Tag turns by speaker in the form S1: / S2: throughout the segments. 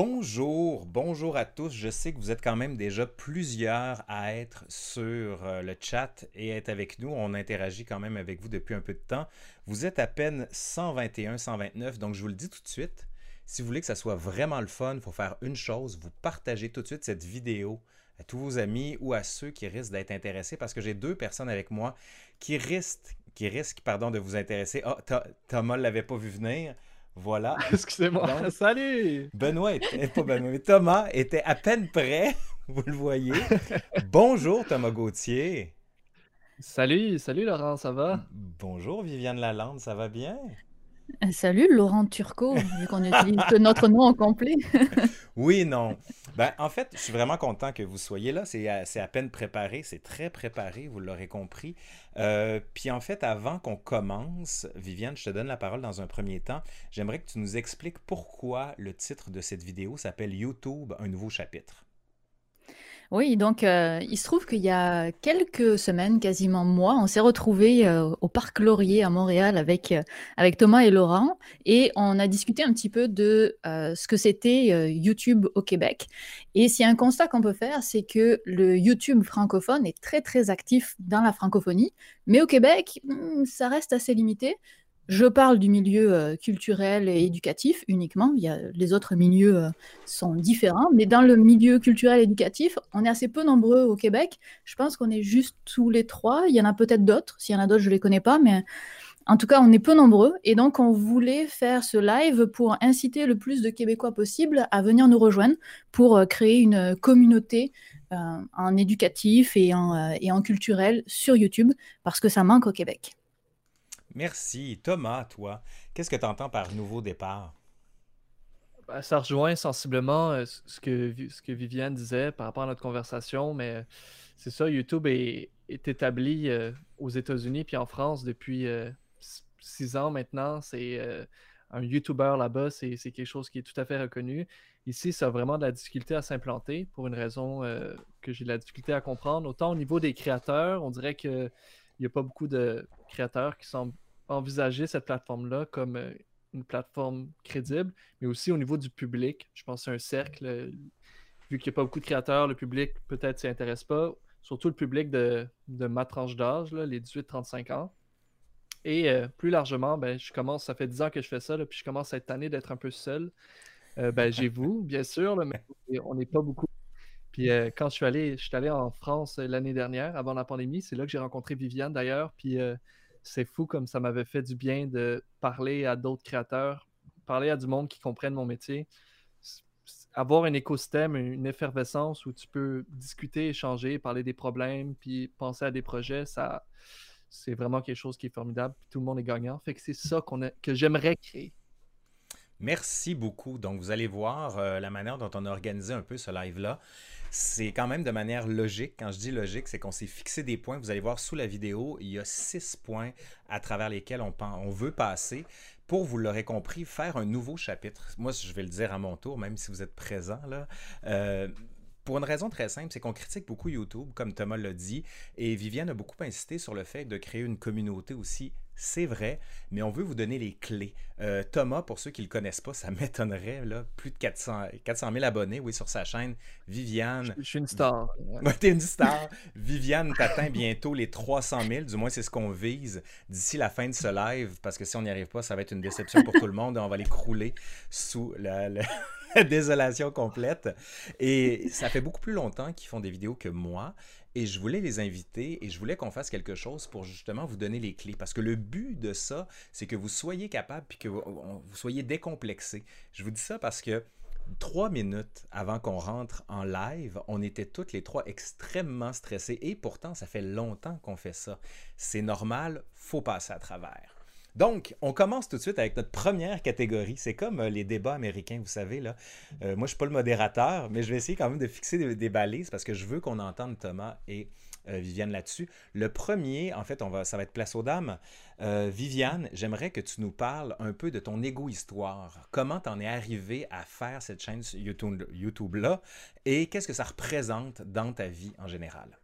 S1: Bonjour, bonjour à tous. Je sais que vous êtes quand même déjà plusieurs à être sur euh, le chat et être avec nous. On interagit quand même avec vous depuis un peu de temps. Vous êtes à peine 121, 129, donc je vous le dis tout de suite. Si vous voulez que ça soit vraiment le fun, il faut faire une chose, vous partagez tout de suite cette vidéo à tous vos amis ou à ceux qui risquent d'être intéressés parce que j'ai deux personnes avec moi qui risquent, qui risquent pardon, de vous intéresser. Ah, Thomas ne l'avait pas vu venir. Voilà.
S2: Excusez-moi. Salut!
S1: Benoît était, pas Benoît, mais Thomas était à peine prêt, vous le voyez. Bonjour Thomas Gauthier.
S2: Salut, salut Laurent, ça va?
S1: Bonjour Viviane Lalande, ça va bien?
S3: Euh, salut Laurent Turcot, vu qu'on utilise notre nom en complet.
S1: oui, non. Ben, en fait, je suis vraiment content que vous soyez là. C'est à, peine préparé, c'est très préparé, vous l'aurez compris. Euh, puis en fait, avant qu'on commence, Viviane, je te donne la parole dans un premier temps. J'aimerais que tu nous expliques pourquoi le titre de cette vidéo s'appelle YouTube, un nouveau chapitre.
S3: Oui, donc euh, il se trouve qu'il y a quelques semaines, quasiment mois, on s'est retrouvés euh, au Parc Laurier à Montréal avec, euh, avec Thomas et Laurent et on a discuté un petit peu de ce que c'était YouTube au Québec. Et s'il y a un constat qu'on peut faire, c'est que le YouTube francophone est très très actif dans la francophonie, mais au Québec, hmm, ça reste assez limité. Je parle du milieu euh, culturel et éducatif uniquement. Il y a, les autres milieux euh, sont différents, mais dans le milieu culturel et éducatif, on est assez peu nombreux au Québec. Je pense qu'on est juste tous les trois. Il y en a peut-être d'autres. S'il y en a d'autres, je ne les connais pas, mais en tout cas, on est peu nombreux. Et donc, on voulait faire ce live pour inciter le plus de Québécois possible à venir nous rejoindre pour euh, créer une communauté en éducatif et en, et en culturel sur YouTube, parce que ça manque au Québec.
S1: Merci. Thomas, toi, qu'est-ce que tu entends par nouveau départ?
S2: Ben, ça rejoint sensiblement euh, ce que, Viviane disait par rapport à notre conversation, mais euh, c'est ça, YouTube est, établi euh, aux États-Unis puis en France depuis six ans maintenant. C'est un YouTuber là-bas, c'est quelque chose qui est tout à fait reconnu. Ici, ça a vraiment de la difficulté à s'implanter pour une raison que j'ai de la difficulté à comprendre. Autant au niveau des créateurs, on dirait qu'il n'y a pas beaucoup de créateurs qui semblent envisager cette plateforme-là comme euh, une plateforme crédible, mais aussi au niveau du public. Je pense que c'est un cercle. Euh, vu qu'il n'y a pas beaucoup de créateurs, le public peut-être s'y intéresse pas. Surtout le public de, ma tranche d'âge, les 18-35 ans. Et euh, plus largement, ben, je commence, ça fait 10 ans que je fais ça, puis je commence à être tanné d'être un peu seul. ben, j'ai vous, bien sûr, mais on n'est pas beaucoup. Puis quand je suis allé, je suis allé en France l'année dernière, avant la pandémie, c'est là que j'ai rencontré Viviane d'ailleurs. Puis c'est fou comme ça m'avait fait du bien de parler à d'autres créateurs, parler à du monde qui comprenne mon métier. Avoir un écosystème, une effervescence où tu peux discuter, échanger, parler des problèmes, puis penser à des projets, ça, c'est vraiment quelque chose qui est formidable. Tout le monde est gagnant. Fait c'est ça qu'on que j'aimerais créer.
S1: Merci beaucoup. Donc, vous allez voir euh, la manière dont on a organisé un peu ce live-là c'est quand même de manière logique. Quand je dis logique, c'est qu'on s'est fixé des points. Vous allez voir sous la vidéo, il y a six points à travers lesquels on, on veut passer pour, vous l'aurez compris, faire un nouveau chapitre. Moi, je vais le dire à mon tour, même si vous êtes présent là. Euh, pour une raison très simple, c'est qu'on critique beaucoup YouTube, comme Thomas l'a dit, et Viviane a beaucoup insisté sur le fait de créer une communauté aussi c'est vrai, mais on veut vous donner les clés. Euh, Thomas, pour ceux qui ne le connaissent pas, ça m'étonnerait, là, plus de 400, 400 000 abonnés, oui, sur sa chaîne. Viviane.
S2: Je, suis une star.
S1: Ouais, t'es une star. Viviane t'atteint bientôt les 300 000, du moins c'est ce qu'on vise d'ici la fin de ce live, parce que si on n'y arrive pas, ça va être une déception pour tout le monde et on va les crouler sous la, la désolation complète. Et ça fait beaucoup plus longtemps qu'ils font des vidéos que moi. Et je voulais les inviter et je voulais qu'on fasse quelque chose pour justement vous donner les clés. Parce que le but de ça, c'est que vous soyez capable puis que vous, soyez décomplexé. Je vous dis ça parce que trois minutes avant qu'on rentre en live, on était toutes les trois extrêmement stressés et pourtant, ça fait longtemps qu'on fait ça. C'est normal, faut passer à travers. Donc, on commence tout de suite avec notre première catégorie. C'est comme euh, les débats américains, vous savez. là. Euh, moi, je ne suis pas le modérateur, mais je vais essayer quand même de fixer des, balises parce que je veux qu'on entende Thomas et euh, Viviane là-dessus. Le premier, en fait, on va, ça va être place aux dames. Viviane, j'aimerais que tu nous parles un peu de ton égo-histoire. Comment tu en es arrivé à faire cette chaîne YouTube-là et qu'est-ce que ça représente dans ta vie en général?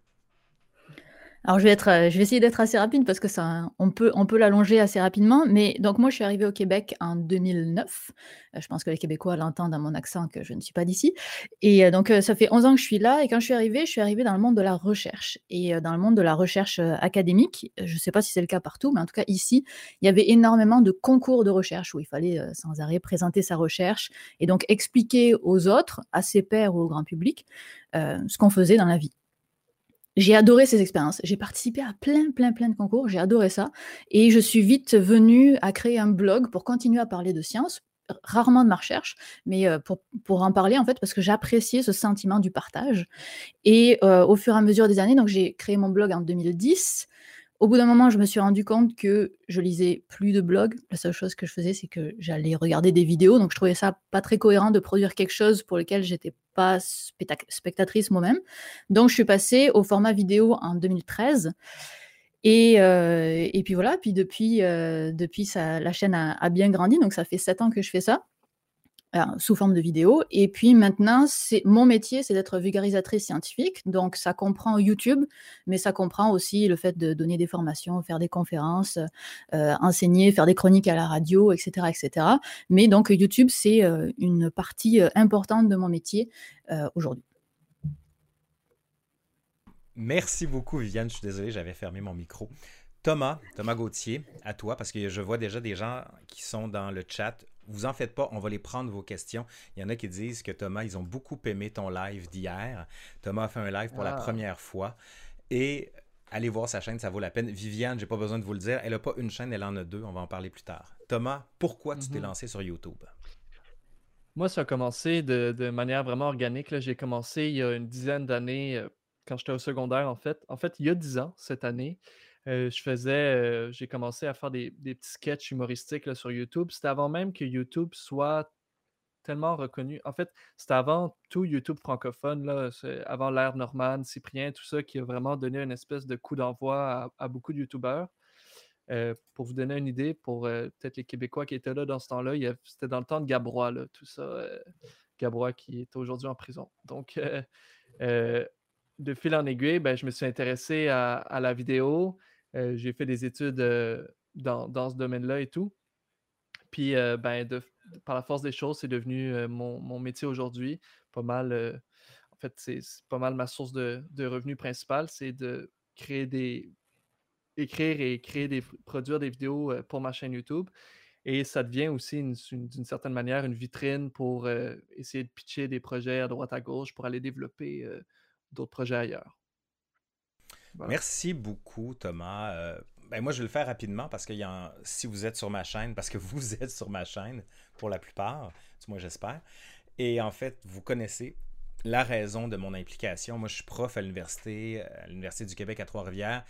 S3: Alors je vais être, euh, essayer d'être assez rapide parce que ça, on peut, on peut l'allonger assez rapidement. Mais donc moi, je suis arrivée au Québec en 2009. Euh, je pense que les Québécois l'entendent dans mon accent que je ne suis pas d'ici. Et euh, donc ça fait 11 ans que je suis là. Et quand je suis arrivée, je suis arrivée dans le monde de la recherche et dans le monde de la recherche académique. Je ne sais pas si c'est le cas partout, mais en tout cas ici, il y avait énormément de concours de recherche où il fallait sans arrêt présenter sa recherche et donc expliquer aux autres, à ses pairs ou au grand public, ce qu'on faisait dans la vie. J'ai adoré ces expériences. J'ai participé à plein, plein, plein de concours. J'ai adoré ça. Et je suis vite venue à créer un blog pour continuer à parler de science, rarement de ma recherche, mais euh, pour, pour en parler en fait, parce que j'appréciais ce sentiment du partage. Et euh, au fur et à mesure des années, donc j'ai créé mon blog en 2010. Au bout d'un moment, je me suis rendu compte que je lisais plus de blogs. La seule chose que je faisais, c'est que j'allais regarder des vidéos. Donc, je trouvais ça pas très cohérent de produire quelque chose pour lequel j'étais pas spectatrice moi-même. Donc, je suis passée au format vidéo en 2013. Et, euh, et puis voilà, puis depuis, euh, depuis ça, la chaîne a, a, bien grandi, donc ça fait sept ans que je fais ça sous forme de vidéo. Et puis maintenant, c'est mon métier, c'est d'être vulgarisatrice scientifique. Donc ça comprend YouTube, mais ça comprend aussi le fait de donner des formations, faire des conférences, euh, enseigner, faire des chroniques à la radio, etc., etc. Mais donc YouTube, c'est euh, une partie euh, importante de mon métier aujourd'hui.
S1: Merci beaucoup, Viviane. Je suis désolé, j'avais fermé mon micro. Thomas, Thomas Gauthier, à toi, parce que je vois déjà des gens qui sont dans le chat vous en faites pas, on va les prendre vos questions. Il y en a qui disent que Thomas, ils ont beaucoup aimé ton live d'hier. Thomas a fait un live pour la ah. première fois. Et allez voir sa chaîne, ça vaut la peine. Viviane, j'ai pas besoin de vous le dire, elle n'a pas une chaîne, elle en a deux. On va en parler plus tard. Thomas, pourquoi tu t'es mhm. lancé sur YouTube?
S2: Moi, ça a commencé de, manière vraiment organique. J'ai commencé il y a une dizaine d'années, euh, quand j'étais au secondaire, en fait. En fait, il y a dix ans, cette année, je faisais, j'ai commencé à faire des, petits sketchs humoristiques sur YouTube. C'était avant même que YouTube soit tellement reconnu. En fait, c'était avant tout YouTube francophone, là, avant l'ère Norman, Cyprien, tout ça, qui a vraiment donné une espèce de coup d'envoi à, beaucoup de YouTubeurs. pour vous donner une idée, pour peut-être les Québécois qui étaient là dans ce temps-là, c'était dans le temps de Gabrois, là, tout ça. Gabrois qui est aujourd'hui en prison. Donc, de fil en aiguille, ben, je me suis intéressé à la vidéo. Euh, j'ai fait des études euh, dans, ce domaine-là et tout. Puis, euh, ben, par la force des choses, c'est devenu mon, métier aujourd'hui. Pas mal, en fait, c'est pas mal ma source de, revenus principale, c'est de créer des, écrire et créer des, produire des vidéos pour ma chaîne YouTube. Et ça devient aussi, d'une certaine manière, une vitrine pour essayer de pitcher des projets à droite à gauche pour aller développer d'autres projets ailleurs.
S1: Merci beaucoup, Thomas. Euh, ben moi, je vais le faire rapidement parce que si vous êtes sur ma chaîne, parce que vous êtes sur ma chaîne pour la plupart, du moins j'espère, et en fait, vous connaissez la raison de mon implication. Moi, je suis prof à l'université, à l'Université du Québec à Trois-Rivières.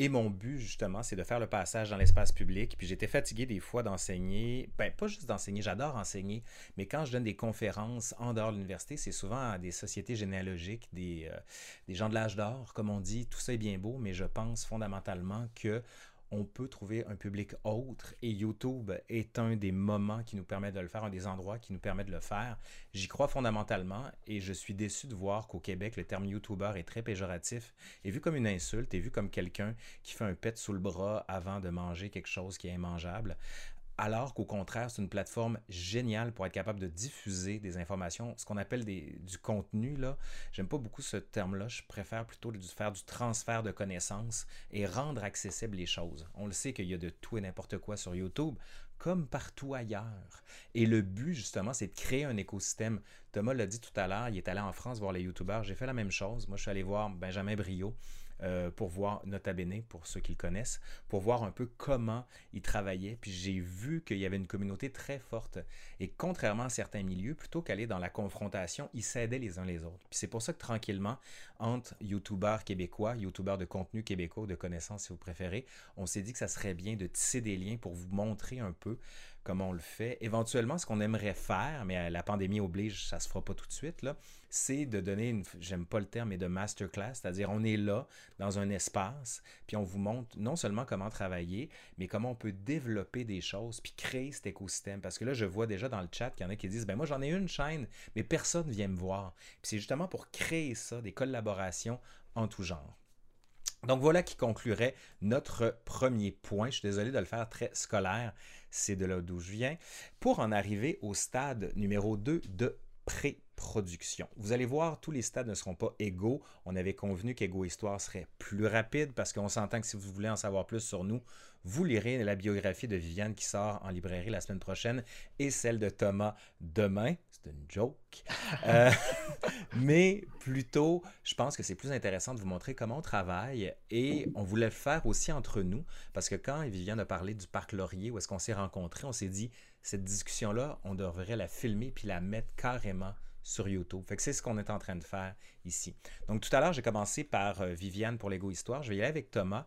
S1: Et mon but, justement, c'est de faire le passage dans l'espace public. Puis j'étais fatigué des fois d'enseigner. Ben, pas juste d'enseigner, j'adore enseigner. Mais quand je donne des conférences en dehors de l'université, c'est souvent à des sociétés généalogiques, des, euh, des gens de l'âge d'or, comme on dit. Tout ça est bien beau, mais je pense fondamentalement que on peut trouver un public autre et YouTube est un des moments qui nous permet de le faire, un des endroits qui nous permet de le faire. J'y crois fondamentalement et je suis déçu de voir qu'au Québec, le terme YouTuber est très péjoratif, est vu comme une insulte, est vu comme quelqu'un qui fait un pet sous le bras avant de manger quelque chose qui est immangeable alors qu'au contraire, c'est une plateforme géniale pour être capable de diffuser des informations, ce qu'on appelle du contenu. Là, j'aime pas beaucoup ce terme-là. Je préfère plutôt faire du transfert de connaissances et rendre accessibles les choses. On le sait qu'il y a de tout et n'importe quoi sur YouTube, comme partout ailleurs. Et le but, justement, c'est de créer un écosystème. Thomas l'a dit tout à l'heure, il est allé en France voir les YouTubeurs. J'ai fait la même chose. Moi, je suis allé voir Benjamin Brio euh, pour voir Nota Bene, pour ceux qui le connaissent, pour voir un peu comment il travaillait. Puis j'ai vu qu'il y avait une communauté très forte. Et contrairement à certains milieux, plutôt qu'aller dans la confrontation, ils s'aidaient les uns les autres. Puis c'est pour ça que tranquillement, entre youtubeurs québécois, youtubeurs de contenu québécois, de connaissances si vous préférez, on s'est dit que ça serait bien de tisser des liens pour vous montrer un peu comment on le fait. Éventuellement, ce qu'on aimerait faire, mais euh, la pandémie oblige, ça se fera pas tout de suite, c'est de donner une, j'aime pas le terme, mais de masterclass, c'est-à-dire on est là, dans un espace, puis on vous montre non seulement comment travailler, mais comment on peut développer des choses, puis créer cet écosystème. Parce que là, je vois déjà dans le chat qu'il y en a qui disent, ben moi j'en ai une chaîne, mais personne vient me voir. Puis c'est justement pour créer ça, des collaborations en tout genre. Donc voilà qui conclurait notre premier point. Je suis désolé de le faire très scolaire, c'est de là d'où je viens. Pour en arriver au stade numéro 2 de pré-production. Vous allez voir, tous les stades ne seront pas égaux. On avait convenu qu'Ego Histoire serait plus rapide parce qu'on s'entend que si vous voulez en savoir plus sur nous, vous lirez la biographie de Viviane qui sort en librairie la semaine prochaine et celle de Thomas demain. C'est une joke. Euh, mais plutôt, je pense que c'est plus intéressant de vous montrer comment on travaille et on voulait le faire aussi entre nous parce que quand Viviane a parlé du parc Laurier où est-ce qu'on s'est rencontrés, on s'est dit cette discussion-là, on devrait la filmer puis la mettre carrément sur YouTube. C'est ce qu'on est en train de faire ici. Donc tout à l'heure, j'ai commencé par euh, Viviane pour l'Ego Histoire. Je vais y aller avec Thomas.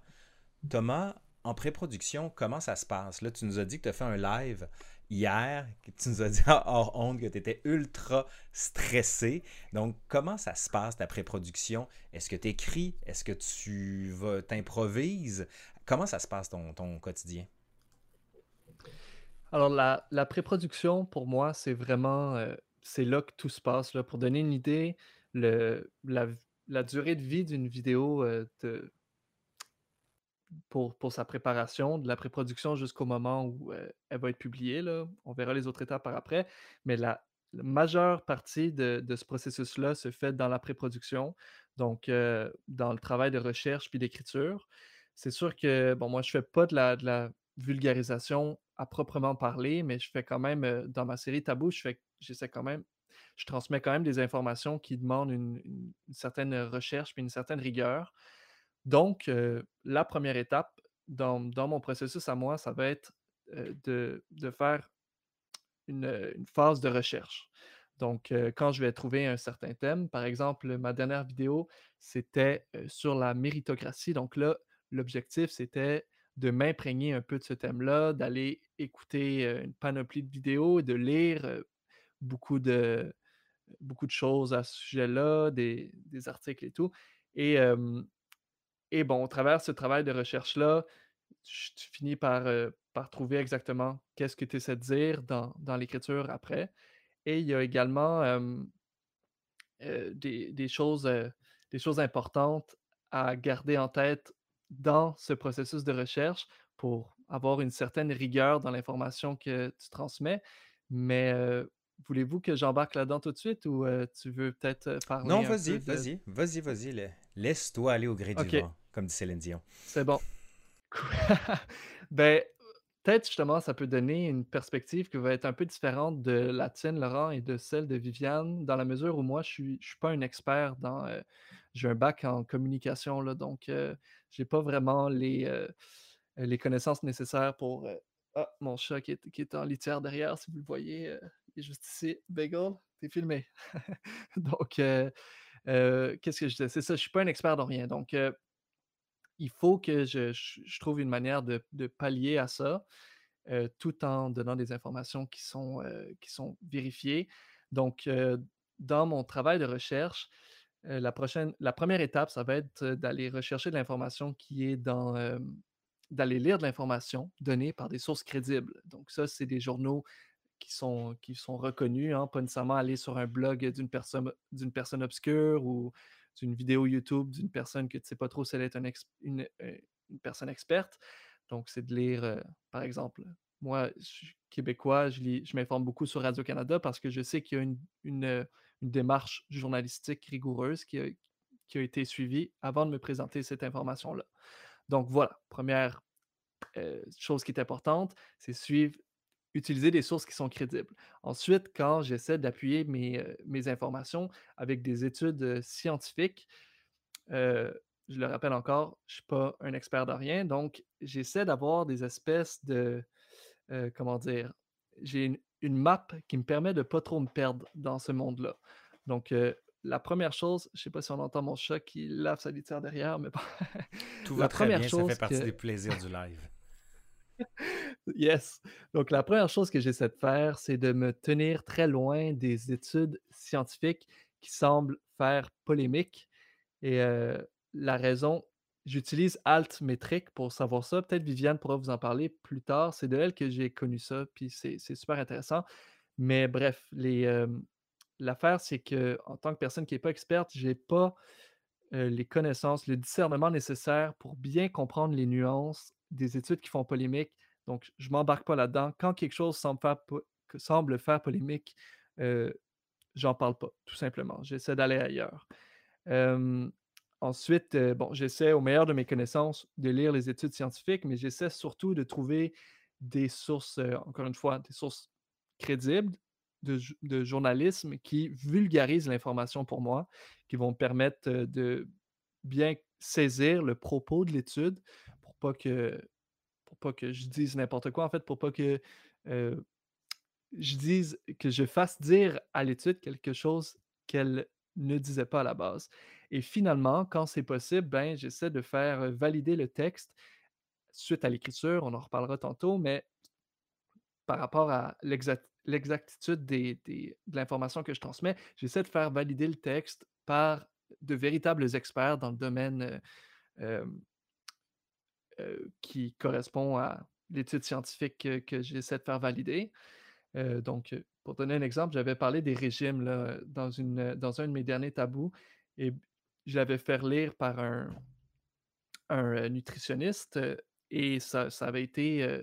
S1: Thomas, en pré-production, comment ça se passe? Là, tu nous as dit que tu as fait un live hier, que tu nous as dit hors honte que tu étais ultra stressé. Donc, comment ça se passe ta pré-production? Est-ce que tu écris? Est-ce que tu vas t'improvises? Comment ça se passe ton, quotidien?
S2: Alors, la, la pré-production, pour moi, c'est vraiment, euh, c'est là que tout se passe. Pour donner une idée, la, durée de vie d'une vidéo pour, sa préparation, de la pré-production jusqu'au moment où elle va être publiée, on verra les autres étapes par après, mais la, majeure partie de, ce processus-là se fait dans la pré-production, donc dans le travail de recherche puis d'écriture. C'est sûr que, bon, moi, je fais pas de la vulgarisation à proprement parler, mais je fais quand même, dans ma série Tabou, je fais, quand même, je transmets quand même des informations qui demandent une, certaine recherche puis une certaine rigueur. Donc, la première étape dans, dans mon processus à moi, ça va être de, de faire une, une phase de recherche. Donc, quand je vais trouver un certain thème, par exemple, ma dernière vidéo, c'était sur la méritocratie. Donc là, l'objectif, c'était de m'imprégner un peu de ce thème-là, d'aller écouter une panoplie de vidéos, et de lire beaucoup de, choses à ce sujet-là, des, articles et tout. Et, bon, au travers ce travail de recherche-là, tu, finis par, trouver exactement qu'est-ce que tu essaies de dire dans, l'écriture après. Et il y a également des, choses, des choses importantes à garder en tête dans ce processus de recherche pour avoir une certaine rigueur dans l'information que tu transmets. Mais euh, voulez-vous que j'embarque là-dedans tout de suite ou euh, tu veux peut-être
S1: Non,
S2: parler un
S1: vas-y,
S2: de...
S1: vas-y, vas-y, vas-y. la- Laisse-toi aller au gré du vent, comme dit Céline Dion.
S2: c'est bon. Ben, peut-être justement, ça peut donner une perspective qui va être un peu différente de la tienne, Laurent, et de celle de Viviane, dans la mesure où moi, je suis, je suis pas un expert dans. euh, j'ai un bac en communication, là, donc euh, j'ai pas vraiment les, euh, les connaissances nécessaires pour. euh, Ah, mon chat qui est, qui est en litière derrière, si vous le voyez, euh, il est juste ici. Bagel, t'es filmé. Donc, euh, euh, qu'est-ce que je disais? C'est ça, je suis pas un expert dans rien. Donc, euh, il faut que je, je- trouve une manière de, de pallier à ça, euh, tout en donnant des informations qui sont, euh, qui sont vérifiées. Donc, euh, dans mon travail de recherche, euh, la prochaine, la première étape, ça va être d'aller rechercher de l'information qui est dans, d'aller lire de l'information donnée par des sources crédibles. Donc, ça, c'est des journaux qui sont, qui sont reconnus, hein, pas nécessairement aller sur un blog d'une personne, personne obscure ou d'une vidéo YouTube d'une personne que tu ne sais pas trop si elle est une, personne experte. Donc, c'est de lire, par exemple, moi, je suis québécois, je, m'informe beaucoup sur Radio-Canada parce que je sais qu'il y a une, une démarche journalistique rigoureuse qui a, qui a été suivie avant de me présenter cette information-là. Donc, voilà, première euh, chose qui est importante, c'est suivre utiliser des sources qui sont crédibles. Ensuite, quand j'essaie d'appuyer mes, euh, informations avec des études euh, scientifiques, je le rappelle encore, je ne suis pas un expert de rien, donc j'essaie d'avoir des espèces de, comment dire, j'ai une, map qui me permet de ne pas trop me perdre dans ce monde-là. Donc, euh, la première chose, je ne sais pas si on entend mon chat qui lave sa litière derrière, mais bon,
S1: Tout
S2: la
S1: va très
S2: première
S1: bien, ça
S2: chose
S1: fait partie
S2: que...
S1: des plaisirs du live.
S2: Yes. Donc, la première chose que j'essaie de faire, c'est de me tenir très loin des études scientifiques qui semblent faire polémique. Et euh, la raison, j'utilise Altmetric pour savoir ça. Peut-être Viviane pourra vous en parler plus tard. C'est de elle que j'ai connu ça, puis c'est super intéressant. Mais bref, euh, l'affaire, c'est que en tant que personne qui n'est pas experte, j'ai pas les connaissances, le discernement nécessaire pour bien comprendre les nuances des études qui font polémique. Donc, je ne m'embarque pas là-dedans. Quand quelque chose semble faire, polémique, j'en parle pas, tout simplement. J'essaie d'aller ailleurs. Ensuite, bon, j'essaie au meilleur de mes connaissances de lire les études scientifiques, mais j'essaie surtout de trouver des sources, encore une fois, des sources crédibles de, journalisme qui vulgarisent l'information pour moi, qui vont me permettre de bien saisir le propos de l'étude pour pas que pour pas que je dise n'importe quoi, en fait, pour pas que je dise, que je fasse dire à l'étude quelque chose qu'elle ne disait pas à la base. Et finalement, quand c'est possible, ben, j'essaie de faire valider le texte suite à l'écriture, on en reparlera tantôt, mais par rapport à l'exactitude des, de l'information que je transmets, j'essaie de faire valider le texte par de véritables experts dans le domaine qui correspond à l'étude scientifique que, j'essaie de faire valider. Donc, pour donner un exemple, j'avais parlé des régimes dans, une, un de mes derniers tabous et je l'avais fait lire par un, un nutritionniste et ça, ça avait été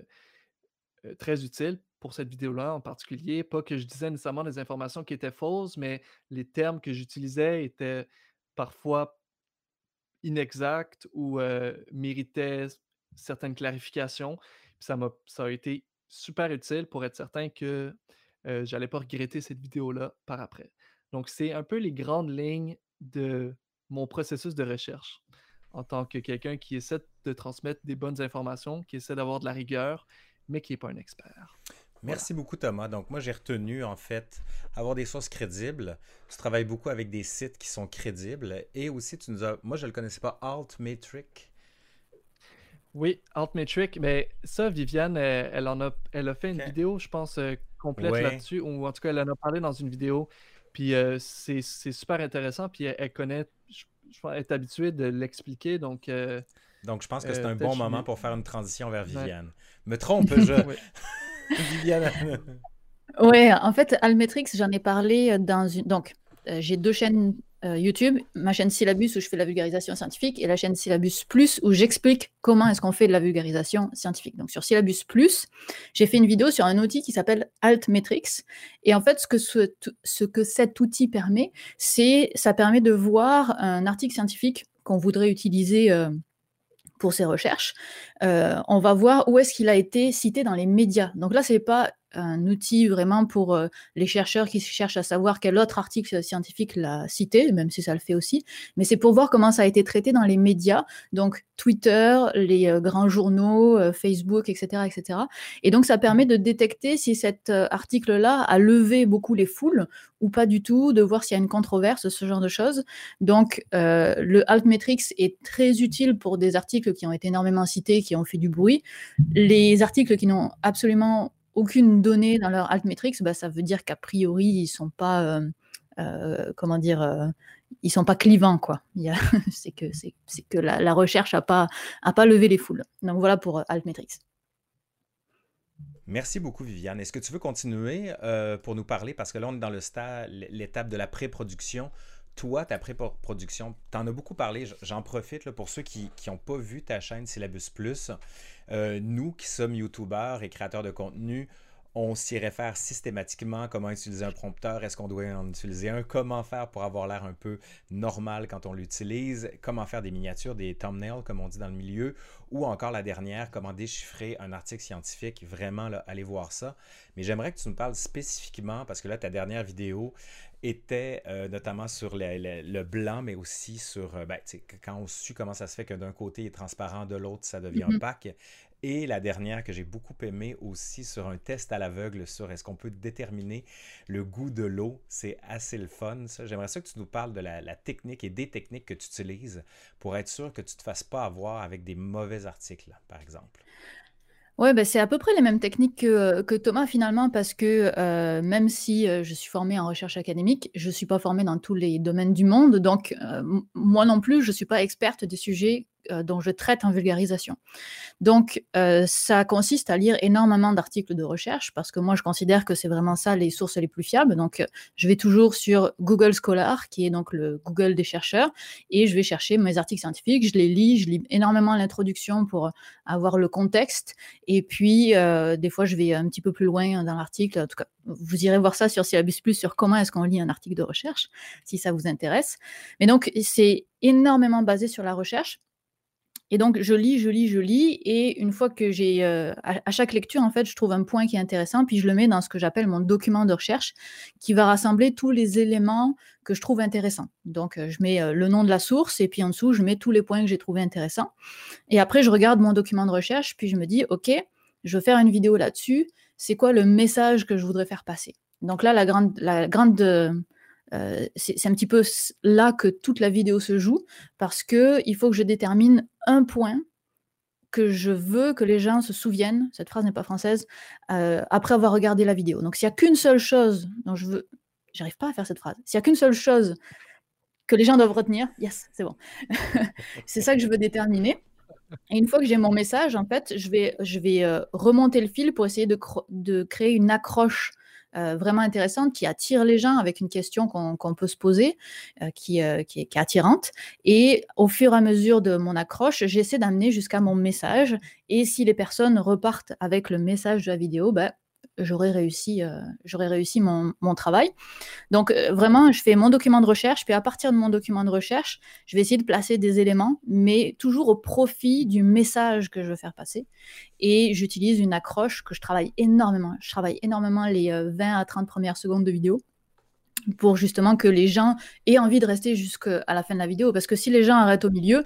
S2: très utile pour cette vidéo-là en particulier. Pas que je disais nécessairement des informations qui étaient fausses, mais les termes que j'utilisais étaient parfois inexacts ou méritaient certaines clarifications. ça, ça a été super utile pour être certain que je j'allais pas regretter cette vidéo-là par après. Donc, c'est un peu les grandes lignes de mon processus de recherche en tant que quelqu'un qui essaie de transmettre des bonnes informations, qui essaie d'avoir de la rigueur, mais qui n'est pas un expert.
S1: Merci beaucoup Thomas. Donc moi j'ai retenu en fait avoir des sources crédibles. Tu travailles beaucoup avec des sites qui sont crédibles et aussi tu nous as moi je le connaissais pas Altmetric.
S2: Oui, Altmetric, mais ça, Viviane, elle, en a, elle a fait une vidéo, je pense, euh, complète là-dessus, ou en tout cas, elle en a parlé dans une vidéo. Puis euh, c'est super intéressant, puis elle, connaît, je, elle est habituée de l'expliquer, donc... Euh,
S1: donc je pense que c'est un bon moment pour faire une transition vers Viviane. Me trompe-je?
S3: Viviane. Oui, en fait, Altmetric, j'en ai parlé dans une... Donc, j'ai deux chaînes euh, YouTube, ma chaîne Syllabus où je fais de la vulgarisation scientifique et la chaîne Syllabus Plus où j'explique comment est-ce qu'on fait de la vulgarisation scientifique. Donc sur Syllabus Plus, j'ai fait une vidéo sur un outil qui s'appelle Altmetrics et en fait ce que, ce, que cet outil permet, c'est ça permet de voir un article scientifique qu'on voudrait utiliser euh, pour ses recherches. Euh, on va voir où est-ce qu'il a été cité dans les médias. Donc là, c'est pas un outil vraiment pour euh, les chercheurs qui cherchent à savoir quel autre article scientifique l'a cité, même si ça le fait aussi, mais c'est pour voir comment ça a été traité dans les médias, donc Twitter, les euh, grands journaux, euh, Facebook, etc., etc. Et donc ça permet de détecter si cet article-là a levé beaucoup les foules ou pas du tout, de voir s'il y a une controverse, ce genre de choses. Donc le Altmetrics est très utile pour des articles qui ont été énormément cités, qui ont fait du bruit. Les articles qui n'ont absolument aucune donnée dans leur altmetrics, bah, ça veut dire qu'a priori, ils sont pas, euh, euh, comment dire, euh, ils sont pas clivants, quoi. c'est que, la, recherche n'a pas, a pas levé les foules. Donc voilà pour altmetrics.
S1: Merci beaucoup, Viviane. Est-ce que tu veux continuer pour nous parler, parce que là, on est dans l'étape de la pré-production. Toi, ta pré-production, tu en as beaucoup parlé. J'en profite pour ceux qui n'ont pas vu ta chaîne Syllabus Plus. Euh, nous qui sommes youtubeurs et créateurs de contenu, on s'y réfère systématiquement comment utiliser un prompteur, est-ce qu'on doit en utiliser un, comment faire pour avoir l'air un peu normal quand on l'utilise, comment faire des miniatures, des thumbnails comme on dit dans le milieu, ou encore la dernière, comment déchiffrer un article scientifique, vraiment là, allez voir ça. Mais j'aimerais que tu nous parles spécifiquement, parce que là, ta dernière vidéo était euh, notamment sur le, blanc, mais aussi sur, euh, ben, quand on suit comment ça se fait que d'un côté il est transparent, de l'autre ça devient un pack. Mm-hmm. Et la dernière que j'ai beaucoup aimé aussi sur un test à l'aveugle sur est-ce qu'on peut déterminer le goût de l'eau. C'est assez le fun, ça. J'aimerais ça que tu nous parles de la, technique et des techniques que tu utilises pour être sûr que tu ne te fasses pas avoir avec des mauvais articles, par exemple.
S3: Oui, bah, c'est à peu près les mêmes techniques que, que Thomas finalement, parce que euh, même si euh, je suis formée en recherche académique, je ne suis pas formée dans tous les domaines du monde. Donc, euh, moi non plus, je ne suis pas experte des sujets euh, dont je traite en vulgarisation. Donc, euh, ça consiste à lire énormément d'articles de recherche parce que moi, je considère que c'est vraiment ça les sources les plus fiables. Donc, je vais toujours sur Google Scholar, qui est donc le Google des chercheurs, et je vais chercher mes articles scientifiques. Je les lis, je lis énormément l'introduction pour avoir le contexte. Et puis, des fois, je vais un petit peu plus loin dans l'article. En tout cas, vous irez voir ça sur Syllabus Plus sur comment est-ce qu'on lit un article de recherche, si ça vous intéresse. Mais donc, c'est énormément basé sur la recherche. Et donc, je lis, je lis, je lis, et une fois que j'ai, euh, à, chaque lecture, en fait, je trouve un point qui est intéressant, puis je le mets dans ce que j'appelle mon document de recherche, qui va rassembler tous les éléments que je trouve intéressants. Donc, euh, je mets euh, le nom de la source, et puis en dessous, je mets tous les points que j'ai trouvés intéressants. Et après, je regarde mon document de recherche, puis je me dis, OK, je veux faire une vidéo là-dessus, c'est quoi le message que je voudrais faire passer? Donc là, la grande, la grande euh, c'est un petit peu là que toute la vidéo se joue, parce que il faut que je détermine un point que je veux que les gens se souviennent, cette phrase n'est pas française, euh, après avoir regardé la vidéo. Donc s'il n'y a qu'une seule chose dont je veux... J'arrive pas à faire cette phrase. S'il n'y a qu'une seule chose que les gens doivent retenir, yes, c'est bon. c'est ça que je veux déterminer. Et une fois que j'ai mon message, en fait, je vais, je vais euh, remonter le fil pour essayer de, de créer une accroche euh, vraiment intéressante qui attire les gens avec une question qu'on peut se poser, euh, qui, qui, est, attirante. Et au fur et à mesure de mon accroche, j'essaie d'amener jusqu'à mon message. Et si les personnes repartent avec le message de la vidéo, ben, j'aurais réussi, euh, j'aurais réussi mon, travail. Donc euh, vraiment, je fais mon document de recherche, puis à partir de mon document de recherche, je vais essayer de placer des éléments, mais toujours au profit du message que je veux faire passer. Et j'utilise une accroche que je travaille énormément. Je travaille énormément les 20 euh, à 30 premières secondes de vidéo pour justement que les gens aient envie de rester jusqu'à la fin de la vidéo. Parce que si les gens arrêtent au milieu,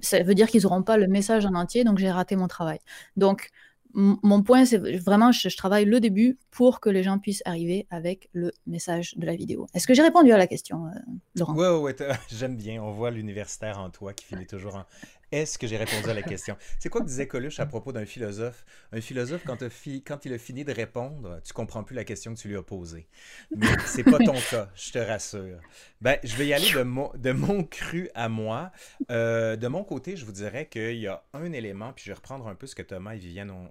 S3: ça veut dire qu'ils n'auront pas le message en entier, donc j'ai raté mon travail. Donc, mon point, c'est vraiment, je, travaille le début pour que les gens puissent arriver avec le message de la vidéo. Est-ce que j'ai répondu à la question, euh, Laurent?
S1: Oui, ouais, j'aime bien. On voit l'universitaire en toi qui finit toujours en est-ce que j'ai répondu à la question? C'est quoi que disait Coluche à propos d'un philosophe? Un philosophe, quand, quand, il a fini de répondre, tu comprends plus la question que tu lui as posée. Mais c'est pas ton cas, je te rassure. Ben, je vais y aller de mon, de mon cru à moi. Euh, de mon côté, je vous dirais qu'il y a un élément, puis je vais reprendre un peu ce que Thomas et Viviane ont,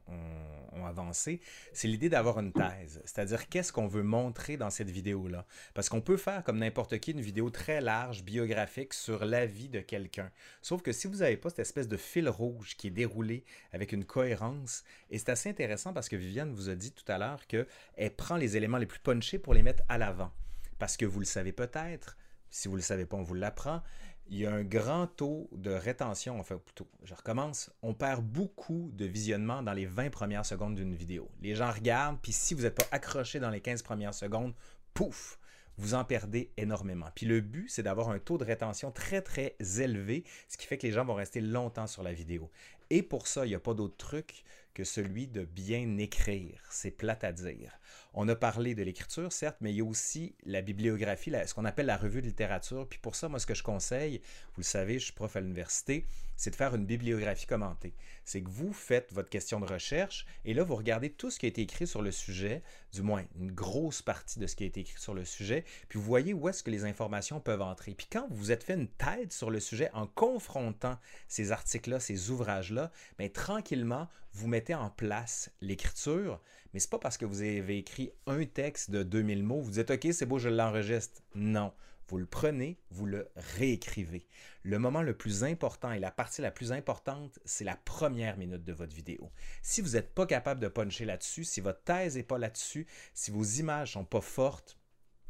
S1: ont avancé, c'est l'idée d'avoir une thèse. C'est-à-dire, qu'est-ce qu'on veut montrer dans cette vidéo-là? Parce qu'on peut faire, comme n'importe qui, une vidéo très large, biographique sur la vie de quelqu'un. Sauf que si vous n'avez espèce de fil rouge qui est déroulé avec une cohérence. Et c'est assez intéressant parce que Viviane vous a dit tout à l'heure qu'elle prend les éléments les plus punchés pour les mettre à l'avant. Parce que vous le savez peut-être, si vous ne le savez pas, on vous l'apprend, il y a un grand taux de rétention, enfin plutôt, je recommence, on perd beaucoup de visionnement dans les 20 premières secondes d'une vidéo. Les gens regardent, puis si vous n'êtes pas accroché dans les 15 premières secondes, pouf, vous en perdez énormément. Puis le but, c'est d'avoir un taux de rétention très, très élevé, ce qui fait que les gens vont rester longtemps sur la vidéo. Et pour ça, il n'y a pas d'autre truc que celui de bien écrire. C'est plate à dire. On a parlé de l'écriture, certes, mais il y a aussi la bibliographie, ce qu'on appelle la revue de littérature. Puis pour ça, moi, ce que je conseille, vous le savez, je suis prof à l'université, c'est de faire une bibliographie commentée. C'est que vous faites votre question de recherche et là, vous regardez tout ce qui a été écrit sur le sujet, du moins une grosse partie de ce qui a été écrit sur le sujet, puis vous voyez où est-ce que les informations peuvent entrer. Puis quand vous vous êtes fait une tête sur le sujet en confrontant ces articles-là, ces ouvrages-là, bien, tranquillement, vous mettez en place l'écriture, mais c'est pas parce que vous avez écrit un texte de 2000 mots, vous dites OK, c'est beau, je l'enregistre. Non, vous le prenez, vous le réécrivez. Le moment le plus important et la partie la plus importante, c'est la première minute de votre vidéo. Si vous n'êtes pas capable de puncher là-dessus, si votre thèse n'est pas là-dessus, si vos images sont pas fortes,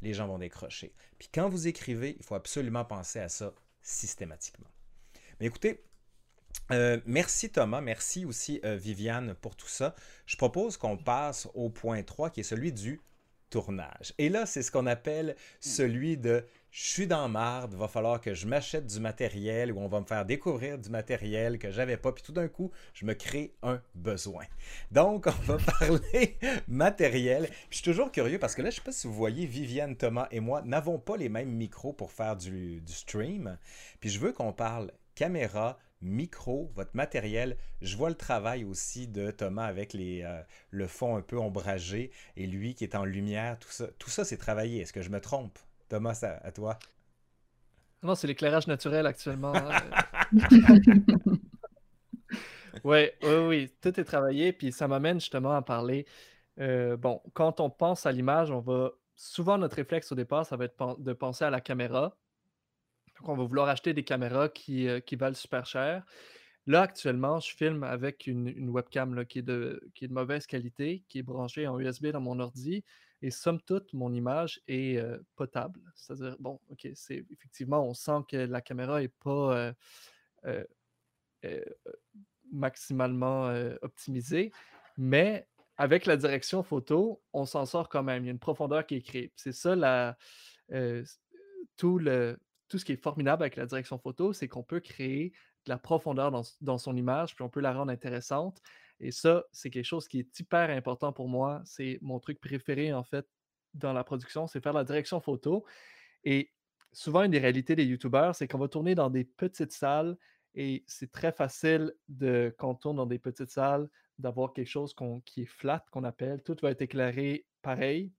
S1: les gens vont décrocher. Puis quand vous écrivez, il faut absolument penser à ça systématiquement. Mais écoutez, euh, merci Thomas, merci aussi euh, Viviane pour tout ça. Je propose qu'on passe au point 3 qui est celui du tournage. Et là, c'est ce qu'on appelle celui de je suis dans marde, va falloir que je m'achète du matériel ou on va me faire découvrir du matériel que j'avais pas, puis tout d'un coup, je me crée un besoin. Donc, on va parler matériel. je suis toujours curieux parce que là, je sais pas si vous voyez, Viviane, Thomas et moi n'avons pas les mêmes micros pour faire du, du stream. Puis je veux qu'on parle caméra, micro, votre matériel. Je vois le travail aussi de Thomas avec les, euh, le fond un peu ombragé et lui qui est en lumière. Tout ça, tout ça c'est travaillé. Est-ce que je me trompe? Thomas, à, toi.
S2: Non, c'est l'éclairage naturel actuellement. Hein. Oui, oui, oui, tout est travaillé, puis ça m'amène justement à parler. Euh, bon, quand on pense à l'image, on va souvent notre réflexe au départ, ça va être de penser à la caméra. Donc, on va vouloir acheter des caméras qui, euh, qui valent super cher. Là, actuellement, je filme avec une, webcam qui, est de, mauvaise qualité, qui est branchée en USB dans mon ordi. Et somme toute, mon image est euh, potable. C'est-à-dire, bon, OK, c'est effectivement, on sent que la caméra n'est pas maximalement optimisé, mais avec la direction photo, on s'en sort quand même. Il y a une profondeur qui est créée. C'est ça tout, le, tout ce qui est formidable avec la direction photo, c'est qu'on peut créer de la profondeur dans, son image, puis on peut la rendre intéressante. Et ça, c'est quelque chose qui est hyper important pour moi. C'est mon truc préféré, en fait, dans la production, c'est faire la direction photo. Et souvent, une des réalités des YouTubeurs, c'est qu'on va tourner dans des petites salles et c'est très facile de, quand on tourne dans des petites salles, d'avoir quelque chose qui est flat, qu'on appelle. Tout va être éclairé pareil.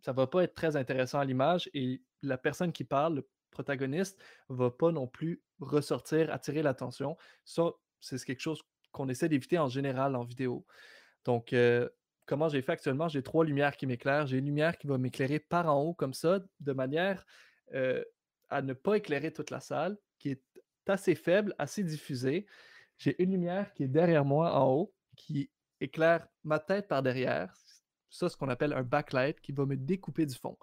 S2: Ça ne va pas être très intéressant à l'image et la personne qui parle, le protagoniste, va pas non plus ressortir, attirer l'attention. Ça, c'est quelque chose qu'on essaie d'éviter en général en vidéo. Donc, euh, comment j'ai fait actuellement? J'ai trois lumières qui m'éclairent. J'ai une lumière qui va m'éclairer par en haut comme ça, de manière euh, à ne pas éclairer toute la salle, qui est assez faible, assez diffusé. J'ai une lumière qui est derrière moi en haut, qui éclaire ma tête par derrière. Ça, ce qu'on appelle un backlight, qui va me découper du fond.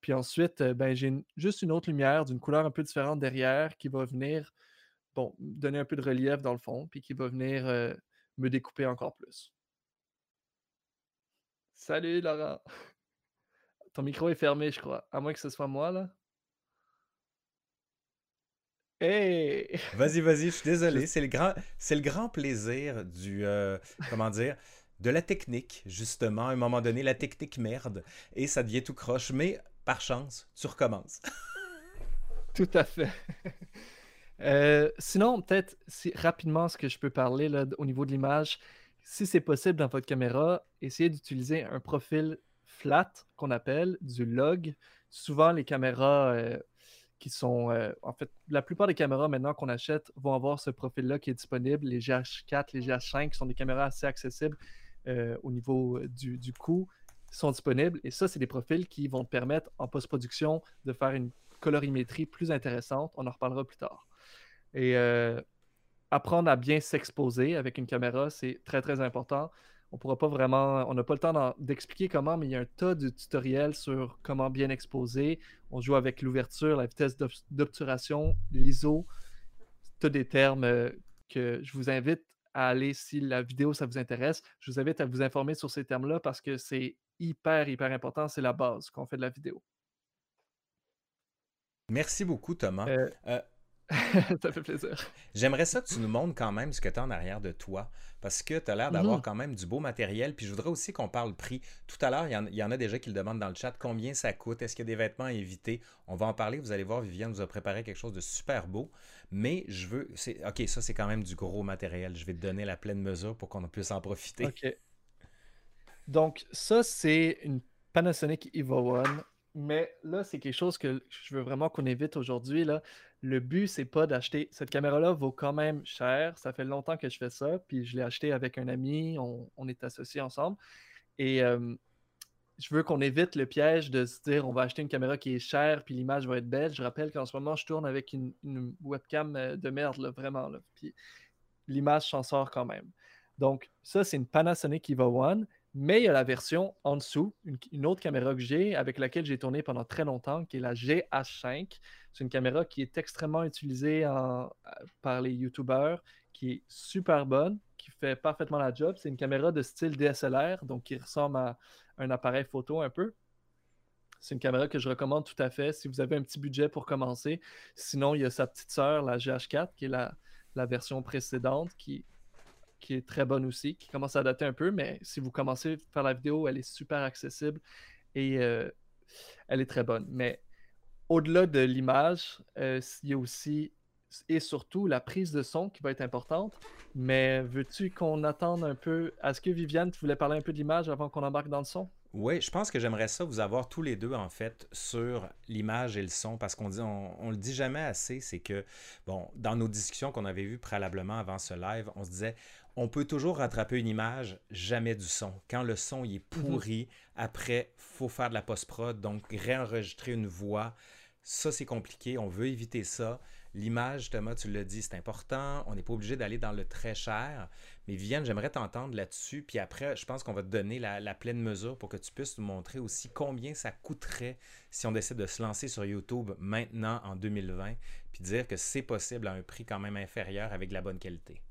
S2: Puis ensuite, ben, j'ai juste une autre lumière d'une couleur un peu différente derrière qui va venir bon, donner un peu de relief dans le fond, puis qui va venir euh, me découper encore plus. Salut Laurent. Ton micro est fermé, je crois. À moins que ce soit moi, là. Hey!
S1: Vas-y, vas-y, je suis désolé. C'est le grand, c'est le grand plaisir du, euh, comment dire, de la technique, justement. À un moment donné, la technique merde et ça devient tout croche. Mais par chance, tu recommences.
S2: tout à fait. Euh, sinon, peut-être si, rapidement, ce que je peux parler là, au niveau de l'image, si c'est possible dans votre caméra, essayez d'utiliser un profil flat qu'on appelle du log. Souvent, les caméras euh, qui sont. Euh, en fait, la plupart des caméras maintenant qu'on achète vont avoir ce profil-là qui est disponible. Les GH4, les GH5 sont des caméras assez accessibles au niveau du, coût, sont disponibles. Et ça, c'est des profils qui vont te permettre en post-production de faire une colorimétrie plus intéressante. On en reparlera plus tard. Et apprendre à bien s'exposer avec une caméra, c'est très, très important on pourra pas vraiment, on n'a pas le temps d'expliquer comment, mais il y a un tas de tutoriels sur comment bien exposer. On joue avec l'ouverture, la vitesse d'obturation, l'ISO, tous des termes euh, que je vous invite à aller si la vidéo ça vous intéresse. Je vous invite à vous informer sur ces termes-là parce que c'est hyper, hyper important. C'est la base quand on fait de la vidéo.
S1: Merci beaucoup, Thomas. Euh,
S2: euh, ça fait plaisir.
S1: J'aimerais ça que tu nous montres quand même ce que tu as en arrière de toi, parce que tu as l'air d'avoir mhm. quand même du beau matériel. Puis je voudrais aussi qu'on parle prix. Tout à l'heure, il y, en a déjà qui le demandent dans le chat combien ça coûte, est-ce qu'il y a des vêtements à éviter? On va en parler, vous allez voir, Viviane nous a préparé quelque chose de super beau. Mais je veux. OK, ça, c'est quand même du gros matériel. Je vais te donner la pleine mesure pour qu'on puisse en profiter.
S2: OK. Donc, ça, c'est une Panasonic Evo One. Mais là, c'est quelque chose que je veux vraiment qu'on évite aujourd'hui. Là le but, c'est pas d'acheter. Cette caméra-là vaut quand même cher. Ça fait longtemps que je fais ça. Puis je l'ai acheté avec un ami. On, est associés ensemble. Et je veux qu'on évite le piège de se dire on va acheter une caméra qui est chère puis l'image va être belle. Je rappelle qu'en ce moment, je tourne avec une, webcam euh, de merde, vraiment. Puis l'image s'en sort quand même. Donc, ça, c'est une Panasonic Eva One. Mais il y a la version en dessous, une, autre caméra que j'ai, avec laquelle j'ai tourné pendant très longtemps, qui est la GH5. C'est une caméra qui est extrêmement utilisée par les YouTubers, qui est super bonne, qui fait parfaitement la job. C'est une caméra de style DSLR, donc qui ressemble à un appareil photo un peu. C'est une caméra que je recommande tout à fait si vous avez un petit budget pour commencer. Sinon, il y a sa petite sœur, la GH4, qui est la, la version précédente, qui qui est très bonne aussi, qui commence à dater un peu, mais si vous commencez à faire la vidéo, elle est super accessible et euh, elle est très bonne. Mais au-delà de l'image, euh, il y a aussi et surtout la prise de son qui va être importante. Mais veux-tu qu'on attende un peu? Est-ce que Viviane, tu voulais parler un peu de l'image avant qu'on embarque dans le son?
S1: Oui, je pense que j'aimerais ça vous avoir tous les deux, en fait, sur l'image et le son, parce qu'on dit, on, le dit jamais assez, c'est que, bon, dans nos discussions qu'on avait vues préalablement avant ce live, on se disait, on peut toujours rattraper une image, jamais du son. Quand le son il est mhm. pourri, après, faut faire de la post-prod, donc réenregistrer une voix, ça c'est compliqué, on veut éviter ça. L'image, Thomas, tu l'as dit, c'est important. On n'est pas obligé d'aller dans le très cher. Mais Viviane, j'aimerais t'entendre là-dessus. Puis après, je pense qu'on va te donner la, pleine mesure pour que tu puisses nous montrer aussi combien ça coûterait si on décide de se lancer sur YouTube maintenant en 2020, puis dire que c'est possible à un prix quand même inférieur avec de la bonne qualité.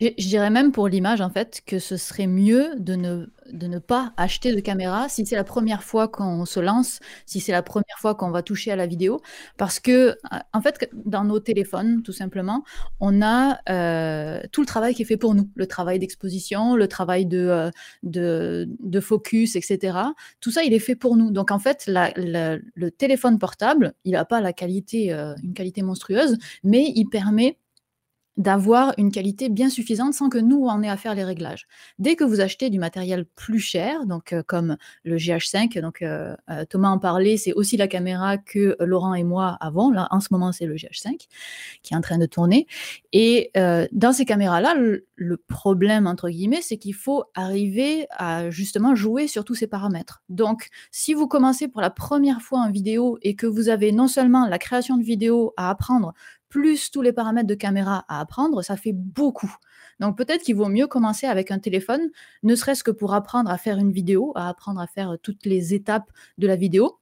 S3: Je, dirais même pour l'image, en fait, que ce serait mieux de ne, de ne pas acheter de caméra si c'est la première fois qu'on se lance, si c'est la première fois qu'on va toucher à la vidéo. Parce que, euh, en fait, dans nos téléphones, tout simplement, on a euh, tout le travail qui est fait pour nous. Le travail d'exposition, le travail de, euh, de, focus, etc. Tout ça, il est fait pour nous. Donc, en fait, le téléphone portable, il n'a pas la qualité, une qualité monstrueuse, mais il permet d'avoir une qualité bien suffisante sans que nous en ait à faire les réglages. Dès que vous achetez du matériel plus cher, donc euh, comme le GH5, donc euh, euh, Thomas en parlait, c'est aussi la caméra que Laurent et moi avons. Là, en ce moment, c'est le GH5 qui est en train de tourner. Et dans ces caméras-là, le, le, problème entre guillemets, c'est qu'il faut arriver à justement jouer sur tous ces paramètres. Donc, si vous commencez pour la première fois en vidéo et que vous avez non seulement la création de vidéo à apprendre, plus tous les paramètres de caméra à apprendre, ça fait beaucoup. Donc peut-être qu'il vaut mieux commencer avec un téléphone, ne serait-ce que pour apprendre à faire une vidéo, à apprendre à faire toutes les étapes de la vidéo.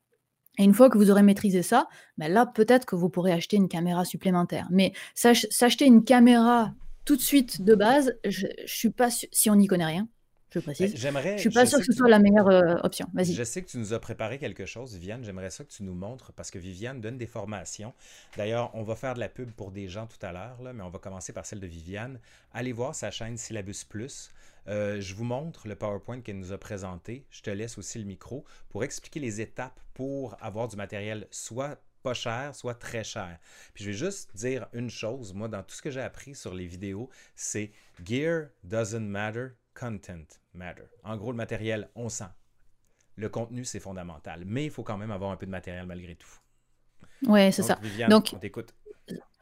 S3: Et une fois que vous aurez maîtrisé ça, ben là, peut-être que vous pourrez acheter une caméra supplémentaire. Mais s'acheter une caméra tout de suite de base, je, ne suis pas si on n'y connaît rien, je précise. J'aimerais. Je suis pas sûr que ce soit la meilleure euh, option. Vas-y.
S1: Je sais que tu nous as préparé quelque chose, Viviane. J'aimerais ça que tu nous montres parce que Viviane donne des formations. D'ailleurs, on va faire de la pub pour des gens tout à l'heure, mais on va commencer par celle de Viviane. Allez voir sa chaîne Syllabus Plus. Euh, je vous montre le PowerPoint qu'elle nous a présenté. Je te laisse aussi le micro pour expliquer les étapes pour avoir du matériel soit pas cher, soit très cher. Puis je vais juste dire une chose, moi, dans tout ce que j'ai appris sur les vidéos, c'est Gear doesn't matter, content matter. En gros, le matériel, on sent. Le contenu, c'est fondamental. Mais il faut quand même avoir un peu de matériel malgré tout.
S3: Ouais, c'est ça.
S1: Donc, on t'écoute.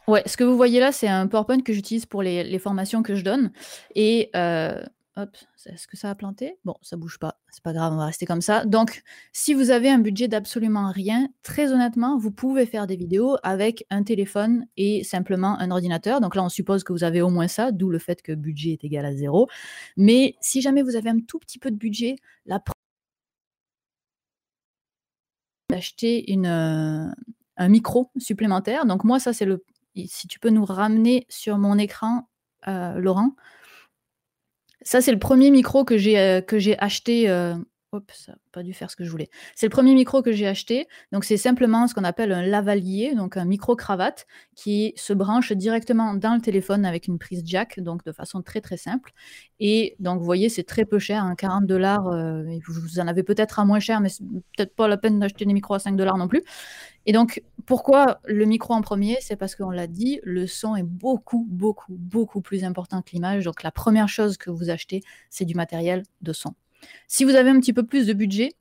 S3: Ouais, ce que vous voyez là, c'est un PowerPoint que j'utilise pour les, les, formations que je donne. Et euh, Hop, est-ce que ça a planté? Bon, ça bouge pas, c'est pas grave, on va rester comme ça. Donc, si vous avez un budget d'absolument rien, très honnêtement, vous pouvez faire des vidéos avec un téléphone et simplement un ordinateur. Donc là, on suppose que vous avez au moins ça, d'où le fait que budget est égal à zéro. Mais si jamais vous avez un tout petit peu de budget, la d'acheter une, euh, un micro supplémentaire. Donc moi, ça c'est le... Si tu peux nous ramener sur mon écran, euh, Laurent. Ça, c'est le premier micro que j'ai euh, acheté. Hop, ça n'a pas dû faire ce que je voulais. C'est le premier micro que j'ai acheté. Donc, c'est simplement ce qu'on appelle un lavalier, donc un micro-cravate qui se branche directement dans le téléphone avec une prise jack, donc de façon très très simple. Et donc, vous voyez, c'est très peu cher, 40 hein, dollars. Euh, vous en avez peut-être à moins cher, mais c'est peut-être pas la peine d'acheter des micros à 5 dollars non plus. Et donc, pourquoi le micro en premier? C'est parce qu'on l'a dit, le son est beaucoup, beaucoup, beaucoup plus important que l'image. Donc, la première chose que vous achetez, c'est du matériel de son. Si vous avez un petit peu plus de budget,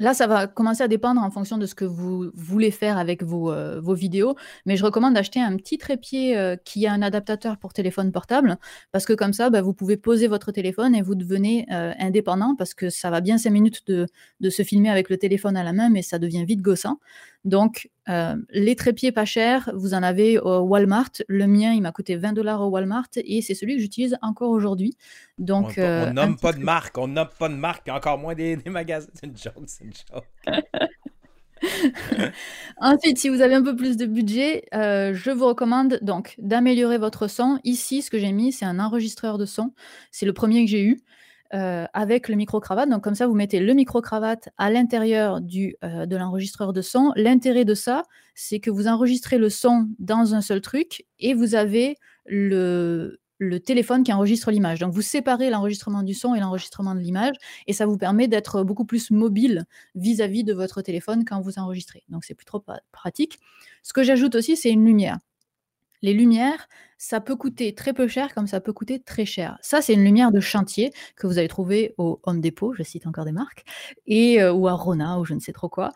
S3: Là, ça va commencer à dépendre en fonction de ce que vous voulez faire avec vos, euh, vidéos. Mais je recommande d'acheter un petit trépied euh, qui a un adaptateur pour téléphone portable. Parce que comme ça, bah, vous pouvez poser votre téléphone et vous devenez euh, indépendant. Parce que ça va bien 5 minutes de, de, se filmer avec le téléphone à la main, mais ça devient vite gossant. Donc, euh, les trépieds pas chers, vous en avez au Walmart. Le mien, il m'a coûté 20 dollars au Walmart et c'est celui que j'utilise encore aujourd'hui. Donc,
S1: on, euh, nomme pas de marque, on nomme pas de marque, encore moins des, magasins. C'est une joke, c'est une joke.
S3: Ensuite, si vous avez un peu plus de budget, euh, je vous recommande donc d'améliorer votre son. Ici, ce que j'ai mis, c'est un enregistreur de son. C'est le premier que j'ai eu. Euh, avec le micro-cravate. Donc comme ça, vous mettez le micro-cravate à l'intérieur du, euh, de l'enregistreur de son. L'intérêt de ça, c'est que vous enregistrez le son dans un seul truc et vous avez le, le téléphone qui enregistre l'image. Donc vous séparez l'enregistrement du son et l'enregistrement de l'image et ça vous permet d'être beaucoup plus mobile vis-à-vis -vis de votre téléphone quand vous enregistrez. Donc c'est plutôt pratique. Ce que j'ajoute aussi, c'est une lumière. Les lumières, ça peut coûter très peu cher comme ça peut coûter très cher. Ça, c'est une lumière de chantier que vous allez trouver au Home Depot, je cite encore des marques, et, ou à Rona ou je ne sais trop quoi.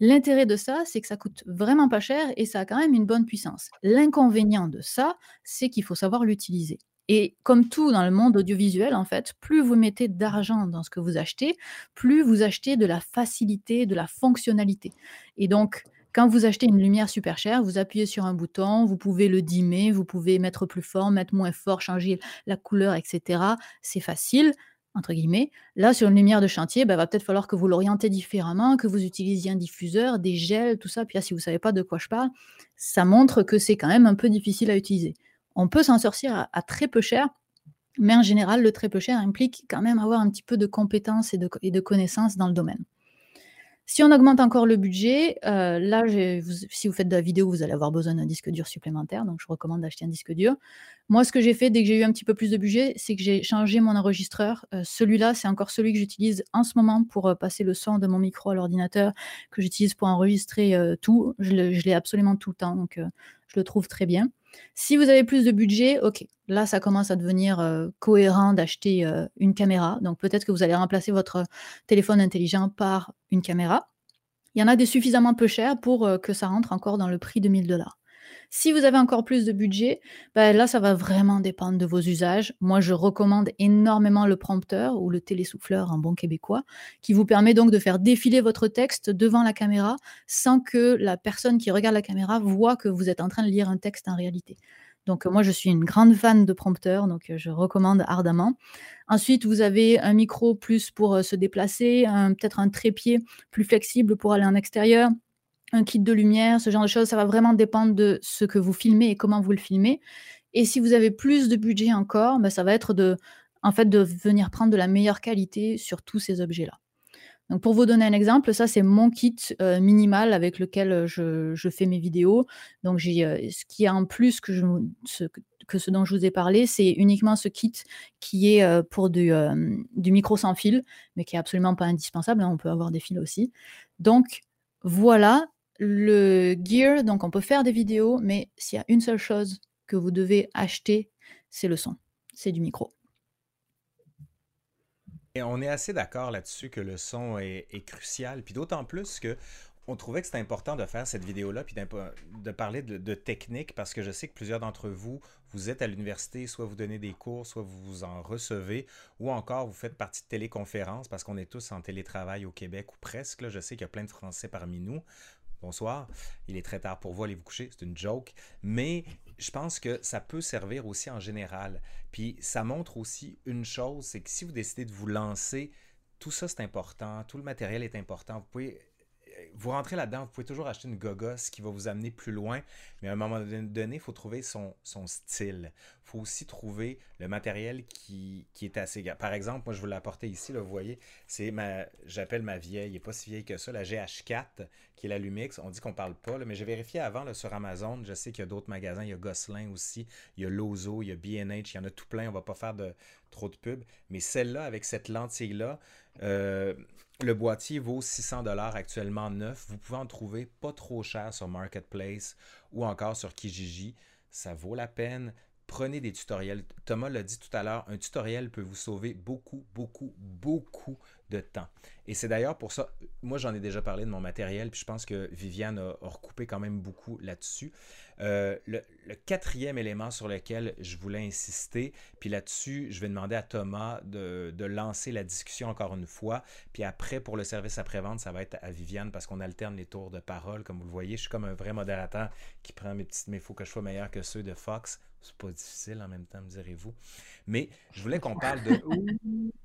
S3: L'intérêt de ça, c'est que ça coûte vraiment pas cher et ça a quand même une bonne puissance. L'inconvénient de ça, c'est qu'il faut savoir l'utiliser. Et comme tout dans le monde audiovisuel, en fait, plus vous mettez d'argent dans ce que vous achetez, plus vous achetez de la facilité, de la fonctionnalité. Et donc, quand vous achetez une lumière super chère, vous appuyez sur un bouton, vous pouvez le dimmer, vous pouvez mettre plus fort, mettre moins fort, changer la couleur, etc. C'est facile entre guillemets. Là, sur une lumière de chantier, il bah, va peut-être falloir que vous l'orientez différemment, que vous utilisiez un diffuseur, des gels, tout ça. Puis là, si vous ne savez pas de quoi je parle, ça montre que c'est quand même un peu difficile à utiliser. On peut s'en sortir à, très peu cher, mais en général, le très peu cher implique quand même avoir un petit peu de compétences et de connaissances dans le domaine. Si on augmente encore le budget, euh, là, si vous faites de la vidéo, vous allez avoir besoin d'un disque dur supplémentaire, donc je recommande d'acheter un disque dur. Moi, ce que j'ai fait dès que j'ai eu un petit peu plus de budget, c'est que j'ai changé mon enregistreur. Euh, celui-là, c'est encore celui que j'utilise en ce moment pour euh, passer le son de mon micro à l'ordinateur, que j'utilise pour enregistrer tout. Je l'ai absolument tout le temps, donc je le trouve très bien. Si vous avez plus de budget, ok, là ça commence à devenir euh, cohérent d'acheter euh, une caméra. Donc peut-être que vous allez remplacer votre téléphone intelligent par une caméra. Il y en a des suffisamment peu chers pour euh, que ça rentre encore dans le prix de 1000 dollars. Si vous avez encore plus de budget, ben là, ça va vraiment dépendre de vos usages. Moi, je recommande énormément le prompteur ou le télésouffleur en bon québécois, qui vous permet donc de faire défiler votre texte devant la caméra sans que la personne qui regarde la caméra voit que vous êtes en train de lire un texte en réalité. Donc moi, je suis une grande fan de prompteur, donc je recommande ardemment. Ensuite, vous avez un micro plus pour se déplacer, peut-être un trépied plus flexible pour aller en extérieur, un kit de lumière, ce genre de choses, ça va vraiment dépendre de ce que vous filmez et comment vous le filmez. Et si vous avez plus de budget encore, bah, ça va être de, en fait, de venir prendre de la meilleure qualité sur tous ces objets-là. Donc pour vous donner un exemple, ça c'est mon kit euh, minimal avec lequel euh, je, fais mes vidéos. Donc j'ai euh, ce qui est en plus que, je, ce, que ce dont je vous ai parlé, c'est uniquement ce kit qui est pour du, du, micro sans fil, mais qui est absolument pas indispensable. Hein, on peut avoir des fils aussi. Donc voilà, le gear, donc on peut faire des vidéos, mais s'il y a une seule chose que vous devez acheter, c'est le son, c'est du micro.
S1: Et on est assez d'accord là-dessus que le son est, crucial, puis d'autant plus que on trouvait que c'était important de faire cette vidéo-là, puis de parler de, technique, parce que je sais que plusieurs d'entre vous, vous êtes à l'université, soit vous donnez des cours, soit vous vous en recevez, ou encore vous faites partie de téléconférences, parce qu'on est tous en télétravail au Québec, ou presque. Je sais qu'il y a plein de Français parmi nous bonsoir, il est très tard pour vous, allez vous coucher, c'est une joke, mais je pense que ça peut servir aussi en général. Puis ça montre aussi une chose, c'est que si vous décidez de vous lancer, tout ça c'est important, tout le matériel est important, vous pouvez vous rentrez là-dedans, vous pouvez toujours acheter une gogos qui va vous amener plus loin, mais à un moment donné, il faut trouver son, style. Il faut aussi trouver le matériel qui, est assez... Par exemple, moi, je vous l'ai apporté ici, là, vous voyez, c'est ma... J'appelle ma vieille, n'est pas si vieille que ça, la GH4, qui est la Lumix. On dit qu'on ne parle pas, mais j'ai vérifié avant là, sur Amazon. Je sais qu'il y a d'autres magasins. Il y a Gosselin aussi, il y a Lozo, il y a B&H, il y en a tout plein. On ne va pas faire de trop de pub. Mais celle-là, avec cette lentille-là, euh, le boîtier vaut 600 dollars actuellement neuf. Vous pouvez en trouver pas trop cher sur Marketplace ou encore sur Kijiji. Ça vaut la peine. Prenez des tutoriels. Thomas l'a dit tout à l'heure, un tutoriel peut vous sauver beaucoup, beaucoup, beaucoup de temps. Et c'est d'ailleurs pour ça, moi j'en ai déjà parlé de mon matériel, puis je pense que Viviane a, recoupé quand même beaucoup là-dessus. Euh, le, quatrième élément sur lequel je voulais insister, puis là-dessus, je vais demander à Thomas de, lancer la discussion encore une fois, puis après, pour le service après-vente, ça va être à Viviane parce qu'on alterne les tours de parole, comme vous le voyez. Je suis comme un vrai modérateur qui prend mes petites, mais il faut que je sois meilleur que ceux de Fox. C'est pas difficile en même temps, me direz-vous. Mais je voulais qu'on parle de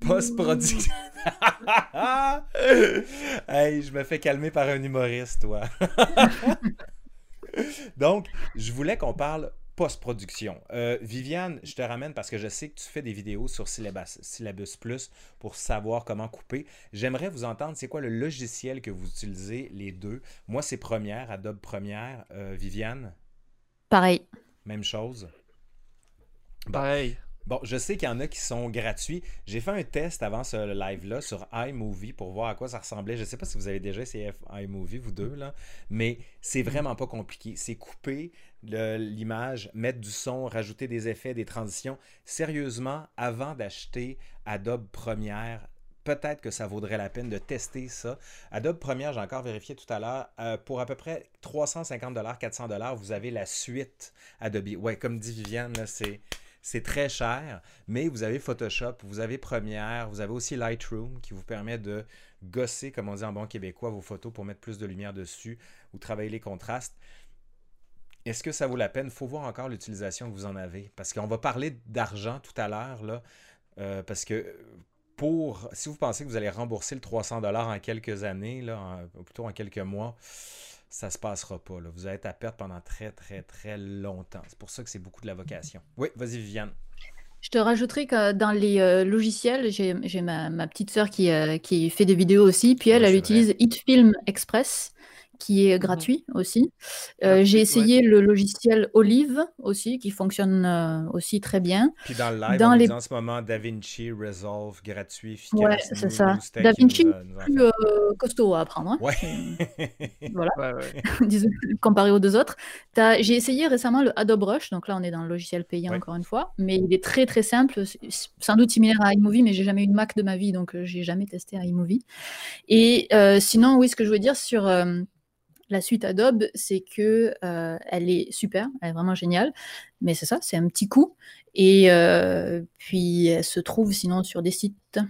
S1: post-production. hey, je me fais calmer par un humoriste, toi. Donc, je voulais qu'on parle post-production. Euh, Viviane, je te ramène parce que je sais que tu fais des vidéos sur Syllabus, Plus pour savoir comment couper. J'aimerais vous entendre, c'est quoi le logiciel que vous utilisez, les deux? Moi, c'est Première, Adobe Premiere. Euh, Viviane?
S3: Pareil.
S1: Même chose?
S2: Pareil.
S1: Bon, je sais qu'il y en a qui sont gratuits. J'ai fait un test avant ce live-là sur iMovie pour voir à quoi ça ressemblait. Je ne sais pas si vous avez déjà essayé iMovie, vous deux, là, mais c'est vraiment pas compliqué. C'est couper l'image, mettre du son, rajouter des effets, des transitions. Sérieusement, avant d'acheter Adobe Premiere, peut-être que ça vaudrait la peine de tester ça. Adobe Premiere, j'ai encore vérifié tout à l'heure, euh, pour à peu près 350 400 vous avez la suite Adobe. Ouais, comme dit Viviane, c'est c'est très cher, mais vous avez Photoshop, vous avez Premiere, vous avez aussi Lightroom qui vous permet de gosser, comme on dit en bon québécois, vos photos pour mettre plus de lumière dessus ou travailler les contrastes. Est-ce que ça vaut la peine? Il faut voir encore l'utilisation que vous en avez. Parce qu'on va parler d'argent tout à l'heure, euh, parce que pour, si vous pensez que vous allez rembourser le 300 en quelques années, là, plutôt en quelques mois, ça se passera pas. Vous allez être à perte pendant très, très, très longtemps. C'est pour ça que c'est beaucoup de la vocation. Oui, vas-y, Viviane.
S3: Je te rajouterai que dans les euh, logiciels, j'ai ma, petite sœur qui, euh, qui fait des vidéos aussi, puis elle, elle utilise HitFilm Express qui est mmh gratuit aussi. Euh, j'ai essayé le logiciel Olive aussi, qui fonctionne euh, aussi très bien.
S1: Puis dans le live, dans les... en ce moment DaVinci Resolve gratuit.
S3: Ouais, c'est ça. DaVinci, plus euh, costaud à apprendre. Hein.
S1: Ouais.
S3: voilà. comparé aux deux autres. J'ai essayé récemment le Adobe Rush, donc là on est dans le logiciel payant encore une fois, mais il est très très simple, sans doute similaire à iMovie, mais j'ai jamais eu de Mac de ma vie, donc j'ai jamais testé iMovie. Et sinon, oui, ce que je veux dire sur la suite Adobe, c'est que euh, elle est super, elle est vraiment géniale, mais c'est ça, c'est un petit coup. Et euh, puis elle se trouve sinon sur des sites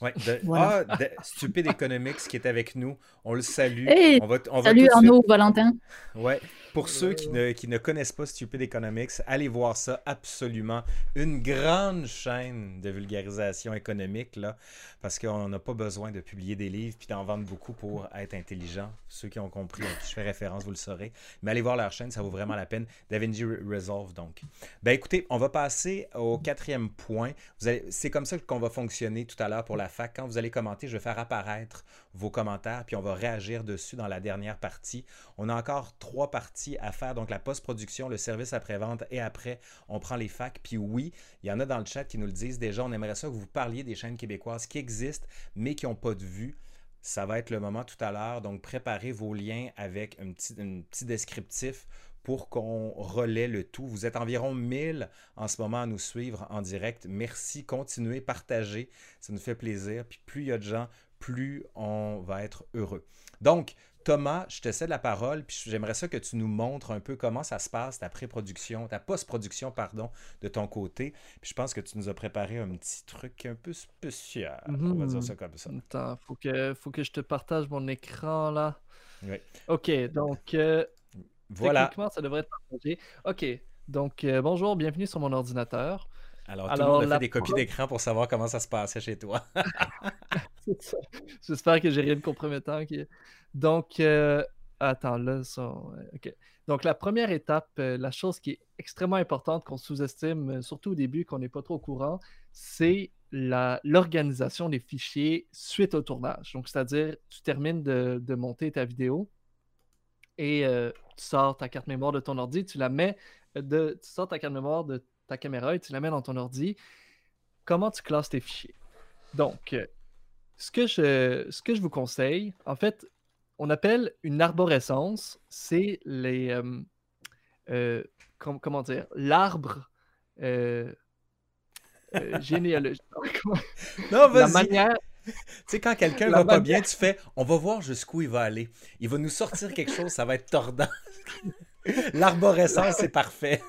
S1: Ouais, Ah, Stupid Economics qui est avec nous. On le salue.
S3: on va, on salut Arnaud, Valentin.
S1: Ouais. Pour ceux qui ne, qui ne, connaissent pas Stupid Economics, allez voir ça absolument. Une grande chaîne de vulgarisation économique, là, parce qu'on n'a pas besoin de publier des livres puis d'en vendre beaucoup pour être intelligent. Ceux qui ont compris à qui je fais référence, vous le saurez. Mais allez voir leur chaîne, ça vaut vraiment la peine. DaVinci Resolve, donc. Ben écoutez, on va passer au quatrième point. C'est comme ça qu'on va fonctionner tout à l'heure pour la quand vous allez commenter, je vais faire apparaître vos commentaires, puis on va réagir dessus dans la dernière partie. On a encore trois parties à faire, donc la post-production, le service après-vente, et après, on prend les facs. Puis oui, il y en a dans le chat qui nous le disent déjà, on aimerait ça que vous parliez des chaînes québécoises qui existent, mais qui n'ont pas de vue. Ça va être le moment tout à l'heure, donc préparez vos liens avec un petit, un petit descriptif pour qu'on relaie le tout. Vous êtes environ 1000 en ce moment à nous suivre en direct. Merci, continuez, partagez, ça nous fait plaisir. Puis plus il y a de gens, plus on va être heureux. Donc, Thomas, je te cède la parole, puis j'aimerais ça que tu nous montres un peu comment ça se passe, ta pré-production, ta post-production, pardon, de ton côté. Puis je pense que tu nous as préparé un petit truc un peu spécial, on va dire ça comme ça.
S2: Attends, faut que, faut que je te partage mon écran là.
S1: Oui.
S2: Ok, donc euh,
S1: voilà.
S2: Techniquement, ça devrait être partagé. OK. Donc, euh, bonjour, bienvenue sur mon ordinateur.
S1: Alors, tout le monde a fait des copies d'écran pour savoir comment ça se passait chez toi.
S2: J'espère que j'ai rien de compromettant. Donc, euh, attends, là, ça... OK. Donc, la première étape, euh, la chose qui est extrêmement importante, qu'on sous-estime, surtout au début, qu'on n'est pas trop au courant, c'est l'organisation des fichiers suite au tournage. Donc, c'est-à-dire, tu termines de, de monter ta vidéo et tu sors ta carte mémoire de ton ordi, tu la mets de, tu sors ta carte mémoire de ta caméra et tu la mets dans ton ordi. Comment tu classes tes fichiers? Donc, ce que je, ce que je vous conseille, en fait, on appelle une arborescence, c'est les, comment dire, l'arbre généalogique.
S1: non, vas-y. La manière, tu sais, quand quelqu'un va pas bien, tu fais on va voir jusqu'où il va aller. Il va nous sortir quelque chose, ça va être tordant. L'arborescence, c'est parfait.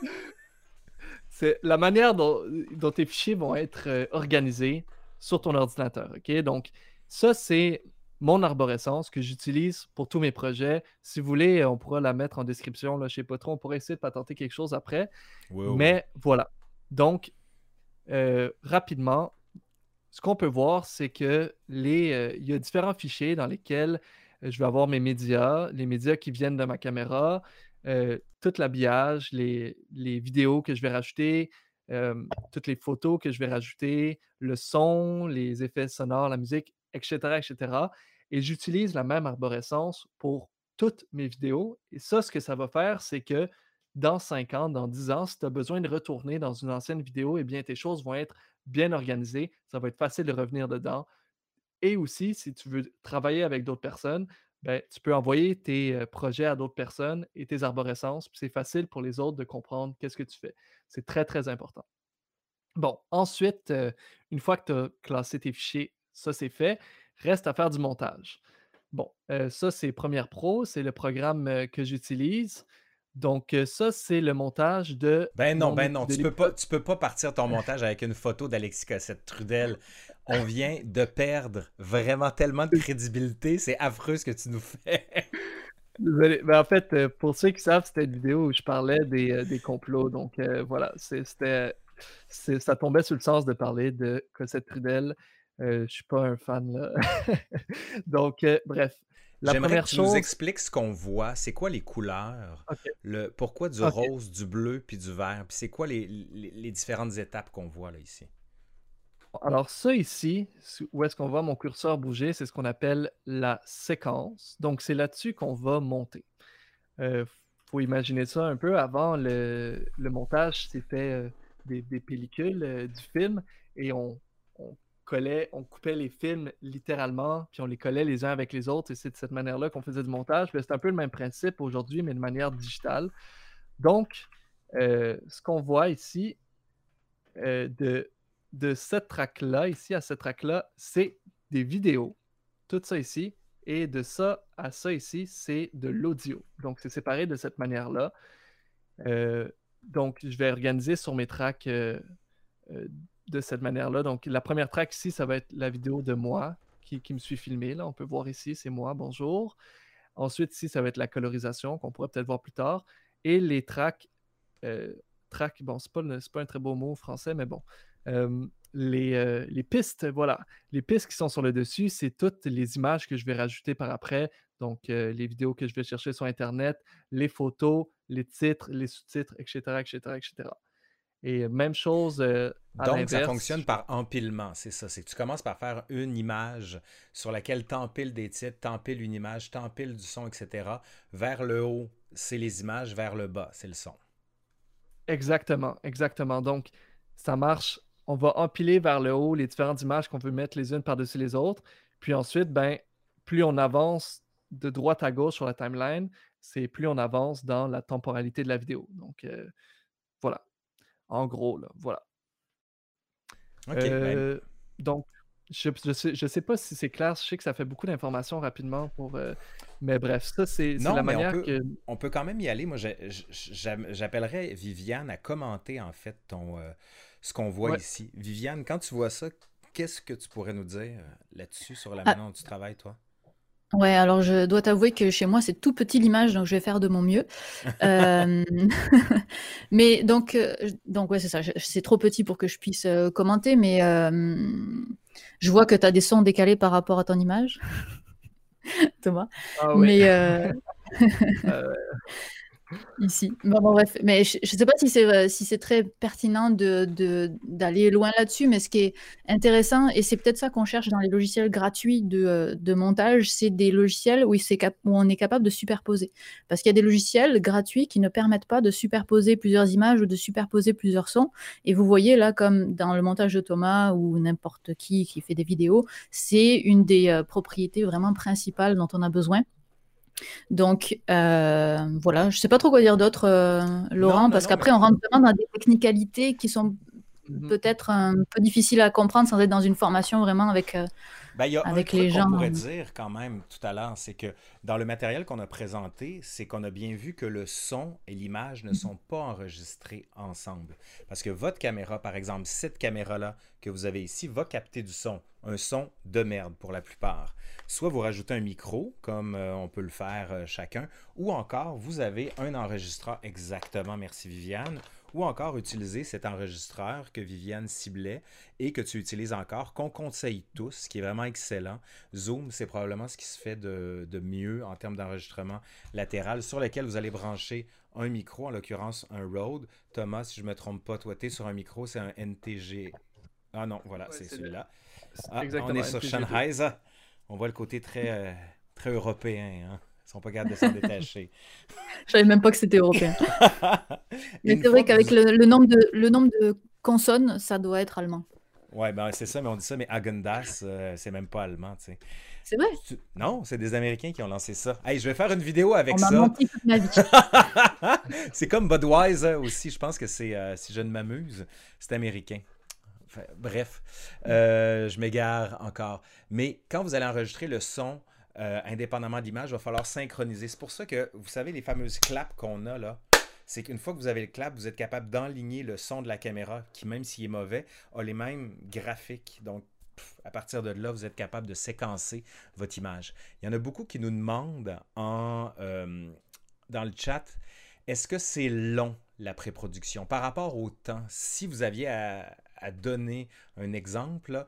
S2: C'est la manière dont, tes fichiers vont être euh, organisés sur ton ordinateur. OK? Donc, ça, c'est mon arborescence que j'utilise pour tous mes projets. Si vous voulez, on pourra la mettre en description. Là, je sais pas trop, on pourrait essayer de patenter quelque chose après. Mais voilà. Donc, euh, rapidement, ce qu'on peut voir, c'est que les, euh, il y a différents fichiers dans lesquels euh, je vais avoir mes médias, les médias qui viennent de ma caméra, euh, tout l'habillage, les, les, vidéos que je vais rajouter, toutes les photos que je vais rajouter, le son, les effets sonores, la musique, etc. etc. Et j'utilise la même arborescence pour toutes mes vidéos. Et ça, ce que ça va faire, c'est que dans 5 ans, dans 10 ans, si tu as besoin de retourner dans une ancienne vidéo, eh bien, tes choses vont être bien organisées. Ça va être facile de revenir dedans. Et aussi, si tu veux travailler avec d'autres personnes, ben, tu peux envoyer tes projets à d'autres personnes et tes arborescences. C'est facile pour les autres de comprendre qu'est-ce que tu fais. C'est très, très important. Bon, ensuite, une fois que tu as classé tes fichiers, ça c'est fait, reste à faire du montage. Bon, ça c'est Premiere Pro, c'est le programme que j'utilise. Donc, ça, c'est le montage de.
S1: Ben non, ben non, tu peux, pas, tu peux pas partir ton montage avec une photo d'Alexis Cossette Trudel. On vient de perdre vraiment tellement de crédibilité. C'est affreux ce que tu nous fais.
S2: Désolé. Ben, en fait, pour ceux qui savent, c'était une vidéo où je parlais des, complots. Donc, voilà, c'était. Ça tombait sur le sens de parler de Cossette Trudel. je suis pas un fan, là. Donc, bref.
S1: J'aimerais que tu nous expliques ce qu'on voit. C'est quoi les couleurs? Le, pourquoi du rose, du bleu puis du vert? Puis c'est quoi les, différentes étapes qu'on voit là ici?
S2: Alors ça ici, où est-ce qu'on voit mon curseur bouger, c'est ce qu'on appelle la séquence. Donc c'est là-dessus qu'on va monter. Il euh, faut imaginer ça un peu. Avant, le, montage, c'était euh, des, pellicules euh, du film et on, on coupait les films littéralement, puis on les collait les uns avec les autres, et c'est de cette manière-là qu'on faisait du montage. C'est un peu le même principe aujourd'hui, mais de manière digitale. Donc, euh, ce qu'on voit ici, euh, de, de cette track-là, ici à cette track-là, c'est des vidéos. Tout ça ici. Et de ça à ça ici, c'est de l'audio. Donc, c'est séparé de cette manière-là. Euh, donc, je vais organiser sur mes tracks de cette manière-là. Donc, la première track ici, ça va être la vidéo de moi qui, me suis filmé. Là, on peut voir ici, c'est moi, bonjour. Ensuite, ici, ça va être la colorisation qu'on pourrait peut-être voir plus tard. Et les tracks, euh, tracks bon, c'est pas, pas un très beau mot français, mais bon. Euh, les, euh, les, pistes, voilà. Les pistes qui sont sur le dessus, c'est toutes les images que je vais rajouter par après. Donc, euh, les vidéos que je vais chercher sur Internet, les photos, les titres, les sous-titres, etc., etc., etc. Et même chose. Euh,
S1: Donc, ça fonctionne par empilement, c'est ça. C'est que tu commences par faire une image sur laquelle tu empiles des titres, tu empiles une image, tu empiles du son, etc. Vers le haut, c'est les images, vers le bas, c'est le son.
S2: Exactement, exactement. Donc, ça marche. On va empiler vers le haut les différentes images qu'on veut mettre les unes par-dessus les autres. Puis ensuite, ben, plus on avance de droite à gauche sur la timeline, c'est plus on avance dans la temporalité de la vidéo. Donc, euh. En gros, là, voilà. Ben euh, donc, je ne sais, sais, pas si c'est clair. Je sais que ça fait beaucoup d'informations rapidement pour. Euh, mais bref, ça, c'est la manière
S1: on peut,
S2: que.
S1: On peut quand même y aller. Moi, j'appellerais Viviane à commenter, en fait, ton, euh, ce qu'on voit ici. Viviane, quand tu vois ça, qu'est-ce que tu pourrais nous dire là-dessus, sur la ah manière dont tu travailles, toi?
S3: Ouais, alors je dois t'avouer que chez moi, c'est tout petit l'image, donc je vais faire de mon mieux. Euh, mais donc, euh, donc ouais, c'est ça. C'est trop petit pour que je puisse euh, commenter, mais je vois que tu as des sons décalés par rapport à ton image, Thomas. Ah oui. Mais ici. Mais je ne sais pas si c'est euh, très pertinent d'aller loin là-dessus, mais ce qui est intéressant, et c'est peut-être ça qu'on cherche dans les logiciels gratuits de, euh, montage, c'est des logiciels où on est capable de superposer. Parce qu'il y a des logiciels gratuits qui ne permettent pas de superposer plusieurs images ou de superposer plusieurs sons. Et vous voyez là, comme dans le montage de Thomas ou n'importe qui qui fait des vidéos, c'est une des euh, propriétés vraiment principales dont on a besoin. Donc euh, voilà, je sais pas trop quoi dire d'autre, euh, Laurent, parce qu'après on rentre vraiment dans des technicalités qui sont mmh peut-être un peu difficiles à comprendre sans être dans une formation vraiment avec,
S1: ben, y a avec un les gens. pourrait dire quand même tout à l'heure, c'est que dans le matériel qu'on a présenté, c'est qu'on a bien vu que le son et l'image ne sont pas enregistrés ensemble. Parce que votre caméra, par exemple, cette caméra-là que vous avez ici, va capter du son, un son de merde pour la plupart. Soit vous rajoutez un micro, comme euh, on peut le faire euh, chacun, ou encore vous avez un enregistreur exactement, merci Viviane, ou encore utiliser cet enregistreur que Viviane ciblait et que tu utilises encore, qu'on conseille tous, qui est vraiment excellent. Zoom, c'est probablement ce qui se fait de, mieux en termes d'enregistrement latéral, sur lequel vous allez brancher un micro, en l'occurrence un Rode. Thomas, si je ne me trompe pas, toi, tu es sur un micro, c'est un NTG. Ah non, voilà, c'est celui-là. Ah, on est sur Sennheiser. On voit le côté très, euh, très européen. Hein. Ils sont pas capables de s'en détacher.
S3: Je savais même pas que c'était européen. mais c'est vrai qu'avec le, nombre de, le nombre de consonnes, ça doit être allemand.
S1: Ouais, ben c'est ça, mais on dit ça, mais Agendas, euh, c'est même pas allemand, tu sais.
S3: C'est vrai?
S1: Non, c'est des Américains qui ont lancé ça. Hey, je vais faire une vidéo avec ça. c'est comme Budweiser aussi. Je pense que c'est, euh, si je ne m'amuse, c'est américain. bref, euh, je m'égare encore. Mais quand vous allez enregistrer le son, euh, indépendamment d'image, il va falloir synchroniser. C'est pour ça que, vous savez, les fameuses claps qu'on a là, c'est qu'une fois que vous avez le clap, vous êtes capable d'enligner le son de la caméra, qui même s'il est mauvais, a les mêmes graphiques. Donc, à partir de là, vous êtes capable de séquencer votre image. Il y en a beaucoup qui nous demandent en, euh, dans le chat, est-ce que c'est long la pré-production? Par rapport au temps? Si vous aviez à, donner un exemple,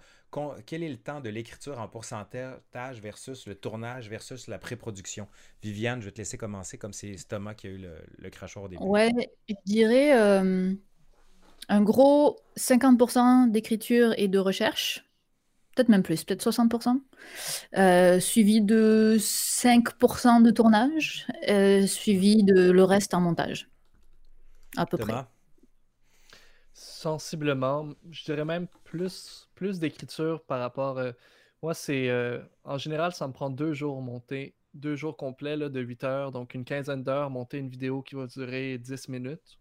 S1: quel est le temps de l'écriture en pourcentage versus le tournage versus la pré-production? Viviane, je vais te laisser commencer comme c'est Thomas qui a eu le, le crachoir au début.
S3: Ouais, je dirais euh, un gros 50% d'écriture et de recherche peut-être même plus, peut-être 60%, euh, suivi de 5% de tournage, euh, suivi de le reste en montage, à peu près.
S2: Sensiblement, je dirais même plus, plus d'écriture par rapport. Euh, moi, c'est en général, ça me prend deux jours monter, deux jours complets là, de 8 heures, donc une quinzaine d'heures, monter une vidéo qui va durer 10 minutes.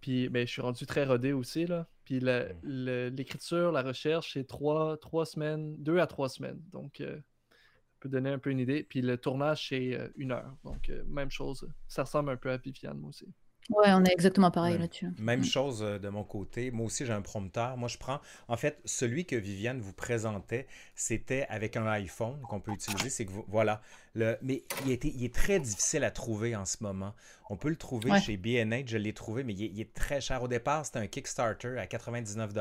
S2: Puis ben, je suis rendu très rodé aussi. Là. Puis l'écriture, la, recherche, c'est trois, trois semaines, deux à trois semaines. Donc, euh, ça peut donner un peu une idée. Puis le tournage, c'est euh, une heure. Donc, euh, même chose. Ça ressemble un peu à Viviane, moi aussi.
S3: Ouais, on est exactement pareil là-dessus.
S1: Même chose de mon côté. Moi aussi, j'ai un prompteur. Moi, je prends. En fait, celui que Viviane vous présentait, c'était avec un iPhone qu'on peut utiliser. C'est que voilà. Le... Mais il, était... il est très difficile à trouver en ce moment. On peut le trouver chez B&H. Je l'ai trouvé, mais il est... très cher. Au départ, c'était un Kickstarter à 99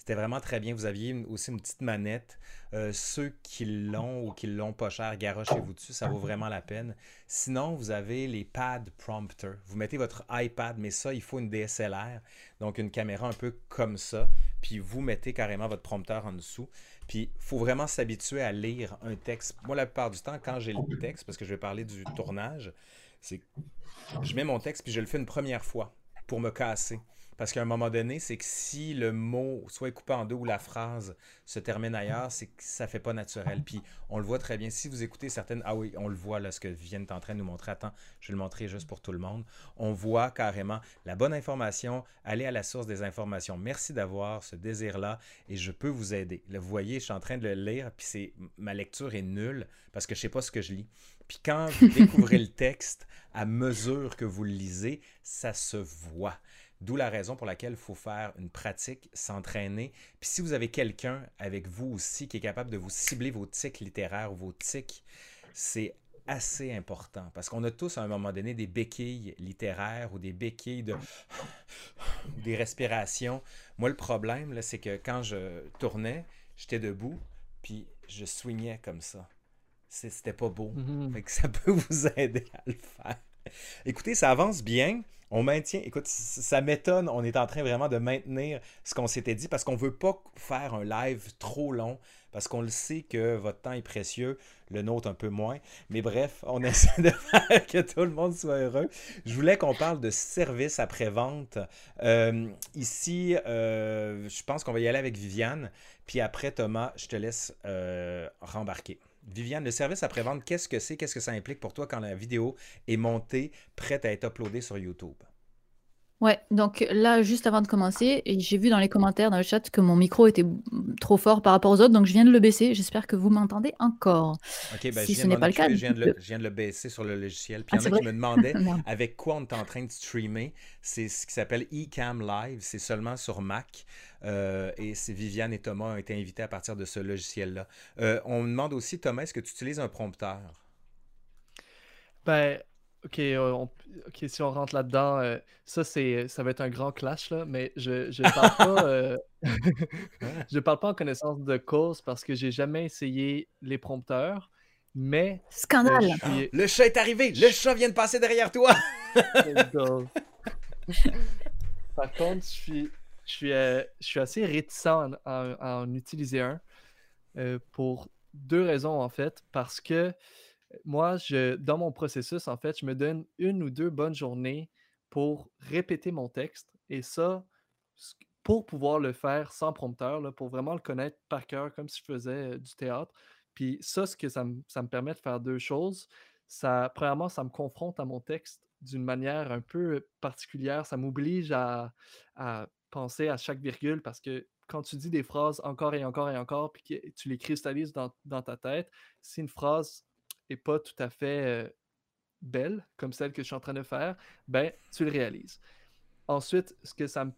S1: C'était vraiment très bien. Vous aviez aussi une petite manette. Euh, ceux qui l'ont ou qui l'ont pas cher, garochez-vous dessus, ça vaut vraiment la peine. Sinon, vous avez les pad prompter. Vous mettez votre iPad, mais ça, il faut une DSLR, donc une caméra un peu comme ça, puis vous mettez carrément votre prompteur en dessous. Puis, il faut vraiment s'habituer à lire un texte. Moi, la plupart du temps, quand j'ai le texte, parce que je vais parler du tournage, c'est je mets mon texte puis je le fais une première fois pour me casser. Parce qu'à un moment donné, c'est que si le mot soit coupé en deux ou la phrase se termine ailleurs, c'est que ça fait pas naturel. Puis on le voit très bien. Si vous écoutez certaines. Ah oui, on le voit là, ce que Vienne est en train de nous montrer. Attends, je vais le montrer juste pour tout le monde. On voit carrément la bonne information, aller à la source des informations. Merci d'avoir ce désir-là et je peux vous aider. Là, vous voyez, je suis en train de le lire, puis c'est ma lecture est nulle parce que je sais pas ce que je lis. Puis quand vous découvrez le texte à mesure que vous le lisez, ça se voit. D'où la raison pour laquelle il faut faire une pratique, s'entraîner. Puis si vous avez quelqu'un avec vous aussi qui est capable de vous cibler vos tics littéraires ou vos tics, c'est assez important parce qu'on a tous à un moment donné des béquilles littéraires ou des béquilles de des respirations. Moi le problème c'est que quand je tournais, j'étais debout puis je swingais comme ça. C'était pas beau. Mm-hmm. ça peut vous aider à le faire. Écoutez, ça avance bien. On maintient. Écoute, ça m'étonne. On est en train vraiment de maintenir ce qu'on s'était dit parce qu'on ne veut pas faire un live trop long parce qu'on le sait que votre temps est précieux, le nôtre un peu moins. Mais bref, on essaie de faire que tout le monde soit heureux. Je voulais qu'on parle de service après-vente. Euh, ici, euh, je pense qu'on va y aller avec Viviane. Puis après, Thomas, je te laisse euh, rembarquer. Viviane, le service après-vente, qu'est-ce que c'est? Qu'est-ce que ça implique pour toi quand la vidéo est montée, prête à être uploadée sur YouTube?
S3: Ouais, donc là, juste avant de commencer, j'ai vu dans les commentaires, dans le chat, que mon micro était trop fort par rapport aux autres, donc je viens de le baisser. J'espère que vous m'entendez encore.
S1: Ok, ben, si ce n'est pas le cas, je viens, de le, baisser sur le logiciel. Puis il y ah, en a qui me demandaient avec quoi on est en train de streamer. C'est ce qui s'appelle eCam Live. C'est seulement sur Mac. Euh, et c'est Viviane et Thomas ont été invités à partir de ce logiciel-là. Euh, on me demande aussi, Thomas, est-ce que tu utilises un prompteur?
S2: Ben, ok, euh, ok, si on rentre là-dedans, ça c'est, ça va être un grand clash là, mais je je parle pas, je parle pas en connaissance de cause parce que j'ai jamais essayé les prompteurs, mais
S3: scandale.
S1: Le chat est arrivé, le chat vient de passer derrière toi.
S2: Par contre, je suis, je suis, euh, je suis assez réticent à en, utiliser un euh, pour deux raisons en fait. Parce que Moi, je, dans mon processus, en fait, je me donne une ou deux bonnes journées pour répéter mon texte. Et ça, pour pouvoir le faire sans prompteur, pour vraiment le connaître par cœur, comme si je faisais du théâtre. Puis ça, ce que ça me, permet de faire deux choses. Ça, premièrement, ça me confronte à mon texte d'une manière un peu particulière. Ça m'oblige à, penser à chaque virgule parce que quand tu dis des phrases encore et encore et encore, puis que tu les cristallises dans, ta tête, si une phrase n'est pas tout à fait belle, comme celle que je suis en train de faire, ben, tu le réalises. Ensuite, ce que ça me,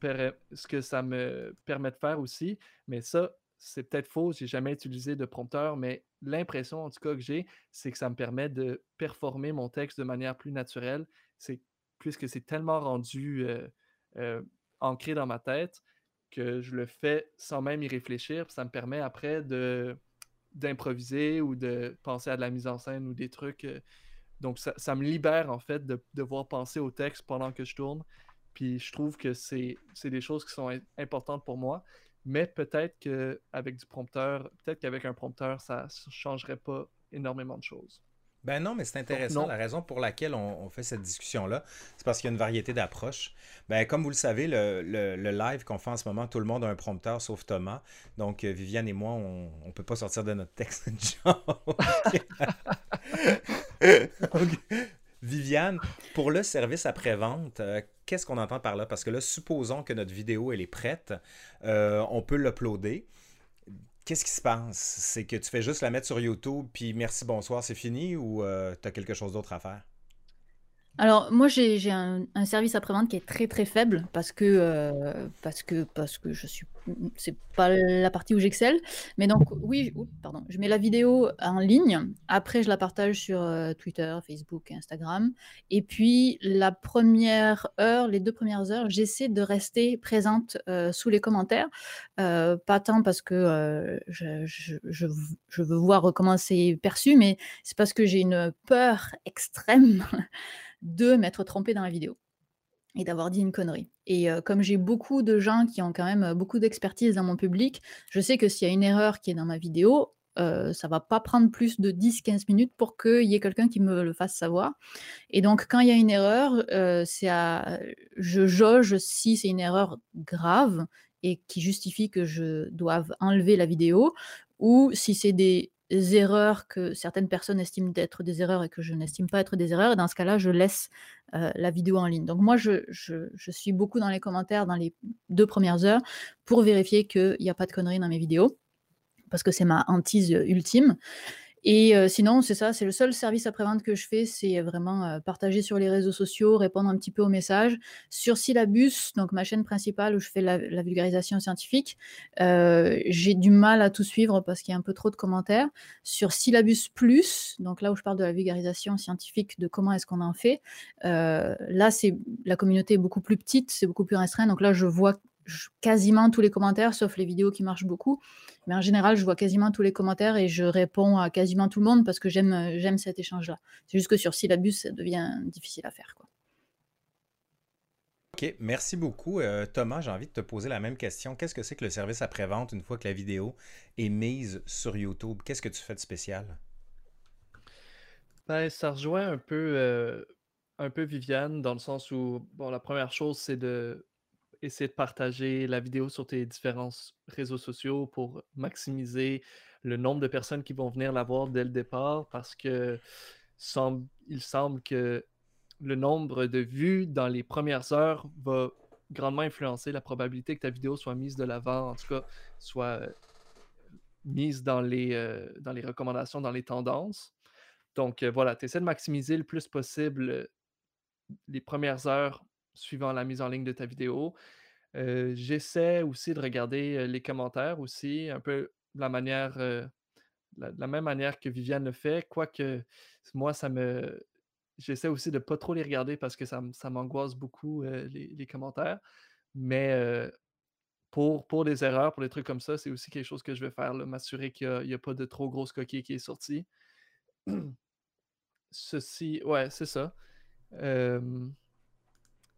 S2: ce que ça me permet de faire aussi, mais ça, c'est peut-être faux, j'ai jamais utilisé de prompteur, mais l'impression en tout cas que j'ai, c'est que ça me permet de performer mon texte de manière plus naturelle. C'est puisque c'est tellement rendu ancré dans ma tête que je le fais sans même y réfléchir. ça me permet après de d'improviser ou de penser à de la mise en scène ou des trucs. donc ça, me libère en fait de devoir penser au texte pendant que je tourne. Puis je trouve que c'est des choses qui sont importantes pour moi. Mais peut-être qu'avec du prompteur, peut-être qu'avec un prompteur, ça ne changerait pas énormément de choses.
S1: Ben non, mais c'est intéressant. La raison pour laquelle on, fait cette discussion-là, c'est parce qu'il y a une variété d'approches. Ben, comme vous le savez, le, live qu'on fait en ce moment, tout le monde a un prompteur sauf Thomas. Donc, euh, Viviane et moi, on ne peut pas sortir de notre texte Viviane, pour le service après-vente, euh, qu'est-ce qu'on entend par là? Parce que là, supposons que notre vidéo, elle est prête, euh, on peut l'uploader. Qu'est-ce qui se passe? C'est que tu fais juste la mettre sur YouTube, puis merci, bonsoir, c'est fini, ou euh, tu as quelque chose d'autre à faire?
S3: Alors moi j'ai un service après-vente qui est très, très faible parce que, euh, parce que parce que je suis c'est pas la partie où j'excelle. Mais donc oui, pardon, je mets la vidéo en ligne, après je la partage sur, euh, Twitter, Facebook Instagram. Et puis la première heure, les deux premières heures, j'essaie de rester présente, euh, sous les commentaires, pas tant parce que, je je veux voir comment c'est perçu, mais c'est parce que j'ai une peur extrême de m'être trompé dans la vidéo et d'avoir dit une connerie. Et comme j'ai beaucoup de gens qui ont quand même beaucoup d'expertise dans mon public, je sais que s'il y a une erreur qui est dans ma vidéo, ça ça va pas prendre plus de 10-15 minutes pour qu'il y ait quelqu'un qui me le fasse savoir. Et donc quand il y a une erreur, c'est à... je jauge si c'est une erreur grave et qui justifie que je doive enlever la vidéo, ou si c'est des erreurs que certaines personnes estiment d'être des erreurs et que je n'estime pas être des erreurs. Et dans ce cas-là, je laisse la vidéo en ligne. Donc moi, je, suis beaucoup dans les commentaires dans les deux premières heures pour vérifier qu'il n'y a pas de conneries dans mes vidéos, parce que c'est ma hantise ultime. Et sinon, c'est ça, c'est le seul service après-vente que je fais, c'est vraiment, partager sur les réseaux sociaux, répondre un petit peu aux messages. Sur Syllabus, donc ma chaîne principale où je fais la vulgarisation scientifique, j'ai du mal à tout suivre parce qu'il y a un peu trop de commentaires. Sur Syllabus+, Plus, donc là où je parle de la vulgarisation scientifique, de comment est-ce qu'on en fait, là, c'est la communauté est beaucoup plus petite, c'est beaucoup plus restreint, donc là, je vois quasiment tous les commentaires, sauf les vidéos qui marchent beaucoup. Mais en général, je vois quasiment tous les commentaires et je réponds à quasiment tout le monde parce que j'aime, j'aime cet échange-là. C'est juste que sur Syllabus, ça devient difficile à faire. Quoi.
S1: Ok, merci beaucoup. Euh, Thomas, j'ai envie de te poser la même question. Qu'est-ce que c'est que le service après-vente une fois que la vidéo est mise sur YouTube? Qu'est-ce que tu fais de spécial?
S2: Ben, ça rejoint un peu, euh, un peu Viviane dans le sens où, bon, la première chose, c'est de essayer de partager la vidéo sur tes différents réseaux sociaux pour maximiser le nombre de personnes qui vont venir la voir dès le départ parce que il semble que le nombre de vues dans les premières heures va grandement influencer la probabilité que ta vidéo soit mise de l'avant, en tout cas soit euh, mise dans les, euh, dans les recommandations, dans les tendances. Donc euh, voilà, tu essaies de maximiser le plus possible les premières heures suivant la mise en ligne de ta vidéo. j'essaie aussi de regarder les commentaires aussi, un peu de la manière, la, même manière que Viviane le fait, quoique moi, ça me. J'essaie aussi de ne pas trop les regarder parce que ça, m'angoisse beaucoup les, commentaires. Mais pour, pour des erreurs, pour des trucs comme ça, c'est aussi quelque chose que je vais faire, m'assurer qu'il n'y a, pas de trop grosse coquille qui est sortie. Ceci, ouais, c'est ça.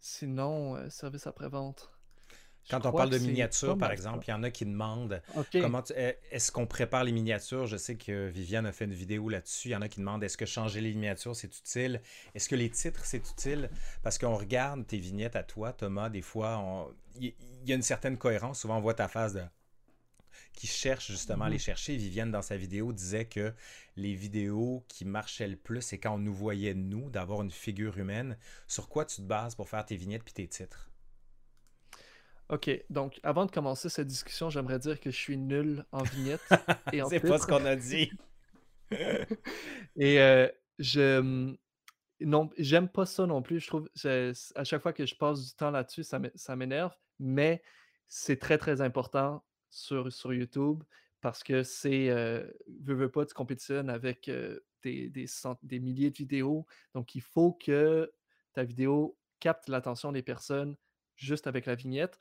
S2: Sinon, euh, service après-vente.
S1: Quand on parle de miniatures, par exemple, il y en a qui demandent comment est-ce qu'on prépare les miniatures? Je sais que Viviane a fait une vidéo là-dessus. Il y en a qui demandent est-ce que changer les miniatures c'est utile? Est-ce que les titres c'est utile? Parce qu'on regarde tes vignettes à toi, Thomas. Des fois, il y, a une certaine cohérence. Souvent, on voit ta phase de qui cherche justement à les mhm. chercher. Viviane, dans sa vidéo, disait que les vidéos qui marchaient le plus, c'est quand on nous voyait, nous, d'avoir une figure humaine. Sur quoi tu te bases pour faire tes vignettes puis tes titres?
S2: OK, donc avant de commencer cette discussion, j'aimerais dire que je suis nul en vignettes
S1: et C'est pas ce qu'on a dit.
S2: et euh, je non, j'aime pas ça non plus. Je trouve à chaque fois que je passe du temps là-dessus, ça m'énerve, mais c'est très très important sur, sur YouTube parce que c'est, euh, veux, pas, tu compétitionnes avec des, des, des, milliers de vidéos. Donc, il faut que ta vidéo capte l'attention des personnes juste avec la vignette.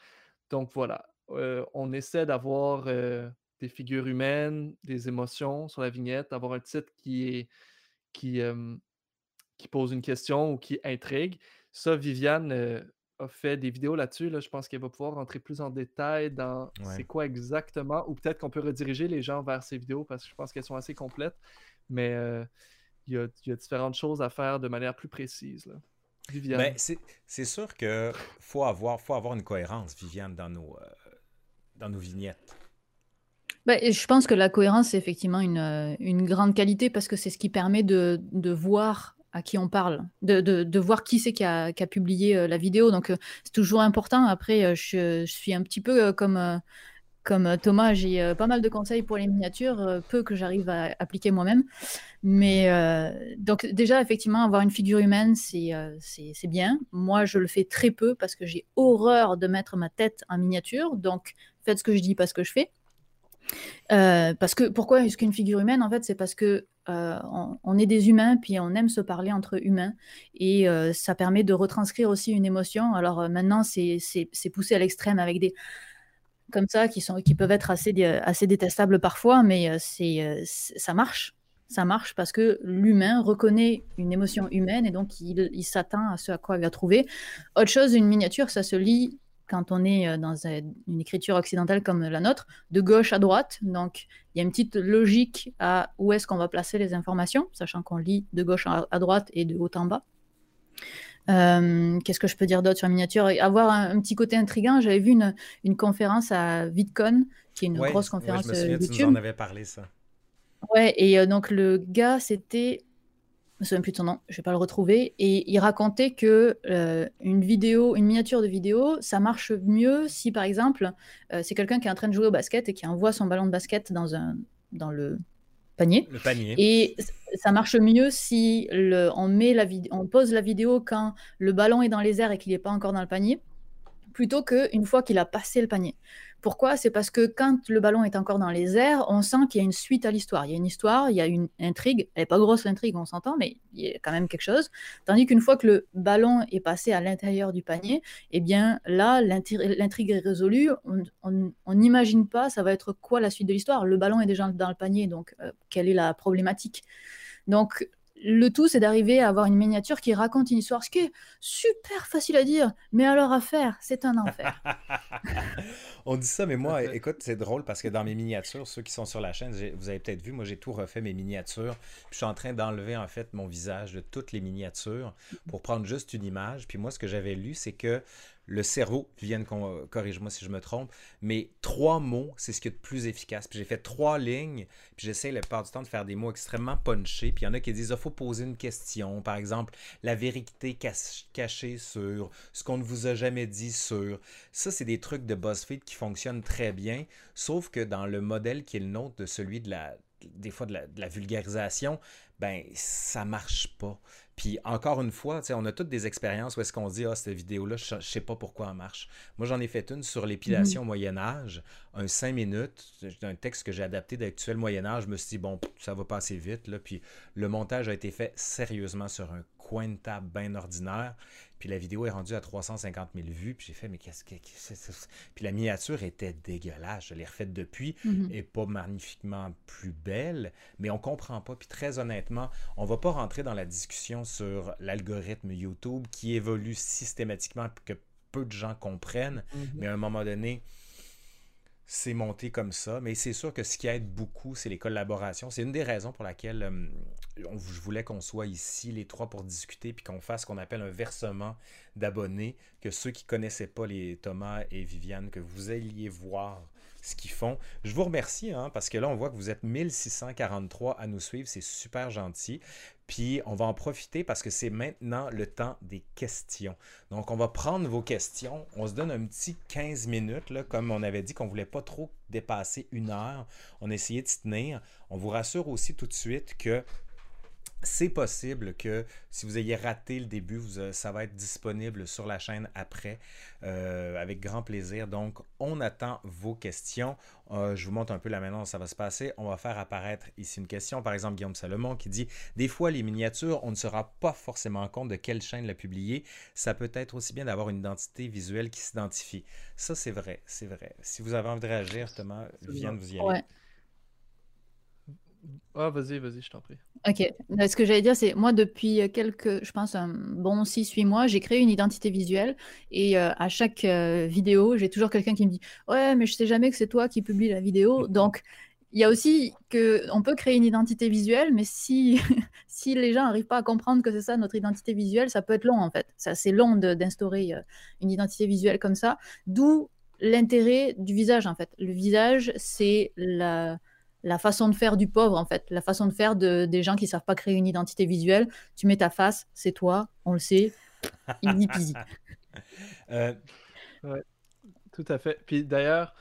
S2: Donc, voilà, on essaie d'avoir des figures humaines, des émotions sur la vignette, d'avoir un titre qui est qui, qui pose une question ou qui intrigue. Ça, Viviane a fait des vidéos là-dessus. Là, je pense qu'elle va pouvoir rentrer plus en détail dans c'est quoi exactement, ou peut-être qu'on peut rediriger les gens vers ces vidéos parce que je pense qu'elles sont assez complètes. Mais euh, il, y a, différentes choses à faire de manière plus précise. Là.
S1: Viviane. Ben, c'est sûr qu'il faut avoir, faut avoir une cohérence, Viviane, dans nos, euh, dans nos vignettes.
S3: Ben, je pense que la cohérence, c'est effectivement une, euh, une, grande qualité parce que c'est ce qui permet de, de voir à qui on parle, de, de, voir qui c'est qui a, qui a, publié euh, la vidéo. Donc, euh, c'est toujours important. Après, euh, je, je, suis un petit peu comme, comme Thomas, j'ai pas mal de conseils pour les miniatures, peu que j'arrive à appliquer moi-même. Mais donc, déjà, effectivement, avoir une figure humaine, c'est c'est bien. Moi, je le fais très peu parce que j'ai horreur de mettre ma tête en miniature. Donc, faites ce que je dis, pas ce que je fais. Parce que pourquoi est-ce qu'une figure humaine en fait c'est parce que euh, on, est des humains puis on aime se parler entre humains. Et euh, ça permet de retranscrire aussi une émotion. Alors maintenant c'est poussé à l'extrême avec des comme ça qui sont qui peuvent être assez assez détestables parfois mais c'est ça marche. Ça marche parce que l'humain reconnaît une émotion humaine et donc il, il à ce à quoi il va trouver autre chose une miniature ça se lit quand on est euh, dans une écriture occidentale comme la nôtre, de gauche à droite. Donc, il y a une petite logique à où est-ce qu'on va placer les informations, sachant qu'on lit de gauche à droite et de haut en bas. Euh, qu'est-ce que je peux dire d'autre sur la miniature? Avoir un, petit côté intriguant. J'avais vu une, une, conférence à VidCon, qui est une grosse conférence
S1: ouais, je me souviens, YouTube. Tu nous en avais parlé, ça.
S3: Ouais, et euh, donc le gars, c'était me souviens plus de son nom, je vais pas le retrouver, et il racontait que euh, une vidéo, une miniature de vidéo, ça marche mieux si par exemple euh, c'est quelqu'un qui est en train de jouer au basket et qui envoie son ballon de basket dans un dans le panier.
S1: Le panier.
S3: Et ça marche mieux si le, on met la on pose la vidéo quand le ballon est dans les airs et qu'il n'est pas encore dans le panier, plutôt qu'une fois qu'il a passé le panier. Pourquoi? C'est parce que quand le ballon est encore dans les airs, on sent qu'il y a une suite à l'histoire. Il y a une histoire, il y a une intrigue. Elle n'est pas grosse l'intrigue, on s'entend, mais il y a quand même quelque chose. Tandis qu'une fois que le ballon est passé à l'intérieur du panier, eh bien là, l'intrigue est résolue. On n'imagine pas ça va être quoi la suite de l'histoire. Le ballon est déjà dans le panier, donc euh, quelle est la problématique? Donc le tout, c'est d'arriver à avoir une miniature qui raconte une histoire, ce qui est super facile à dire, mais alors à faire, c'est un enfer.
S1: On dit ça, mais moi, écoute, c'est drôle parce que dans mes miniatures, ceux qui sont sur la chaîne, vous avez peut-être vu, moi j'ai tout refait mes miniatures. je suis en train d'enlever en fait mon visage de toutes les miniatures pour prendre juste une image. Puis moi, ce que j'avais lu, c'est que le cerveau, Vivienne, corrige-moi si je me trompe, mais trois mots, c'est ce qui est le plus efficace. Puis j'ai fait trois lignes, puis j'essaie la plupart du temps de faire des mots extrêmement punchés. Puis il y en a qui disent, il faut poser une question, par exemple, la vérité cachée sur, ce qu'on ne vous a jamais dit sur. Ça, c'est des trucs de BuzzFeed qui fonctionnent très bien, sauf que dans le modèle qui est le nôtre de celui de la des fois de la, de la vulgarisation, ben ça marche pas. Puis encore une fois, on a toutes des expériences où est-ce qu'on dit, ah, cette vidéo-là, je ne sais pas pourquoi elle marche. Moi, j'en ai fait une sur l'épilation au mhm. Moyen-Âge, un 5 minutes, un texte que j'ai adapté d'actuel Moyen-Âge. Je me suis dit, bon, ça va passer vite. Là. Puis le montage a été fait sérieusement sur un coin de table bien ordinaire. Puis la vidéo est rendue à 350 000 vues. Puis j'ai fait, mais qu'est-ce que c'est Puis la miniature était dégueulasse. Je l'ai refaite depuis. Mhm. Et pas magnifiquement plus belle. Mais on comprend pas. Puis très honnêtement, on va pas rentrer dans la discussion sur l'algorithme YouTube qui évolue systématiquement que peu de gens comprennent,
S2: Mhm.
S1: mais à un moment donné, c'est monté comme ça. Mais c'est sûr que ce qui aide beaucoup, c'est les collaborations. C'est une des raisons pour laquelle euh, je voulais qu'on soit ici les trois pour discuter puis qu'on fasse ce qu'on appelle un versement d'abonnés, que ceux qui connaissaient pas les Thomas et Viviane, que vous alliez voir ce qu'ils font. Je vous remercie, hein, parce que là, on voit que vous êtes 1643 à nous suivre. C'est super gentil. Puis, on va en profiter parce que c'est maintenant le temps des questions. Donc, on va prendre vos questions. On se donne un petit 15 minutes, comme on avait dit qu'on ne voulait pas trop dépasser une heure. On a essayé de s'y tenir. On vous rassure aussi tout de suite que c'est possible que si vous ayez raté le début, vous, euh, ça va être disponible sur la chaîne après, euh, avec grand plaisir. Donc, on attend vos questions. Euh, je vous montre un peu la manière dont ça va se passer. On va faire apparaître ici une question. Par exemple, Guillaume Salomon qui dit Des fois, les miniatures, on ne se rend pas forcément compte de quelle chaîne l'a publié. Ça peut être aussi bien d'avoir une identité visuelle qui s'identifie. Ça, c'est vrai, c'est vrai. Si vous avez envie de réagir, Thomas, viens de vous y aller.
S3: Ouais.
S2: Ah, vas-y, vas-y, je t'en prie.
S3: Ok. Euh, Ce que j'allais dire, c'est moi, depuis quelques, je pense, un bon 6-8 mois, j'ai créé une identité visuelle et euh, à chaque euh, vidéo, j'ai toujours quelqu'un qui me dit Ouais, mais je sais jamais que c'est toi qui publie la vidéo. Donc, il y a aussi que on peut créer une identité visuelle, mais si, si les gens n'arrivent pas à comprendre que c'est ça notre identité visuelle, ça peut être long en fait. C'est assez long d'instaurer euh, une identité visuelle comme ça. D'où l'intérêt du visage en fait. Le visage, c'est la la façon de faire du pauvre, en fait, la façon de faire de, des gens qui savent pas créer une identité visuelle. Tu mets ta face, c'est toi, on le sait, easy peasy.
S1: Euh,
S2: Tout à fait. Puis d'ailleurs,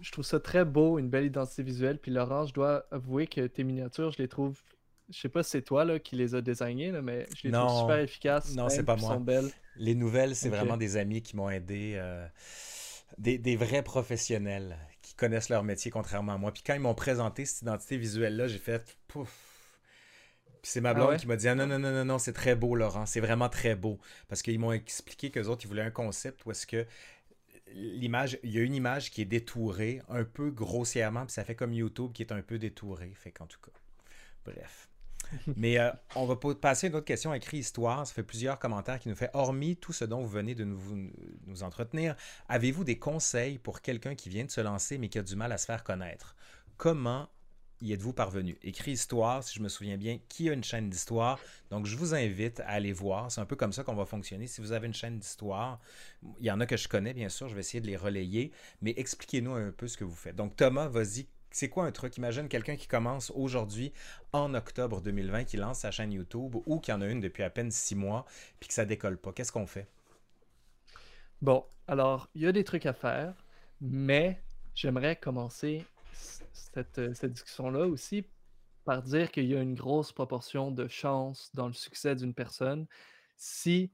S2: je trouve ça très beau, une belle identité visuelle. Puis Laurent, je dois avouer que tes miniatures, je les trouve. Je sais pas si c'est toi là, qui les a désignées, là, mais je les trouve super efficaces.
S1: Non, c'est pas moi.
S2: sont belles.
S1: Les nouvelles, c'est vraiment des amis qui m'ont aidé, euh, des, des vrais professionnels qui connaissent leur métier contrairement à moi. Puis quand ils m'ont présenté cette identité visuelle-là, j'ai fait pouf. Puis c'est ma
S2: Ah
S1: blonde
S2: ouais?
S1: qui m'a dit ah, non, non, non, non, non, c'est très beau, Laurent, c'est vraiment très beau. Parce qu'ils m'ont expliqué qu'eux autres, ils voulaient un concept où est-ce que l'image, il y a une image qui est détourée un peu grossièrement, puis ça fait comme YouTube qui est un peu détouré. Fait qu'en tout cas, bref. Mais euh, on va pa- passer à une autre question écrit histoire. Ça fait plusieurs commentaires qui nous fait hormis tout ce dont vous venez de nous, nous entretenir, avez-vous des conseils pour quelqu'un qui vient de se lancer mais qui a du mal à se faire connaître? Comment y êtes-vous parvenu? Écrit histoire, si je me souviens bien, qui a une chaîne d'histoire? Donc je vous invite à aller voir. C'est un peu comme ça qu'on va fonctionner. Si vous avez une chaîne d'histoire, il y en a que je connais bien sûr. Je vais essayer de les relayer, mais expliquez-nous un peu ce que vous faites. Donc Thomas, vas-y. C'est quoi un truc? Imagine quelqu'un qui commence aujourd'hui en octobre 2020 qui lance sa chaîne YouTube ou qui en a une depuis à peine six mois puis que ça décolle pas. Qu'est-ce qu'on fait?
S2: Bon, alors, il y a des trucs à faire, mais j'aimerais commencer euh, cette discussion-là aussi par dire qu'il y a une grosse proportion de chance dans le succès d'une personne. Si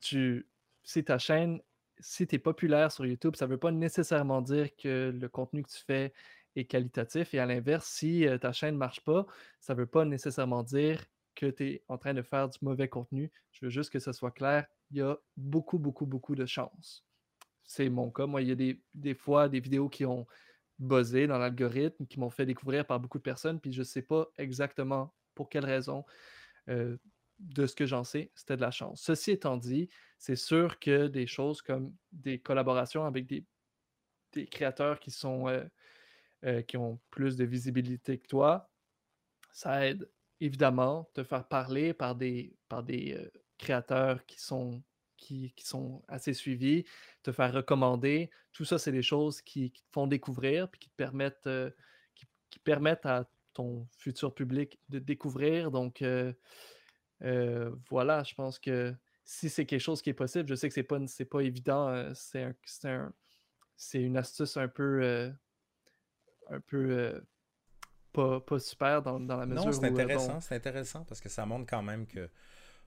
S2: tu, si ta chaîne, si tu es populaire sur YouTube, ça ne veut pas nécessairement dire que le contenu que tu fais est qualitatif. Et à l'inverse, si ta chaîne ne marche pas, ça ne veut pas nécessairement dire que tu es en train de faire du mauvais contenu. Je veux juste que ce soit clair. Il y a beaucoup, beaucoup, beaucoup de chance. C'est mon cas. Moi, il y a des, des fois des vidéos qui ont buzzé dans l'algorithme, qui m'ont fait découvrir par beaucoup de personnes, puis je ne sais pas exactement pour quelle raison. de ce que j'en sais, c'était de la chance. Ceci étant dit, c'est sûr que des choses comme des collaborations avec des, des créateurs qui sont euh, qui ont plus de visibilité que toi, ça aide évidemment te faire parler par des, par des euh, créateurs qui sont, qui, qui sont assez suivis, te faire recommander. Tout ça, c'est des choses qui, qui te font découvrir puis qui te permettent, euh, qui, qui permettent à ton futur public de découvrir. Donc, voilà, je pense que si c'est quelque chose qui est possible, je sais que c'est pas, pas évident, c'est un, un- une astuce un peu, un peu euh, pas, pas super dans, dans la mesure
S1: Non, c'est
S2: euh, bon,
S1: intéressant, c'est intéressant parce que ça montre quand même que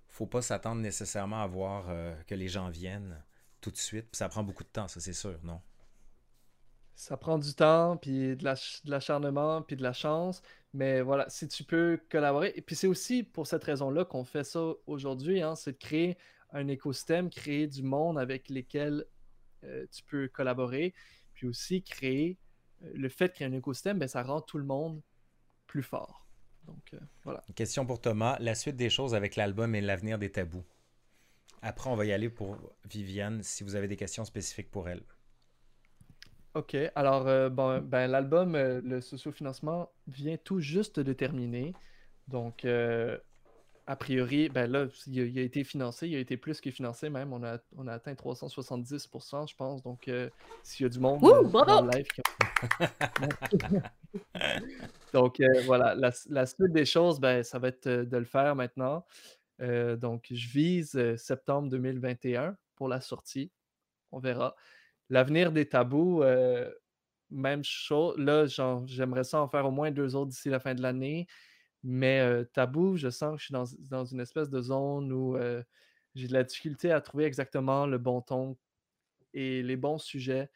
S1: faut pas s'attendre nécessairement à voir euh, que les gens viennent tout de suite. Puis ça prend beaucoup de temps, ça c'est sûr, non?
S2: ça prend du temps, puis de l'ach- de l'acharnement, puis de la chance. Mais voilà, si tu peux collaborer. Et puis c'est aussi pour cette raison-là qu'on fait ça aujourd'hui, hein, c'est de créer un écosystème, créer du monde avec lesquels euh, tu peux collaborer. Puis aussi créer le fait qu'il y ait un écosystème, ben, ça rend tout le monde plus fort. Donc euh, voilà.
S1: Une question pour Thomas. La suite des choses avec l'album et l'avenir des tabous. après, on va y aller pour Viviane si vous avez des questions spécifiques pour elle.
S2: OK. Alors, euh, bon, ben, l'album, euh, le sociofinancement vient tout juste de terminer. Donc, euh, a priori, ben là, il a, été financé, il a été plus que financé même. On a, on a atteint 370%, je pense. Donc, s'il y a du monde dans le live Donc, voilà, la, la, suite des choses, ben, ça va être de le faire maintenant. donc, je vise septembre 2021 pour la sortie. On verra. L'avenir des tabous, euh, même chose. Là, j'aimerais ça en faire au moins deux autres d'ici la fin de l'année. Mais tabou, je sens que je suis dans, une espèce de zone où j'ai de la difficulté à trouver exactement le bon ton et les bons sujets.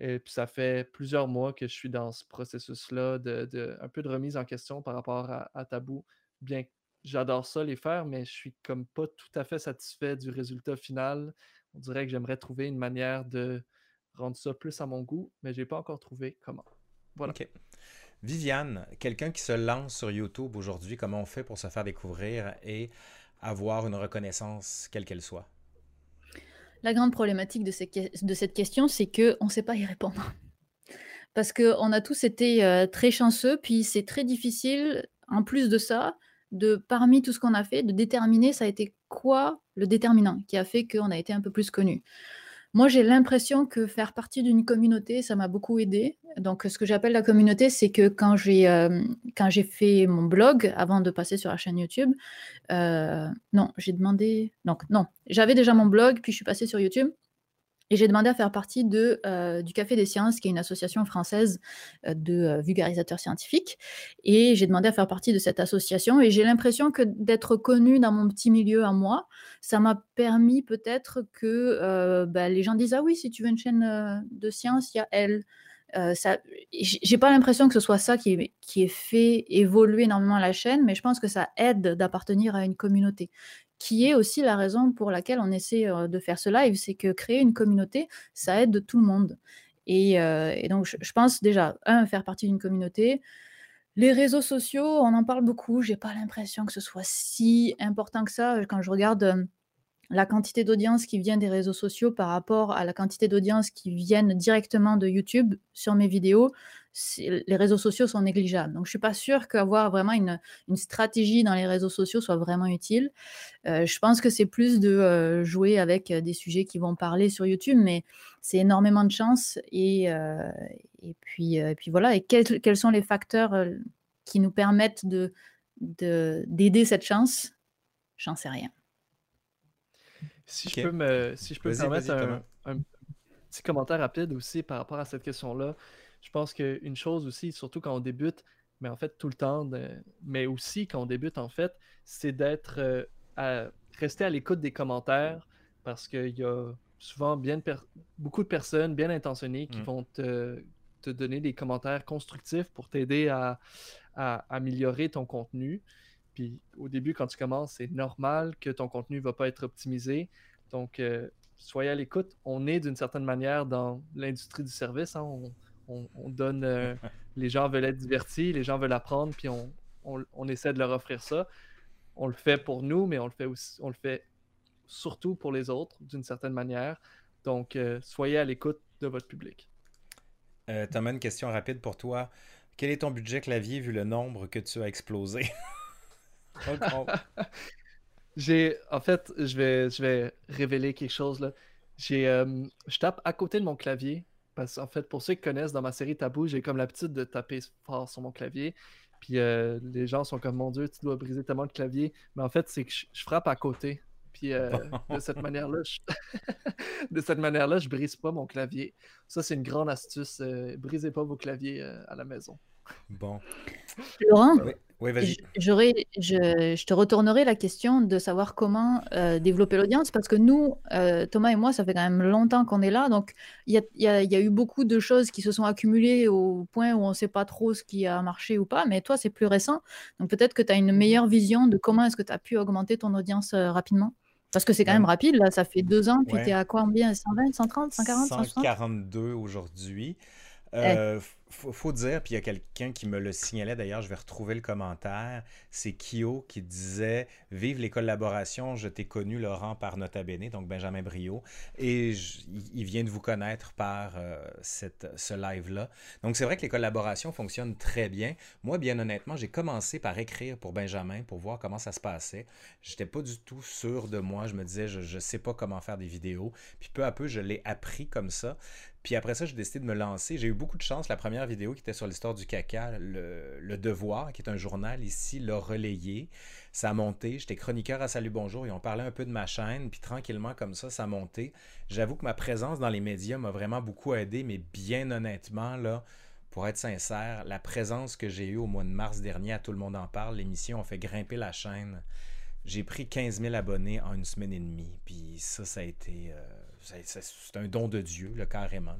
S2: Et puis ça fait plusieurs mois que je suis dans ce processus-là de, un peu de remise en question par rapport à, tabou. Bien que j'adore ça les faire, mais je suis comme pas tout à fait satisfait du résultat final on dirait que j'aimerais trouver une manière de rendre ça plus à mon goût, mais je n'ai pas encore trouvé comment. Voilà.
S1: Viviane, quelqu'un qui se lance sur YouTube aujourd'hui, comment on fait pour se faire découvrir et avoir une reconnaissance, quelle qu'elle soit?
S3: La grande problématique de, cette question, c'est qu'on ne sait pas y répondre. Parce qu'on a tous été euh, très chanceux, puis c'est très difficile, en plus de ça, de parmi tout ce qu'on a fait, de déterminer ça a été quoi le déterminant qui a fait qu'on a été un peu plus connu. Moi, j'ai l'impression que faire partie d'une communauté, ça m'a beaucoup aidé. Donc, ce que j'appelle la communauté, c'est que quand j'ai euh, quand j'ai fait mon blog avant de passer sur la chaîne YouTube, euh, non, j'ai demandé donc non, j'avais déjà mon blog, puis je suis passée sur YouTube. Et j'ai demandé à faire partie de, euh, du Café des Sciences, qui est une association française euh, de euh, vulgarisateurs scientifiques. Et j'ai demandé à faire partie de cette association. Et j'ai l'impression que d'être connue dans mon petit milieu à moi, ça m'a permis peut-être que bah, les gens disent Ah oui, si tu veux une chaîne de science, il y a elle. Euh, j'ai pas l'impression que ce soit ça qui, qui ait fait évoluer énormément la chaîne, mais je pense que ça aide d'appartenir à une communauté qui est aussi la raison pour laquelle on essaie de faire ce live, c'est que créer une communauté, ça aide tout le monde. Et, donc, je, pense déjà, un, faire partie d'une communauté. Les réseaux sociaux, on en parle beaucoup. J'ai pas l'impression que ce soit si important que ça. Quand je regarde la quantité d'audience qui vient des réseaux sociaux par rapport à la quantité d'audience qui viennent directement de YouTube sur mes vidéos, les réseaux sociaux sont négligeables. Donc, je ne suis pas sûre qu'avoir vraiment une, stratégie dans les réseaux sociaux soit vraiment utile. Euh, je pense que c'est plus de euh, jouer avec des sujets qui vont parler sur YouTube, mais c'est énormément de chance. Et, euh, et, puis, puis voilà. Et quels, quels sont les facteurs qui nous permettent de, d'aider cette chance? J'en sais rien.
S2: Si je peux me, si je peux permettre un, petit commentaire rapide aussi par rapport à cette question-là, je pense qu'une chose aussi, surtout quand on débute, mais en fait tout le temps, mais aussi quand on débute en fait, c'est d'être euh, à rester à l'écoute des commentaires parce qu'il y a souvent bien beaucoup de personnes bien intentionnées qui mm. vont te, te, donner des commentaires constructifs pour t'aider à, à, améliorer ton contenu. Puis au début, quand tu commences, c'est normal que ton contenu ne va pas être optimisé. Donc, euh, soyez à l'écoute. On est d'une certaine manière dans l'industrie du service. Hein. On, donne. Euh, les gens veulent être divertis, les gens veulent apprendre, puis on, essaie de leur offrir ça. On le fait pour nous, mais on le fait aussi, on le fait surtout pour les autres, d'une certaine manière. Donc, euh, soyez à l'écoute de votre public.
S1: Thomas, une question rapide pour toi. Quel est ton budget clavier vu le nombre que tu as explosé?
S2: j'ai, en fait, je vais, je vais révéler quelque chose là. J'ai, euh, je tape à côté de mon clavier parce qu'en fait, pour ceux qui connaissent dans ma série Tabou, j'ai comme l'habitude de taper fort sur mon clavier. Puis euh, les gens sont comme mon Dieu, tu dois briser tellement de clavier. Mais en fait, c'est que je, frappe à côté. Puis euh, de cette manière-là, je... de cette manière-là, je brise pas mon clavier. Ça, c'est une grande astuce. brisez pas vos claviers à la maison.
S1: Bon.
S3: Laurent, oui, je, te retournerai la question de savoir comment euh, développer l'audience parce que nous, euh, Thomas et moi, ça fait quand même longtemps qu'on est là. Donc, il y a, eu beaucoup de choses qui se sont accumulées au point où on ne sait pas trop ce qui a marché ou pas. Mais toi, c'est plus récent. Donc, peut-être que tu as une meilleure vision de comment est-ce que tu as pu augmenter ton audience euh, rapidement. Parce que c'est quand même rapide, là, ça fait deux ans, puis tu es à combien? 120, 130, 140,
S1: 142 aujourd'hui. Eh. Faut, faut dire, puis il y a quelqu'un qui me le signalait d'ailleurs, je vais retrouver le commentaire, c'est Kyo qui disait Vive les collaborations, je t'ai connu Laurent par Nota Bene, donc Benjamin Brio, et il vient de vous connaître par euh, ce live-là. Donc c'est vrai que les collaborations fonctionnent très bien. Moi, bien honnêtement, j'ai commencé par écrire pour Benjamin pour voir comment ça se passait. J'étais pas du tout sûr de moi, je me disais, je, je sais pas comment faire des vidéos, puis peu à peu, je l'ai appris comme ça. Puis après ça, j'ai décidé de me lancer. J'ai eu beaucoup de chance. La première vidéo qui était sur l'histoire du caca, le, Devoir, qui est un journal ici, l'a relayé. Ça a monté. J'étais chroniqueur à Salut Bonjour. Ils ont parlé un peu de ma chaîne. Puis tranquillement, comme ça, ça a monté. J'avoue que ma présence dans les médias m'a vraiment beaucoup aidé. Mais bien honnêtement, là, pour être sincère, la présence que j'ai eue au mois de mars dernier, à Tout le monde en parle, l'émission a fait grimper la chaîne. J'ai pris 15 000 abonnés en une semaine et demie. Puis ça, ça a été. Euh, c'est un don de Dieu, là, carrément.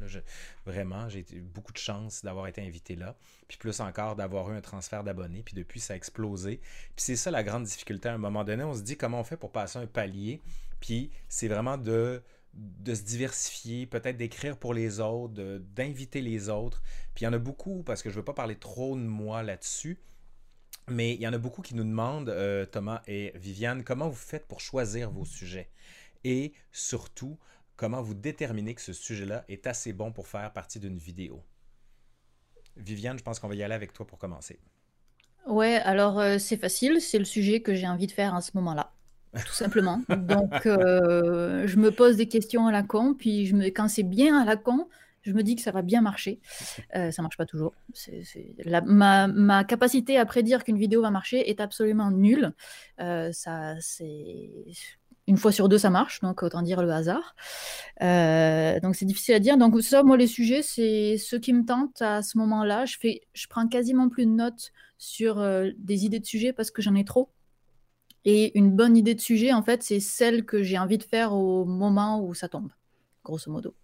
S1: vraiment, j'ai eu beaucoup de chance d'avoir été invité là. Puis plus encore, d'avoir eu un transfert d'abonnés. Puis depuis, ça a explosé. Puis c'est ça la grande difficulté. À un moment donné, on se dit comment on fait pour passer un palier? Puis c'est vraiment de de se diversifier, peut-être d'écrire pour les autres, d'inviter les autres. Puis il y en a beaucoup, parce que je ne veux pas parler trop de moi là-dessus, mais il y en a beaucoup qui nous demandent, euh, Thomas et Viviane, comment vous faites pour choisir vos sujets? Et surtout, comment vous déterminez que ce sujet-là est assez bon pour faire partie d'une vidéo. Viviane, je pense qu'on va y aller avec toi pour commencer.
S3: Ouais, alors euh, c'est facile, c'est le sujet que j'ai envie de faire à ce moment-là, tout simplement. Donc euh, je me pose des questions à la con, puis je me, quand c'est bien à la con, je me dis que ça va bien marcher. Euh, ça marche pas toujours. ma, ma, capacité à prédire qu'une vidéo va marcher est absolument nulle. Euh, ça, c'est une fois sur deux, ça marche, donc autant dire le hasard. Euh, donc c'est difficile à dire. Donc ça, moi, les sujets, c'est ce qui me tente à ce moment-là. Je fais, je prends quasiment plus de notes sur euh, des idées de sujets parce que j'en ai trop. Et une bonne idée de sujet, en fait, c'est celle que j'ai envie de faire au moment où ça tombe, grosso modo.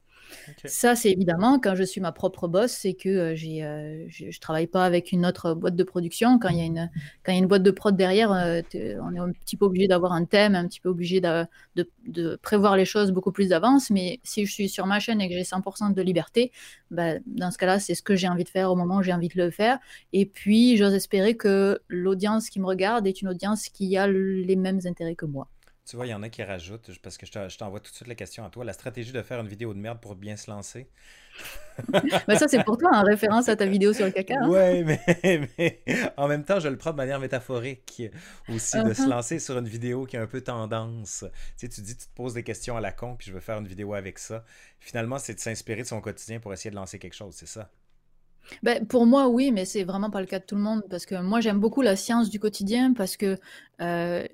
S3: Ça, c'est évidemment quand je suis ma propre boss, c'est que euh, euh, je ne travaille pas avec une autre boîte de production. Quand il y a une, boîte de prod derrière, euh, on est un petit peu obligé d'avoir un thème, un petit peu obligé de prévoir les choses beaucoup plus d'avance. Mais si je suis sur ma chaîne et que j'ai 100% de liberté, bah, dans ce cas-là, c'est ce que j'ai envie de faire au moment où j'ai envie de le faire. Et puis, j'ose espérer que l'audience qui me regarde est une audience qui a les mêmes intérêts que moi.
S1: Tu vois, il y en a qui rajoutent, parce que je t'envoie tout de suite la question à toi, la stratégie de faire une vidéo de merde pour bien se lancer.
S3: mais ça, c'est pour toi, en référence à ta vidéo sur le caca.
S1: Hein. Oui, mais, en même temps, je le prends de manière métaphorique aussi, de se uh-huh. lancer sur une vidéo qui a un peu tendance. Tu sais, tu dis, tu te poses des questions à la con, puis je veux faire une vidéo avec ça. Finalement, c'est de s'inspirer de son quotidien pour essayer de lancer quelque chose, c'est ça?
S3: Ben, pour moi, oui, mais c'est vraiment pas le cas de tout le monde parce que moi, j'aime beaucoup la science du quotidien parce que euh,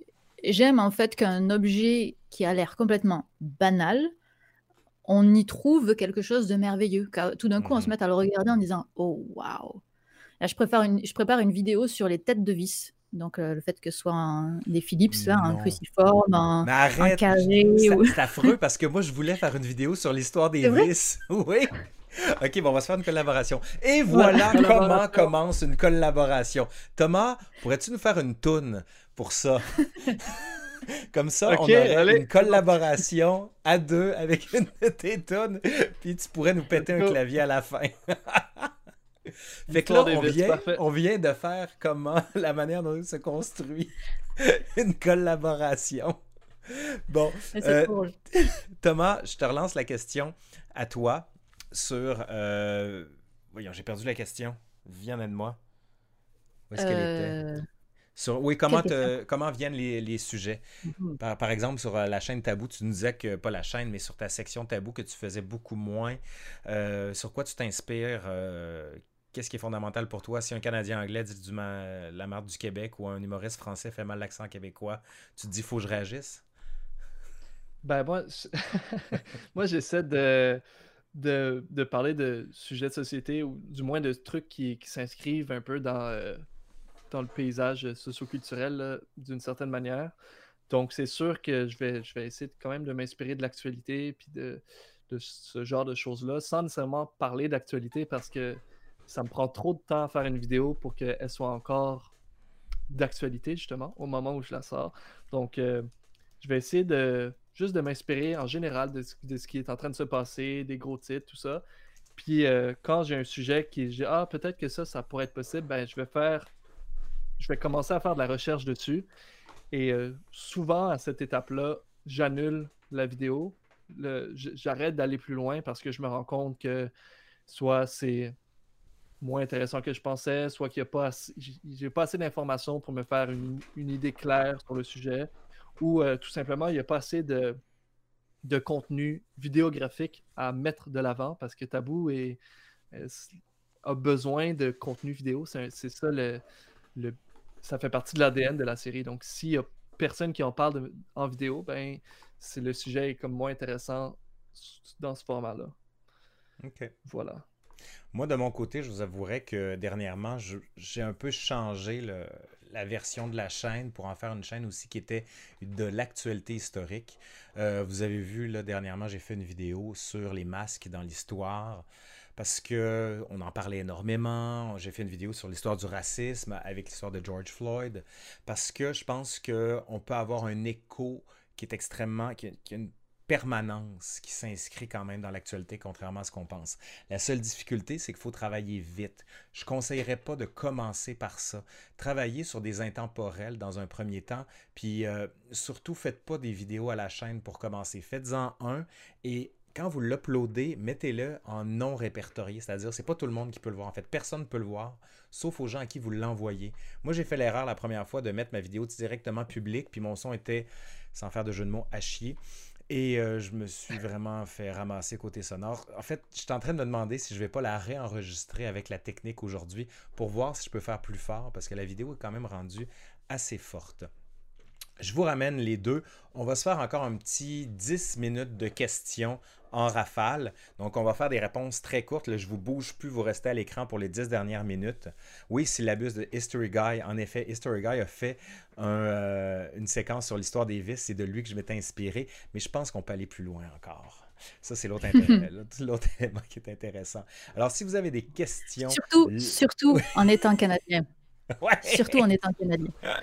S3: j'aime en fait qu'un objet qui a l'air complètement banal, on y trouve quelque chose de merveilleux. Tout d'un coup, on se mmh met à le regarder en disant Oh waouh Là, je, préfère une, je prépare une vidéo sur les têtes de vis. Donc, euh, le fait que ce soit des Philips, un cruciforme, un,
S1: un carré. C'est affreux parce que moi, je voulais faire une vidéo sur l'histoire des vis. oui. OK, bon, on va se faire une collaboration. Et voilà comment commence une collaboration. Thomas, pourrais-tu nous faire une toune? Pour ça? Comme ça, on aurait une collaboration à deux avec une de tes tunes, puis tu pourrais nous péter un clavier à la fin. fait que là, on vient, on vient de faire comment la manière dont se construit une collaboration. Bon, euh, Thomas, je te relance la question à toi sur. Euh, voyons, j'ai perdu la question. Viens de moi. Où est-ce qu'elle était? Euh, sur, Oui, comment, comment viennent les, sujets? Mhm. par, exemple, sur euh, la chaîne Tabou, tu nous disais que, pas la chaîne, mais sur ta section Tabou, que tu faisais beaucoup moins. sur quoi tu t'inspires Qu'est-ce qui est fondamental pour toi? Si un Canadien anglais dit du la marque du Québec ou un humoriste français fait mal l'accent québécois, tu te dis, faut que je réagisse?
S2: Ben, moi, moi j'essaie de de, parler de sujets de société ou du moins de trucs qui, s'inscrivent un peu dans, euh, dans le paysage socioculturel d'une certaine manière. Donc, c'est sûr que je vais, je vais essayer quand même de m'inspirer de l'actualité puis de, de ce genre de choses-là sans nécessairement parler d'actualité parce que ça me prend trop de temps à faire une vidéo pour qu'elle soit encore d'actualité, justement, au moment où je la sors. Donc, euh, je vais essayer de juste de m'inspirer en général de ce, qui est en train de se passer, des gros titres, tout ça. Puis euh, quand j'ai un sujet qui j'ai ah peut-être que ça ça pourrait être possible, ben je vais faire je vais commencer à faire de la recherche dessus. Et euh, souvent à cette étape-là, j'annule la vidéo. J'arrête d'aller plus loin parce que je me rends compte que soit c'est moins intéressant que je pensais, soit qu'il n'y a pas assez, j'ai pas assez d'informations pour me faire une, idée claire sur le sujet, ou euh, tout simplement il n'y a pas assez de, de contenu vidéographique à mettre de l'avant parce que Tabou est, a besoin de contenu vidéo. C'est ça le, ça fait partie de l'ADN de la série. Donc s'il n'y a personne qui en parle en vidéo, ben c'est le sujet est comme moins intéressant dans ce format-là.
S1: OK.
S2: Voilà.
S1: Moi, de mon côté, je vous avouerai que dernièrement, j'ai un peu changé la version de la chaîne pour en faire une chaîne aussi qui était de l'actualité historique. Euh, vous avez vu, là, dernièrement, j'ai fait une vidéo sur les masques dans l'histoire parce que on en parlait énormément. J'ai fait une vidéo sur l'histoire du racisme avec l'histoire de George Floyd parce que je pense qu'on peut avoir un écho qui est extrêmement, qui, a une permanence qui s'inscrit quand même dans l'actualité, contrairement à ce qu'on pense. La seule difficulté, c'est qu'il faut travailler vite. Je ne conseillerais pas de commencer par ça. Travaillez sur des intemporels dans un premier temps, puis euh, surtout, faites pas des vidéos à la chaîne pour commencer. Faites-en un et quand vous l'uploadez, mettez-le en non répertorié, c'est-à-dire c'est pas tout le monde qui peut le voir. En fait, personne ne peut le voir, sauf aux gens à qui vous l'envoyez. Moi, j'ai fait l'erreur la première fois de mettre ma vidéo directement publique, puis mon son était, sans faire de jeu de mots, à chier. Et euh, je me suis vraiment fait ramasser côté sonore. En fait, je suis en train de me demander si je vais pas la réenregistrer avec la technique aujourd'hui pour voir si je peux faire plus fort parce que la vidéo est quand même rendue assez forte. Je vous ramène les deux. On va se faire encore un petit 10 minutes de questions en rafale. Donc, on va faire des réponses très courtes. Là, je vous bouge plus, vous restez à l'écran pour les 10 dernières minutes. Oui, l'abus de History Guy. En effet, History Guy a fait euh, une séquence sur l'histoire des vices. C'est de lui que je m'étais inspiré. Mais je pense qu'on peut aller plus loin encore. Ça, c'est l'autre élément qui est intéressant. Alors, si vous avez des questions...
S3: Surtout, surtout en étant canadien. Surtout en étant canadien.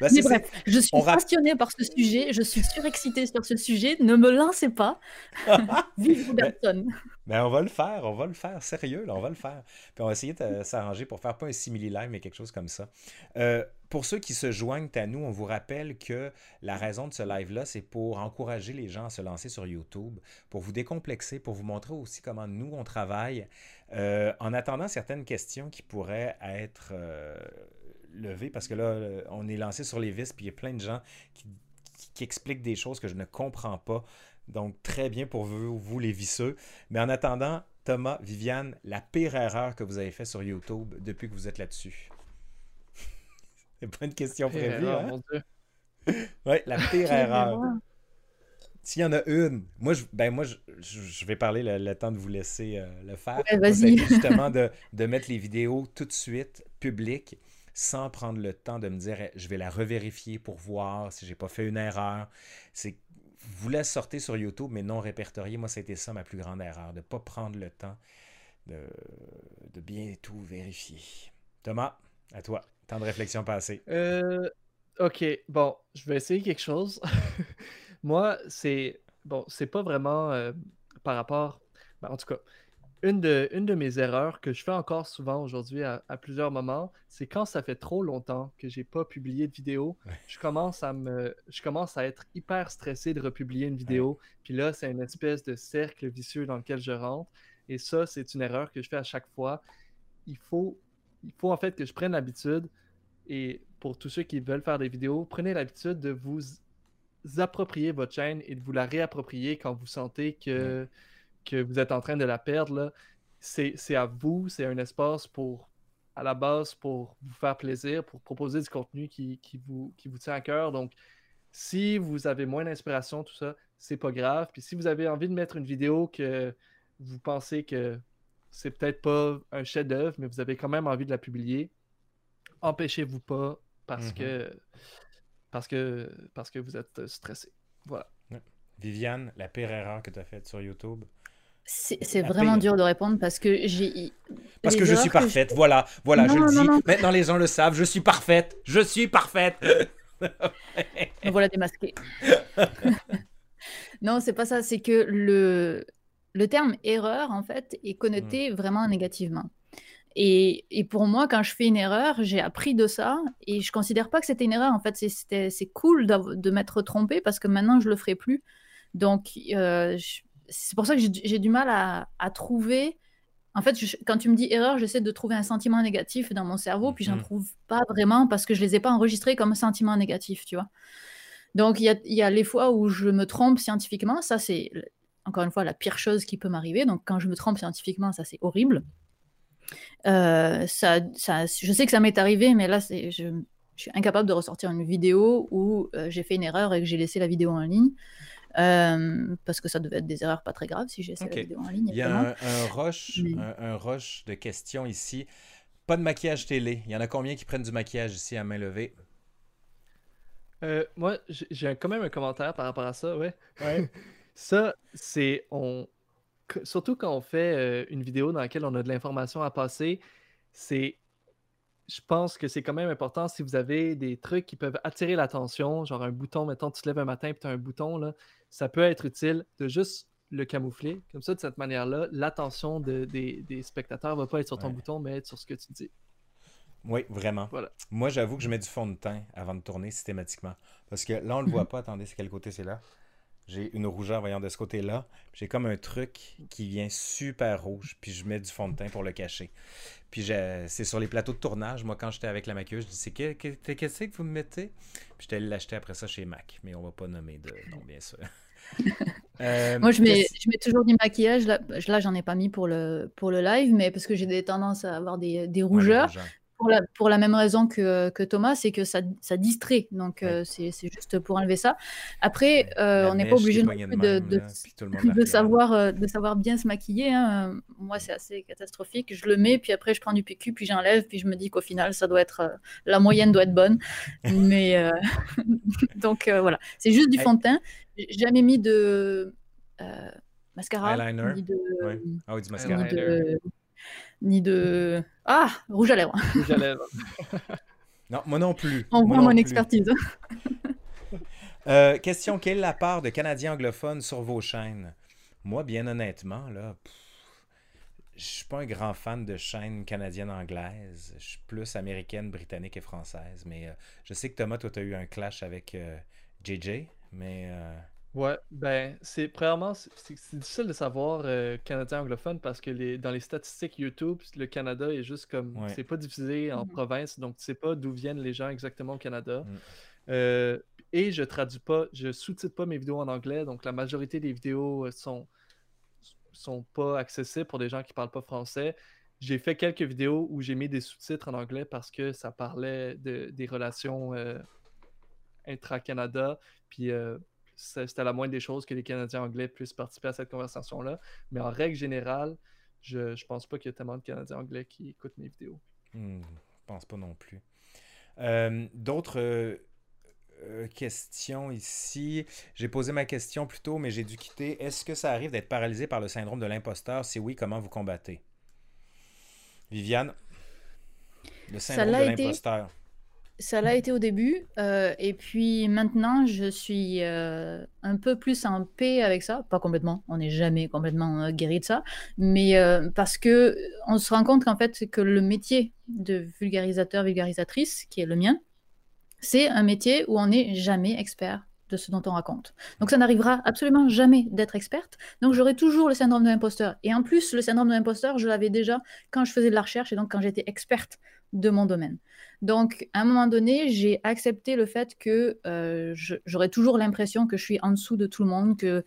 S3: Bah, Mais bref, je suis passionnée par ce sujet, je suis surexcitée sur ce sujet, ne me lancez pas. Vive Robertson.
S1: Ben, on va le faire, on va le faire, sérieux, là, on va le faire. Puis on va essayer de s'arranger pour faire pas un simili live, mais quelque chose comme ça. Euh, pour ceux qui se joignent à nous, on vous rappelle que la raison de ce live-là, c'est pour encourager les gens à se lancer sur YouTube, pour vous décomplexer, pour vous montrer aussi comment nous, on travaille, euh, en attendant certaines questions qui pourraient être euh, levées, parce que là, on est lancé sur les vis, puis il y a plein de gens qui, expliquent des choses que je ne comprends pas. Donc, très bien pour vous, vous les visseux. Mais en attendant, Thomas, Viviane, la pire erreur que vous avez fait sur YouTube depuis que vous êtes là-dessus. C'est pas une question prévue. hein? oui, la pire erreur. S'il y en a une, moi, je, ben moi, je, vais parler le, temps de vous laisser euh, le faire.
S3: Ouais,
S1: justement de, de, mettre les vidéos tout de suite publiques sans prendre le temps de me dire je vais la revérifier pour voir si j'ai pas fait une erreur. C'est vous la sortez sur YouTube, mais non répertoriée. Moi, c'était ça ma plus grande erreur, de ne pas prendre le temps de, de, bien tout vérifier. Thomas, à toi. Temps de réflexion passé.
S2: Euh, ok, bon, je vais essayer quelque chose. Moi, c'est bon, c'est pas vraiment euh, par rapport. Ben, en tout cas, une de, une de mes erreurs que je fais encore souvent aujourd'hui à, plusieurs moments, c'est quand ça fait trop longtemps que j'ai pas publié de vidéo, je commence à me je commence à être hyper stressé de republier une vidéo. Puis là, c'est une espèce de cercle vicieux dans lequel je rentre. Et ça, c'est une erreur que je fais à chaque fois. Il faut, il faut en fait que je prenne l'habitude. Et pour tous ceux qui veulent faire des vidéos, prenez l'habitude de vous approprier votre chaîne et de vous la réapproprier quand vous sentez que que vous êtes en train de la perdre, c'est à vous, c'est un espace pour, à la base, pour vous faire plaisir, pour proposer du contenu qui, qui, vous, qui vous tient à cœur. Donc, si vous avez moins d'inspiration, tout ça, c'est pas grave. Puis si vous avez envie de mettre une vidéo que vous pensez que c'est peut-être pas un chef-d'œuvre, mais vous avez quand même envie de la publier, empêchez-vous pas parce mm-hmm. que parce que parce que vous êtes stressé. Voilà.
S1: Viviane, la pire erreur que tu as faite sur YouTube
S3: c'est vraiment dur de répondre parce que j'ai.
S1: Parce que je suis parfaite, voilà, voilà, je le dis. Maintenant, les gens le savent, je suis parfaite, je suis parfaite.
S3: Voilà démasqué. non, c'est pas ça, c'est que le. Le terme erreur, en fait, est connoté vraiment négativement. Et, et, pour moi, quand je fais une erreur, j'ai appris de ça et je considère pas que c'était une erreur. En fait, c'est cool de m'être trompé parce que maintenant, je le ferai plus. Donc, euh, c'est pour ça que j'ai du mal à, à trouver. En fait, quand tu me dis erreur, j'essaie de trouver un sentiment négatif dans mon cerveau, puis j'en mmh. trouve pas vraiment parce que je les ai pas enregistrés comme sentiment négatif, tu vois. Donc, il y a, y a, les fois où je me trompe scientifiquement. Ça, c'est encore une fois la pire chose qui peut m'arriver. Donc, quand je me trompe scientifiquement, ça, c'est horrible. Euh, ça, ça, je sais que ça m'est arrivé, mais là, je, je, suis incapable de ressortir une vidéo où euh, j'ai fait une erreur et que j'ai laissé la vidéo en ligne. Euh, parce que ça devait être des erreurs pas très graves si j'ai laissé la vidéo en ligne.
S1: Il y a un, un rush, un, rush de questions ici. Pas de maquillage télé. Il y en a combien qui prennent du maquillage ici à main levée?
S2: moi, j'ai quand même un commentaire par rapport à ça, ouais. ouais. ça, c'est on, surtout quand on fait euh, une vidéo dans laquelle on a de l'information à passer, c'est je pense que c'est quand même important si vous avez des trucs qui peuvent attirer l'attention, genre un bouton, mettons, tu te lèves un matin et tu as un bouton, là, ça peut être utile de juste le camoufler. Comme ça, de cette manière-là, l'attention des, spectateurs ne va pas être sur ton bouton, mais être sur ce que tu dis.
S1: Oui, vraiment. Voilà. Moi, j'avoue que je mets du fond de teint avant de tourner systématiquement. Parce que là, on ne le voit pas. Attendez, c'est quel côté? C'est là? J'ai une rougeur, voyant de ce côté-là. J'ai comme un truc qui vient super rouge, puis je mets du fond de teint pour le cacher. Puis c'est sur les plateaux de tournage. Moi, quand j'étais avec la maquilleuse, je dis c'est qu'est-ce que vous me mettez? Puis j'étais allé l'acheter après ça chez Mac, mais on va pas nommer de nom, bien sûr.
S3: Euh, Moi, je mets, je mets toujours du maquillage. Là, là j'en ai pas mis pour le, pour le live, mais parce que j'ai des tendances à avoir des, des rougeurs pour la, même raison que, que Thomas, c'est que ça, ça, distrait. Donc, euh, c'est juste pour enlever ça. Après, euh, on n'est pas obligé de, de, de, savoir, euh, de savoir bien se maquiller. Hein. Moi, c'est assez catastrophique. Je le mets, puis après, je prends du PQ, puis j'enlève, puis je me dis qu'au final, ça doit être la moyenne doit être bonne. Mais donc, voilà. C'est juste du fond de teint. J'ai jamais mis de mascara.
S1: Eyeliner.
S3: Ni de,
S1: Ah oui, du mascara
S3: ni de. Ah, rouge à lèvres.
S2: Rouge à lèvres.
S1: non, moi non plus.
S3: On voit mon expertise.
S1: Euh, question quelle est la part de Canadiens anglophones sur vos chaînes? Moi, bien honnêtement, là, je suis pas un grand fan de chaînes canadiennes anglaises. Je suis plus américaine, britannique et française. Mais euh, je sais que Thomas, toi, tu as eu un clash avec JJ, euh, mais.
S2: Ouais, ben, c'est premièrement, c'est difficile de savoir euh, canadien anglophone parce que les, dans les statistiques YouTube, le Canada est juste comme, c'est pas diffusé en mmh province, donc tu sais pas d'où viennent les gens exactement au Canada. Mmh. Euh, et je traduis pas, je sous-titre pas mes vidéos en anglais, donc la majorité des vidéos euh, sont, sont pas accessibles pour des gens qui parlent pas français. J'ai fait quelques vidéos où j'ai mis des sous-titres en anglais parce que ça parlait de, des relations intra-Canada, puis c'était la moindre des choses que les Canadiens anglais puissent participer à cette conversation-là. Mais en règle générale, je ne pense pas qu'il y ait tellement de Canadiens anglais qui écoutent mes vidéos.
S1: Hmm, je pense pas non plus. Euh, d'autres euh, euh, questions ici? J'ai posé ma question plus tôt, mais j'ai dû quitter. Est-ce que ça arrive d'être paralysé par le syndrome de l'imposteur? Si oui, comment vous combattez? Viviane, le syndrome de l'imposteur
S3: ça l'a été au début, euh, et puis maintenant, je suis euh, un peu plus en paix avec ça. Pas complètement, on n'est jamais complètement euh, guéri de ça, mais parce que on se rend compte qu'en fait, que le métier de vulgarisateur, vulgarisatrice, qui est le mien, c'est un métier où on n'est jamais expert de ce dont on raconte. Donc ça n'arrivera absolument jamais d'être experte. Donc j'aurai toujours le syndrome de l'imposteur. Et en plus, le syndrome de l'imposteur, je l'avais déjà quand je faisais de la recherche et donc quand j'étais experte de mon domaine. Donc, à un moment donné, j'ai accepté le fait que euh, j'aurais toujours l'impression que je suis en dessous de tout le monde, que,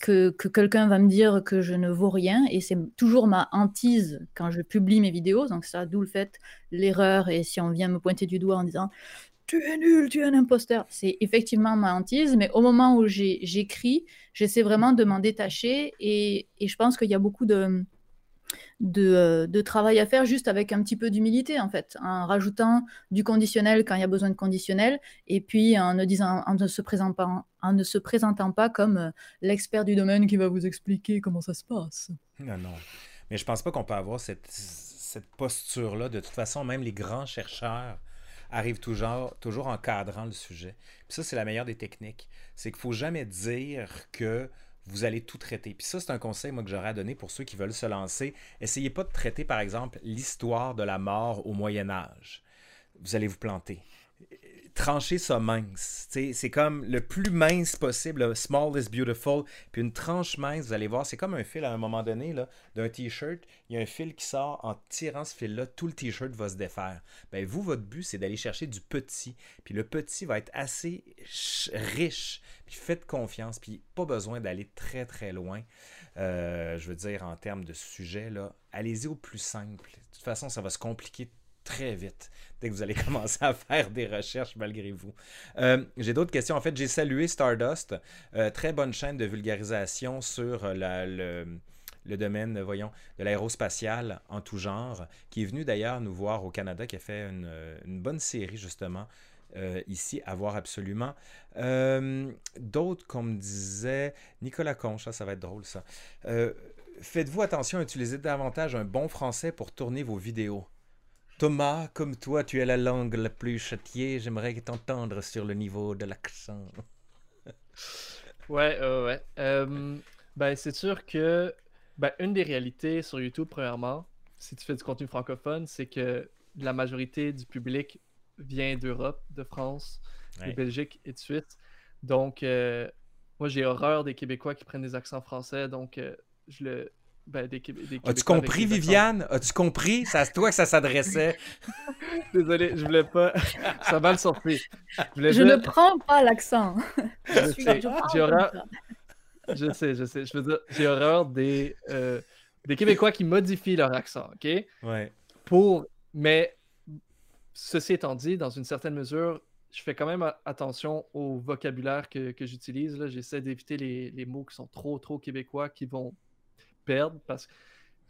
S3: que, quelqu'un va me dire que je ne vaux rien. Et c'est toujours ma hantise quand je publie mes vidéos. Donc, ça, d'où le fait, l'erreur. Et si on vient me pointer du doigt en disant tu es nul, tu es un imposteur. C'est effectivement ma hantise, mais au moment où j'écris, j'essaie vraiment de m'en détacher et, je pense qu'il y a beaucoup de, euh, de, travail à faire juste avec un petit peu d'humilité en fait, en rajoutant du conditionnel quand il y a besoin de conditionnel, et puis en ne, se, présentant, pas comme euh, l'expert du domaine qui va vous expliquer comment ça se passe.
S1: Non, non. Mais je pense pas qu'on peut avoir cette posture-là. De toute façon, même les grands chercheurs arrivent toujours, toujours en cadrant le sujet. Puis ça, c'est la meilleure des techniques. C'est qu'il faut jamais dire que vous allez tout traiter. Puis ça, c'est un conseil moi, que j'aurais à donner pour ceux qui veulent se lancer. Essayez pas de traiter, par exemple, l'histoire de la mort au Moyen Âge. Vous allez vous planter trancher ça mince. C'est comme le plus mince possible. Small is beautiful. Puis une tranche mince, vous allez voir, c'est comme un fil à un moment donné d'un t-shirt. Il y a un fil qui sort. En tirant ce fil-là, tout le t-shirt va se défaire. Ben, vous, votre but, c'est d'aller chercher du petit. Puis le petit va être assez riche. Puis faites confiance. Puis pas besoin d'aller très, très loin. Euh, je veux dire, en termes de sujet, allez-y au plus simple. De toute façon, ça va se compliquer très vite dès que vous allez commencer à faire des recherches malgré vous. Euh, j'ai d'autres questions. En fait, j'ai salué Stardust, euh, très bonne chaîne de vulgarisation sur le, domaine, voyons, de l'aérospatial en tout genre, qui est venu d'ailleurs nous voir au Canada, qui a fait une, bonne série justement euh, ici à voir absolument. D'autres, comme disait Nicolas Concha, ça va être drôle ça. Faites-vous attention à utiliser davantage un bon français pour tourner vos vidéos. Thomas, comme toi, tu as la langue la plus châtiée. J'aimerais t'entendre sur le niveau de l'accent.
S2: ouais, ouais. Euh, ben, c'est sûr que ben, une des réalités sur YouTube, premièrement, si tu fais du contenu francophone, c'est que la majorité du public vient d'Europe, de France, de Belgique et de Suisse. Donc, euh, moi, j'ai horreur des Québécois qui prennent des accents français. Donc, euh, je le ben,
S1: As-tu compris, Viviane? As-tu compris? C'est à toi que ça s'adressait.
S2: Désolé, je voulais pas. Ça va le sortir.
S3: Je, ne prends pas l'accent.
S2: J'ai horreur. Je sais, je sais. Je veux dire, j'ai horreur des, euh, des Québécois qui modifient leur accent, OK?
S1: Ouais.
S2: Pour. Mais, ceci étant dit, dans une certaine mesure, je fais quand même attention au vocabulaire que, que j'utilise. J'essaie d'éviter les, les mots qui sont trop, trop québécois qui vont perdre parce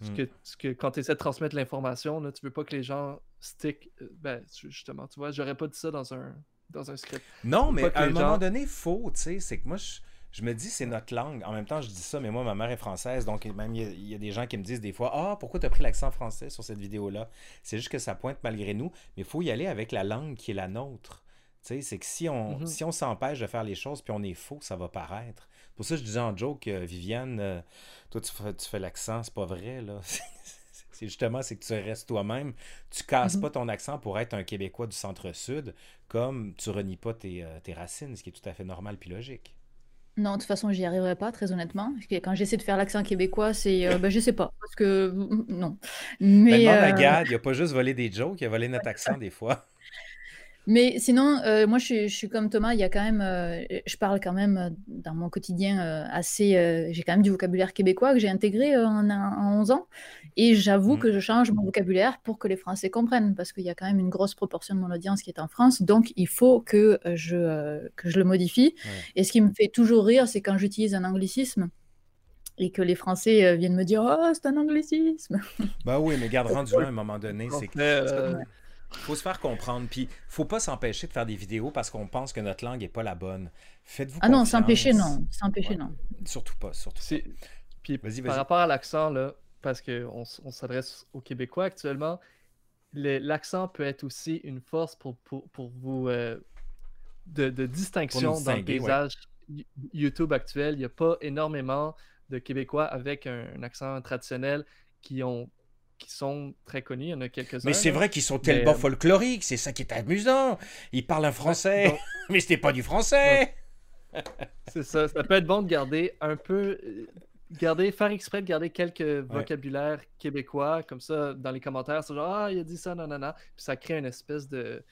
S2: hmm. que, que quand tu essaies de transmettre l'information, tu veux pas que les gens stick. Euh, ben, justement, tu vois, j'aurais pas dit ça dans un, dans un script.
S1: Non, mais à un moment donné, faux, tu sais, c'est que moi, je, me dis, c'est notre langue. En même temps, je dis ça, mais moi, ma mère est française, donc même il y, a des gens qui me disent des fois, ah, pourquoi tu as pris l'accent français sur cette vidéo-là? C'est juste que ça pointe malgré nous, mais il faut y aller avec la langue qui est la nôtre. C'est que si on, mm-hmm. si on s'empêche de faire les choses puis on est faux, ça va paraître. Pour ça, je disais en joke, Viviane, euh, toi, tu fais, tu fais l'accent, c'est pas vrai, là. c'est justement, c'est que tu restes toi-même. Tu casses mm-hmm. pas ton accent pour être un Québécois du centre-sud, comme tu renies pas tes, euh, tes, racines, ce qui est tout à fait normal puis logique.
S3: Non, de toute façon, j'y arriverai pas, très honnêtement. Quand j'essaie de faire l'accent québécois, c'est. Euh, ben, je sais pas, parce que. Non.
S1: Mais. Ben, non, euh... il a pas juste volé des jokes, il a volé notre accent des fois.
S3: Mais sinon, euh, moi, je suis, comme Thomas. Il y a quand même, euh, je parle quand même euh, dans mon quotidien assez. j'ai quand même du vocabulaire québécois que j'ai intégré en, en 11 ans. Et j'avoue mmh. que je change mon vocabulaire pour que les Français comprennent, parce qu'il y a quand même une grosse proportion de mon audience qui est en France. Donc, il faut que je, que je le modifie. Et ce qui me fait toujours rire, c'est quand j'utilise un anglicisme et que les Français viennent me dire Oh, c'est un anglicisme.
S1: Bah oui, mais garde rendu là à un moment donné. C'est que faut se faire comprendre. Puis, faut pas s'empêcher de faire des vidéos parce qu'on pense que notre langue est pas la bonne. Faites-vous
S3: Ah non, s'empêcher, non. S'empêcher, non.
S1: Surtout pas, surtout pas.
S2: Puis, par rapport à l'accent, là, parce qu'on on, s'adresse aux Québécois actuellement, l'accent peut être aussi une force pour, pour, pour vous euh, de, de, distinction dans le paysage YouTube actuel. Il n'y a pas énormément de Québécois avec un accent traditionnel qui ont qui sont très connus. Il y en a quelques-uns.
S1: Mais c'est vrai qu'ils sont tellement euh, folkloriques, c'est ça qui est amusant. Ils parlent un français, mais c'était pas du français.
S2: c'est ça. Ça peut être bon de garder un peu. Euh, garder, faire exprès de garder quelques vocabulaires québécois, comme ça, dans les commentaires, c'est genre, ah, il a dit ça, non, non, non. Puis ça crée une espèce de.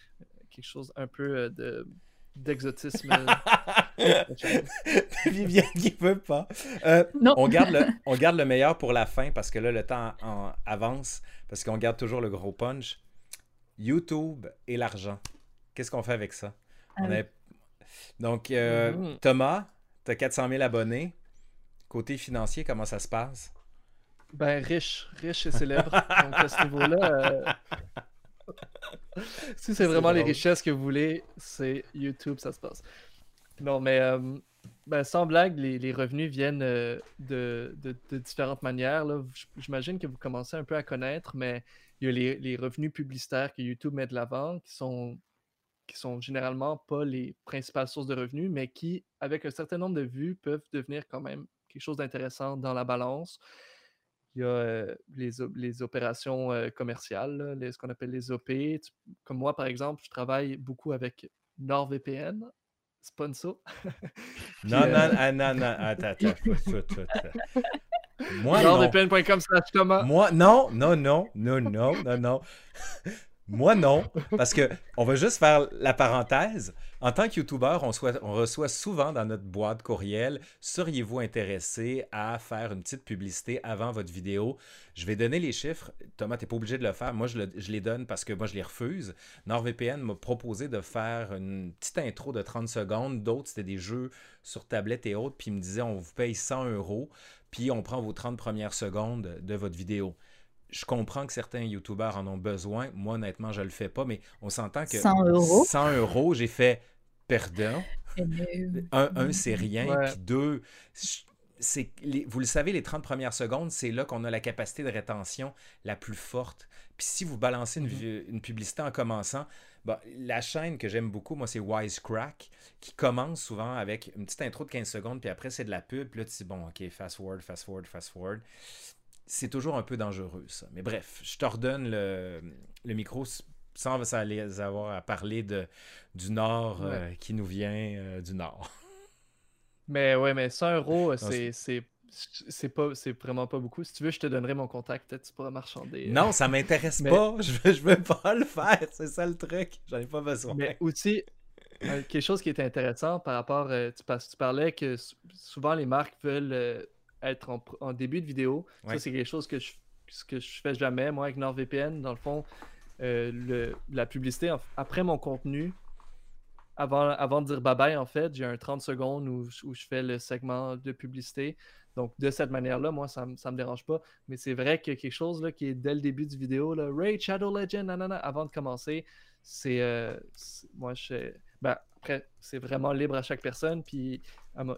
S2: quelque chose un peu euh, de d'exotisme.
S1: Viviane qui veut pas. Euh, on, garde le, on garde le meilleur pour la fin parce que là, le temps avance parce qu'on garde toujours le gros punch. YouTube et l'argent. Qu'est-ce qu'on fait avec ça? Ah donc, euh, mm-hmm. Thomas, tu as 400 000 abonnés. Côté financier, comment ça se passe?
S2: Ben, riche, riche et célèbre. Donc, à ce niveau-là, euh, si c'est vraiment les richesses que vous voulez, c'est YouTube, ça se passe. Non, mais euh, ben, sans blague, les, revenus viennent euh, de, différentes manières. J'imagine que vous commencez un peu à connaître, mais il y a les, revenus publicitaires que YouTube met de l'avant, qui sont, qui sont généralement pas les principales sources de revenus, mais qui, avec un certain nombre de vues, peuvent devenir quand même quelque chose d'intéressant dans la balance. Il y a les, les, opérations commerciales, les, ce qu'on appelle les OP. comme moi, par exemple, je travaille beaucoup avec NordVPN, sponsor.
S1: non, non, ah, non, non, attends, attends.
S2: Moi.
S1: Moi, non, non, non, non, non, non, non. Moi, non. Parce que on va juste faire la parenthèse. En tant que YouTuber, on, reçoit souvent dans notre boîte courriel Seriez-vous intéressé à faire une petite publicité avant votre vidéo? Je vais donner les chiffres. Thomas, tu n'es pas obligé de le faire. Moi, je, les donne parce que moi, je les refuse. NordVPN m'a proposé de faire une petite intro de 30 secondes. D'autres, c'était des jeux sur tablette et autres. Puis ils me disaient on vous paye 100 euros. Puis on prend vos 30 premières secondes de votre vidéo je comprends que certains YouTubers en ont besoin. Moi, honnêtement, je ne le fais pas, mais on s'entend que
S3: 100 euros,
S1: 100 euros j'ai fait perdant. Eh ben, un, c'est rien. Puis deux, c'est vous le savez, les 30 premières secondes, c'est là qu'on a la capacité de rétention la plus forte. Puis si vous balancez une, mm-hmm. une publicité en commençant, bah, la chaîne que j'aime beaucoup, moi, c'est Wisecrack, qui commence souvent avec une petite intro de 15 secondes, puis après, c'est de la pub. Puis là, tu dis, bon, OK, fast forward, fast forward, fast forward c'est toujours un peu dangereux, ça. Mais bref, je te redonne le, micro sans avoir à parler de, du Nord euh, qui nous vient euh, du Nord.
S2: Mais ouais, mais 100 euros, c'est c'est pas c'est vraiment pas beaucoup. Si tu veux, je te donnerai mon contact, peut-être tu pourras marchander.
S1: Euh. Non, ça m'intéresse pas. Je veux, je veux pas le faire. C'est ça le truc. J'en ai pas besoin.
S2: Mais aussi, quelque chose qui est intéressant par rapport. tu, tu parlais que souvent les marques veulent être en, début de vidéo. Ça, c'est quelque chose que je, que je fais jamais, moi, avec NordVPN. Dans le fond, euh, le, la publicité, après mon contenu, avant, avant de dire bye-bye, en fait, j'ai un 30 secondes où, où, je fais le segment de publicité. Donc, de cette manière-là, moi, ça ne me dérange pas. Mais c'est vrai que quelque chose là, qui est dès le début du vidéo, là, Raid Shadow Legend, nanana, avant de commencer, c'est. Euh, moi, je. Ben, après, c'est vraiment libre à chaque personne. Puis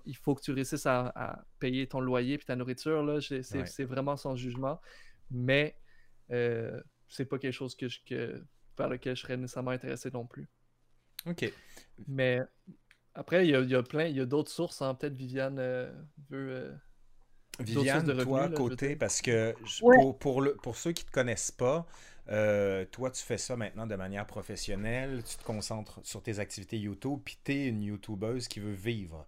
S2: il faut que tu réussisses à, payer ton loyer puis ta nourriture. Là, c'est, vraiment sans jugement. Mais euh, c'est pas quelque chose que, je, que par lequel je serais nécessairement intéressé non plus.
S1: OK.
S2: Mais après, il y a, plein, il y a d'autres sources. Hein. Peut-être Viviane euh, veut. Euh,
S1: Viviane, de toi, côté, parce que pour, le, pour ceux qui ne te connaissent pas, euh, toi, tu fais ça maintenant de manière professionnelle, tu te concentres sur tes activités YouTube, puis tu es une YouTubeuse qui veut vivre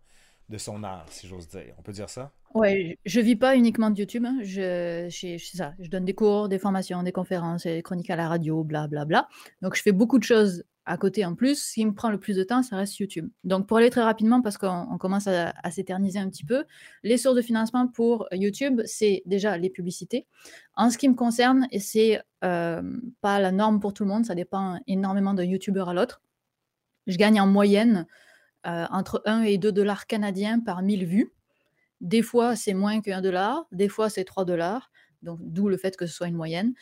S1: de son art, si j'ose dire. On peut dire ça?
S3: Oui, je vis pas uniquement de YouTube. Hein. Je, je, ça. je donne des cours, des formations, des conférences, des chroniques à la radio, blablabla. Bla, bla. Donc, je fais beaucoup de choses à côté en plus. Ce qui me prend le plus de temps, ça reste YouTube. Donc, pour aller très rapidement, parce qu'on commence à, s'éterniser un petit peu, les sources de financement pour YouTube, c'est déjà les publicités. En ce qui me concerne, et c'est euh, pas la norme pour tout le monde, ça dépend énormément de YouTuber à l'autre. Je gagne en moyenne euh, entre 1 et 2 dollars canadiens par 1000 vues. Des fois, c'est moins que 1 dollar, des fois, c'est 3 dollars, donc d'où le fait que ce soit une moyenne.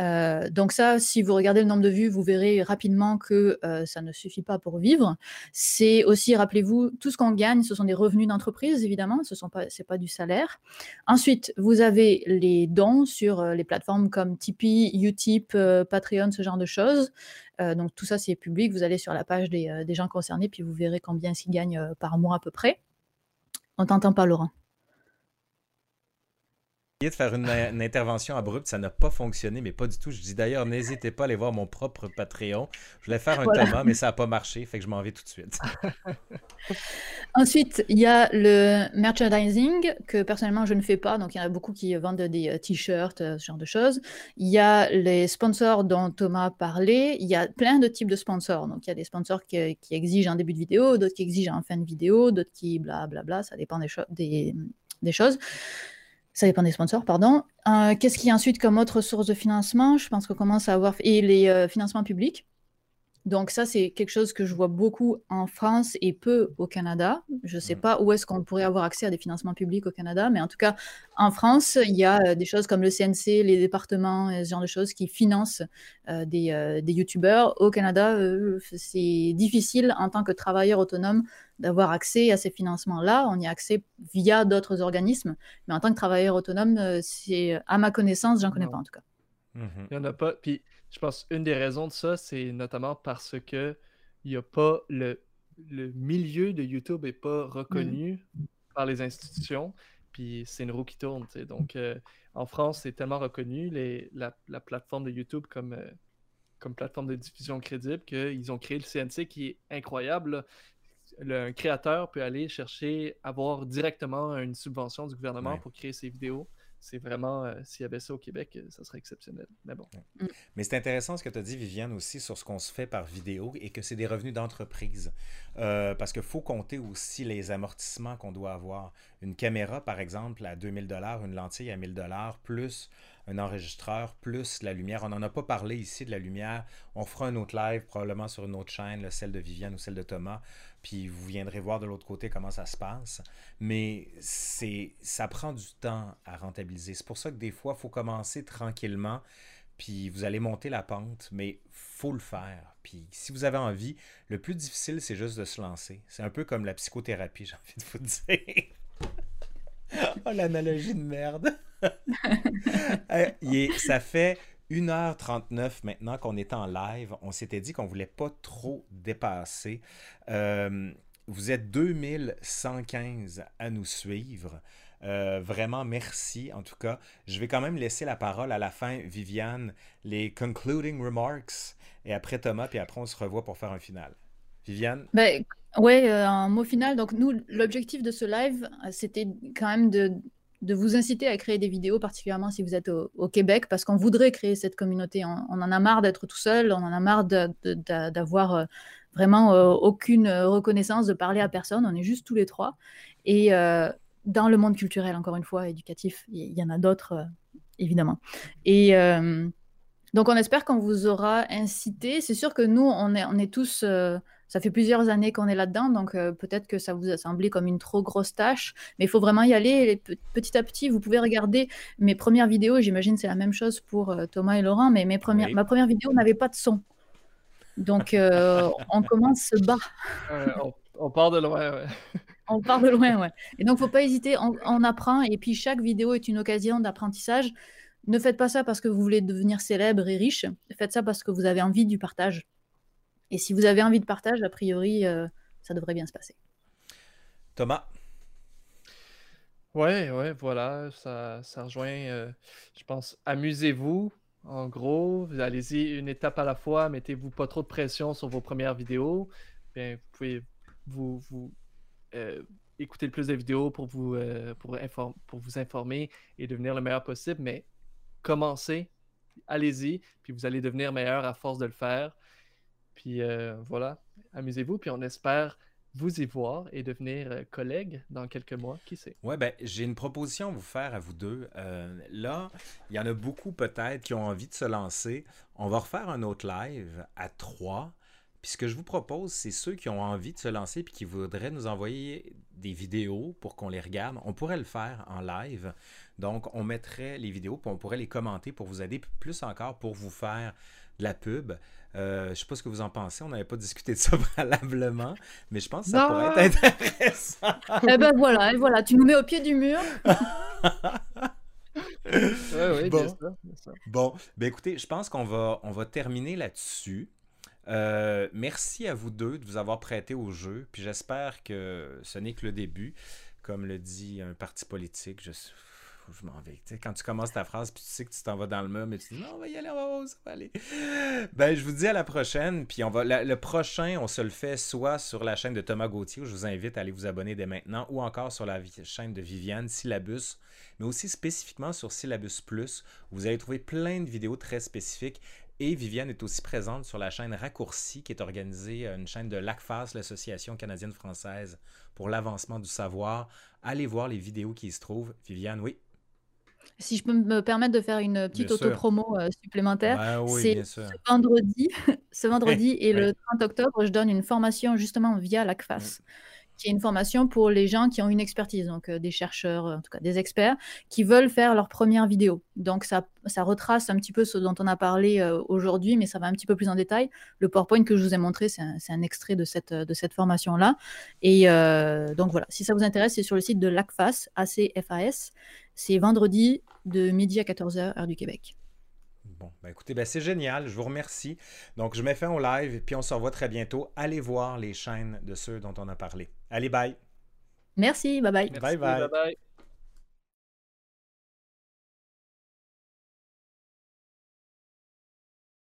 S3: Euh, donc ça, si vous regardez le nombre de vues, vous verrez rapidement que euh, ça ne suffit pas pour vivre. C'est aussi, rappelez-vous, tout ce qu'on gagne, ce sont des revenus d'entreprise, évidemment, ce n'est pas, pas du salaire. Ensuite, vous avez les dons sur euh, les plateformes comme Tipeee, Utip, Patreon, ce genre de choses. donc tout ça, c'est public. Vous allez sur la page des, gens concernés, puis vous verrez combien ils gagnent par mois à peu près. On t'entend pas, Laurent
S1: de faire une, intervention abrupte, ça n'a pas fonctionné, mais pas du tout. Je dis d'ailleurs, n'hésitez pas à aller voir mon propre Patreon. Je voulais faire un Thomas, mais ça n'a pas marché, fait que je m'en vais tout de suite.
S3: Ensuite, il y a le merchandising que personnellement je ne fais pas, donc il y en a beaucoup qui vendent des euh, t-shirts, euh, ce genre de choses. Il y a les sponsors dont Thomas parlait. Il y a plein de types de sponsors. Donc il y a des sponsors qui, exigent un début de vidéo, d'autres qui exigent en fin de vidéo, d'autres qui blablabla, bla, bla, ça dépend des, des, des choses. Ça dépend des sponsors, pardon. Euh, qu'est-ce qu'il y a ensuite comme autre source de financement? Je pense qu'on commence à avoir... Et les euh, financements publics. Donc ça, c'est quelque chose que je vois beaucoup en France et peu au Canada. Je ne sais mmh. pas où est-ce qu'on pourrait avoir accès à des financements publics au Canada, mais en tout cas, en France, il y a euh, des choses comme le CNC, les départements, ce genre de choses qui financent des, des YouTubeurs. Au Canada, c'est difficile en tant que travailleur autonome d'avoir accès à ces financements-là. On y a accès via d'autres organismes, mais en tant que travailleur autonome, euh, c'est à ma connaissance, j'en connais pas en tout cas.
S2: Mhm. Il n'y en a pas. Puis je pense une des raisons de ça, c'est notamment parce que il n'y a pas le, le milieu de YouTube n'est pas reconnu par les institutions. puis c'est une roue qui tourne. Donc, euh, en France, c'est tellement reconnu, les, la, plateforme de YouTube comme, euh, comme plateforme de diffusion crédible, qu'ils ont créé le CNC qui est incroyable. Le, un créateur peut aller chercher, avoir directement une subvention du gouvernement pour créer ses vidéos c'est vraiment, euh, s'il y avait ça au Québec, euh, ça serait exceptionnel. Mais bon.
S1: Mais c'est intéressant ce que tu as dit, Viviane, aussi sur ce qu'on se fait par vidéo et que c'est des revenus d'entreprise. Euh, parce qu'il faut compter aussi les amortissements qu'on doit avoir. Une caméra, par exemple, à 2000 une lentille à 1000 plus un enregistreur, plus la lumière. On n'en a pas parlé ici de la lumière. On fera un autre live, probablement sur une autre chaîne, celle de Viviane ou celle de Thomas, puis vous viendrez voir de l'autre côté comment ça se passe. Mais c'est ça prend du temps à rentabiliser. C'est pour ça que des fois, il faut commencer tranquillement, puis vous allez monter la pente, mais faut le faire. Puis si vous avez envie, le plus difficile, c'est juste de se lancer. C'est un peu comme la psychothérapie, j'ai envie de vous dire. oh, l'analogie de merde. ça fait 1h39 maintenant qu'on est en live. On s'était dit qu'on ne voulait pas trop dépasser. Euh, vous êtes 2115 à nous suivre. Euh, vraiment, merci en tout cas. Je vais quand même laisser la parole à la fin, Viviane, les concluding remarks, et après Thomas, puis après on se revoit pour faire un final. Viviane?
S3: Ben, ouais, euh, un mot final. Donc nous, l'objectif de ce live, c'était quand même de vous inciter à créer des vidéos, particulièrement si vous êtes au, Québec, parce qu'on voudrait créer cette communauté. On, en a marre d'être tout seul, on en a marre d'avoir euh, vraiment euh, aucune reconnaissance, de parler à personne. On est juste tous les trois. Et euh, dans le monde culturel, encore une fois, éducatif, il y, en a d'autres, évidemment. Et donc, on espère qu'on vous aura incité. C'est sûr que nous, on est, on est tous ça fait plusieurs années qu'on est là-dedans, donc euh, peut-être que ça vous a semblé comme une trop grosse tâche, mais il faut vraiment y aller petit à petit. Vous pouvez regarder mes premières vidéos, j'imagine c'est la même chose pour euh, Thomas et Laurent, mais mes premières, ma première vidéo n'avait pas de son. Donc euh, on commence bas.
S2: on, part de loin, ouais.
S3: On part de loin, ouais. Et donc, faut pas hésiter, on, on, apprend, et puis chaque vidéo est une occasion d'apprentissage. Ne faites pas ça parce que vous voulez devenir célèbre et riche, faites ça parce que vous avez envie du partage. Et si vous avez envie de partage, a priori, euh, ça devrait bien se passer.
S1: Thomas?
S2: Ouais, ouais, voilà, ça, ça rejoint, euh, je pense, amusez-vous. En gros, allez-y une étape à la fois, mettez-vous pas trop de pression sur vos premières vidéos. Bien, vous pouvez vous, vous euh, écouter le plus de vidéos pour vous, pour, pour vous informer et devenir le meilleur possible, mais commencez, allez-y, puis vous allez devenir meilleur à force de le faire. Puis euh, voilà, amusez-vous, puis on espère vous y voir et devenir euh, collègues dans quelques mois, qui sait.
S1: Ouais, ben j'ai une proposition à vous faire à vous deux. Euh, là, il y en a beaucoup peut-être qui ont envie de se lancer. On va refaire un autre live à trois. Puis ce que je vous propose, c'est ceux qui ont envie de se lancer puis qui voudraient nous envoyer des vidéos pour qu'on les regarde. On pourrait le faire en live. Donc, on mettrait les vidéos puis on pourrait les commenter pour vous aider plus encore pour vous faire de la pub. Euh, je ne sais pas ce que vous en pensez. On n'avait pas discuté de ça préalablement, mais je pense que ça pourrait être intéressant.
S3: eh ben voilà, et voilà, tu nous mets au pied du mur.
S2: oui, bon.
S1: Bon, ben écoutez, je pense qu'on va, on va terminer là-dessus. Euh, merci à vous deux de vous avoir prêté au jeu. Puis j'espère que ce n'est que le début. Comme le dit un parti politique, je suis je m'en vais. quand tu commences ta phrase, puis tu sais que tu t'en vas dans le mur, mais tu dis non, on va y aller, on va, voir ça va aller. Ben, je vous dis à la prochaine. Puis on va, le prochain, on se le fait soit sur la chaîne de Thomas Gauthier, où je vous invite à aller vous abonner dès maintenant, ou encore sur la chaîne de Viviane, Syllabus, mais aussi spécifiquement sur Syllabus Plus. Où vous allez trouver plein de vidéos très spécifiques. Et Viviane est aussi présente sur la chaîne Raccourci, qui est organisée, euh, une chaîne de l'ACFAS, l'Association canadienne-française pour l'avancement du savoir. Allez voir les vidéos qui y se trouvent. Viviane, oui?
S3: Si je peux me permettre de faire une petite auto-promo euh, supplémentaire,
S1: bah
S3: c'est ce vendredi, ce vendredi et le 30 octobre, je donne une formation justement via l'ACFAS qui est une formation pour les gens qui ont une expertise, donc euh, des chercheurs, en tout cas des experts, qui veulent faire leur première vidéo. Donc ça, ça retrace un petit peu ce dont on a parlé euh, aujourd'hui, mais ça va un petit peu plus en détail. Le PowerPoint que je vous ai montré, c'est un, extrait de cette, de cette formation-là. Et donc voilà, si ça vous intéresse, c'est sur le site de l'ACFAS, ACFAS. C'est vendredi de midi à 14h, heure du Québec.
S1: Bon, ben écoutez, ben c'est génial, je vous remercie. Donc, je mets fin au live puis on se revoit très bientôt. Allez voir les chaînes de ceux dont on a parlé. Allez, bye.
S3: Merci, bye bye.
S1: bye, bye. bye, bye.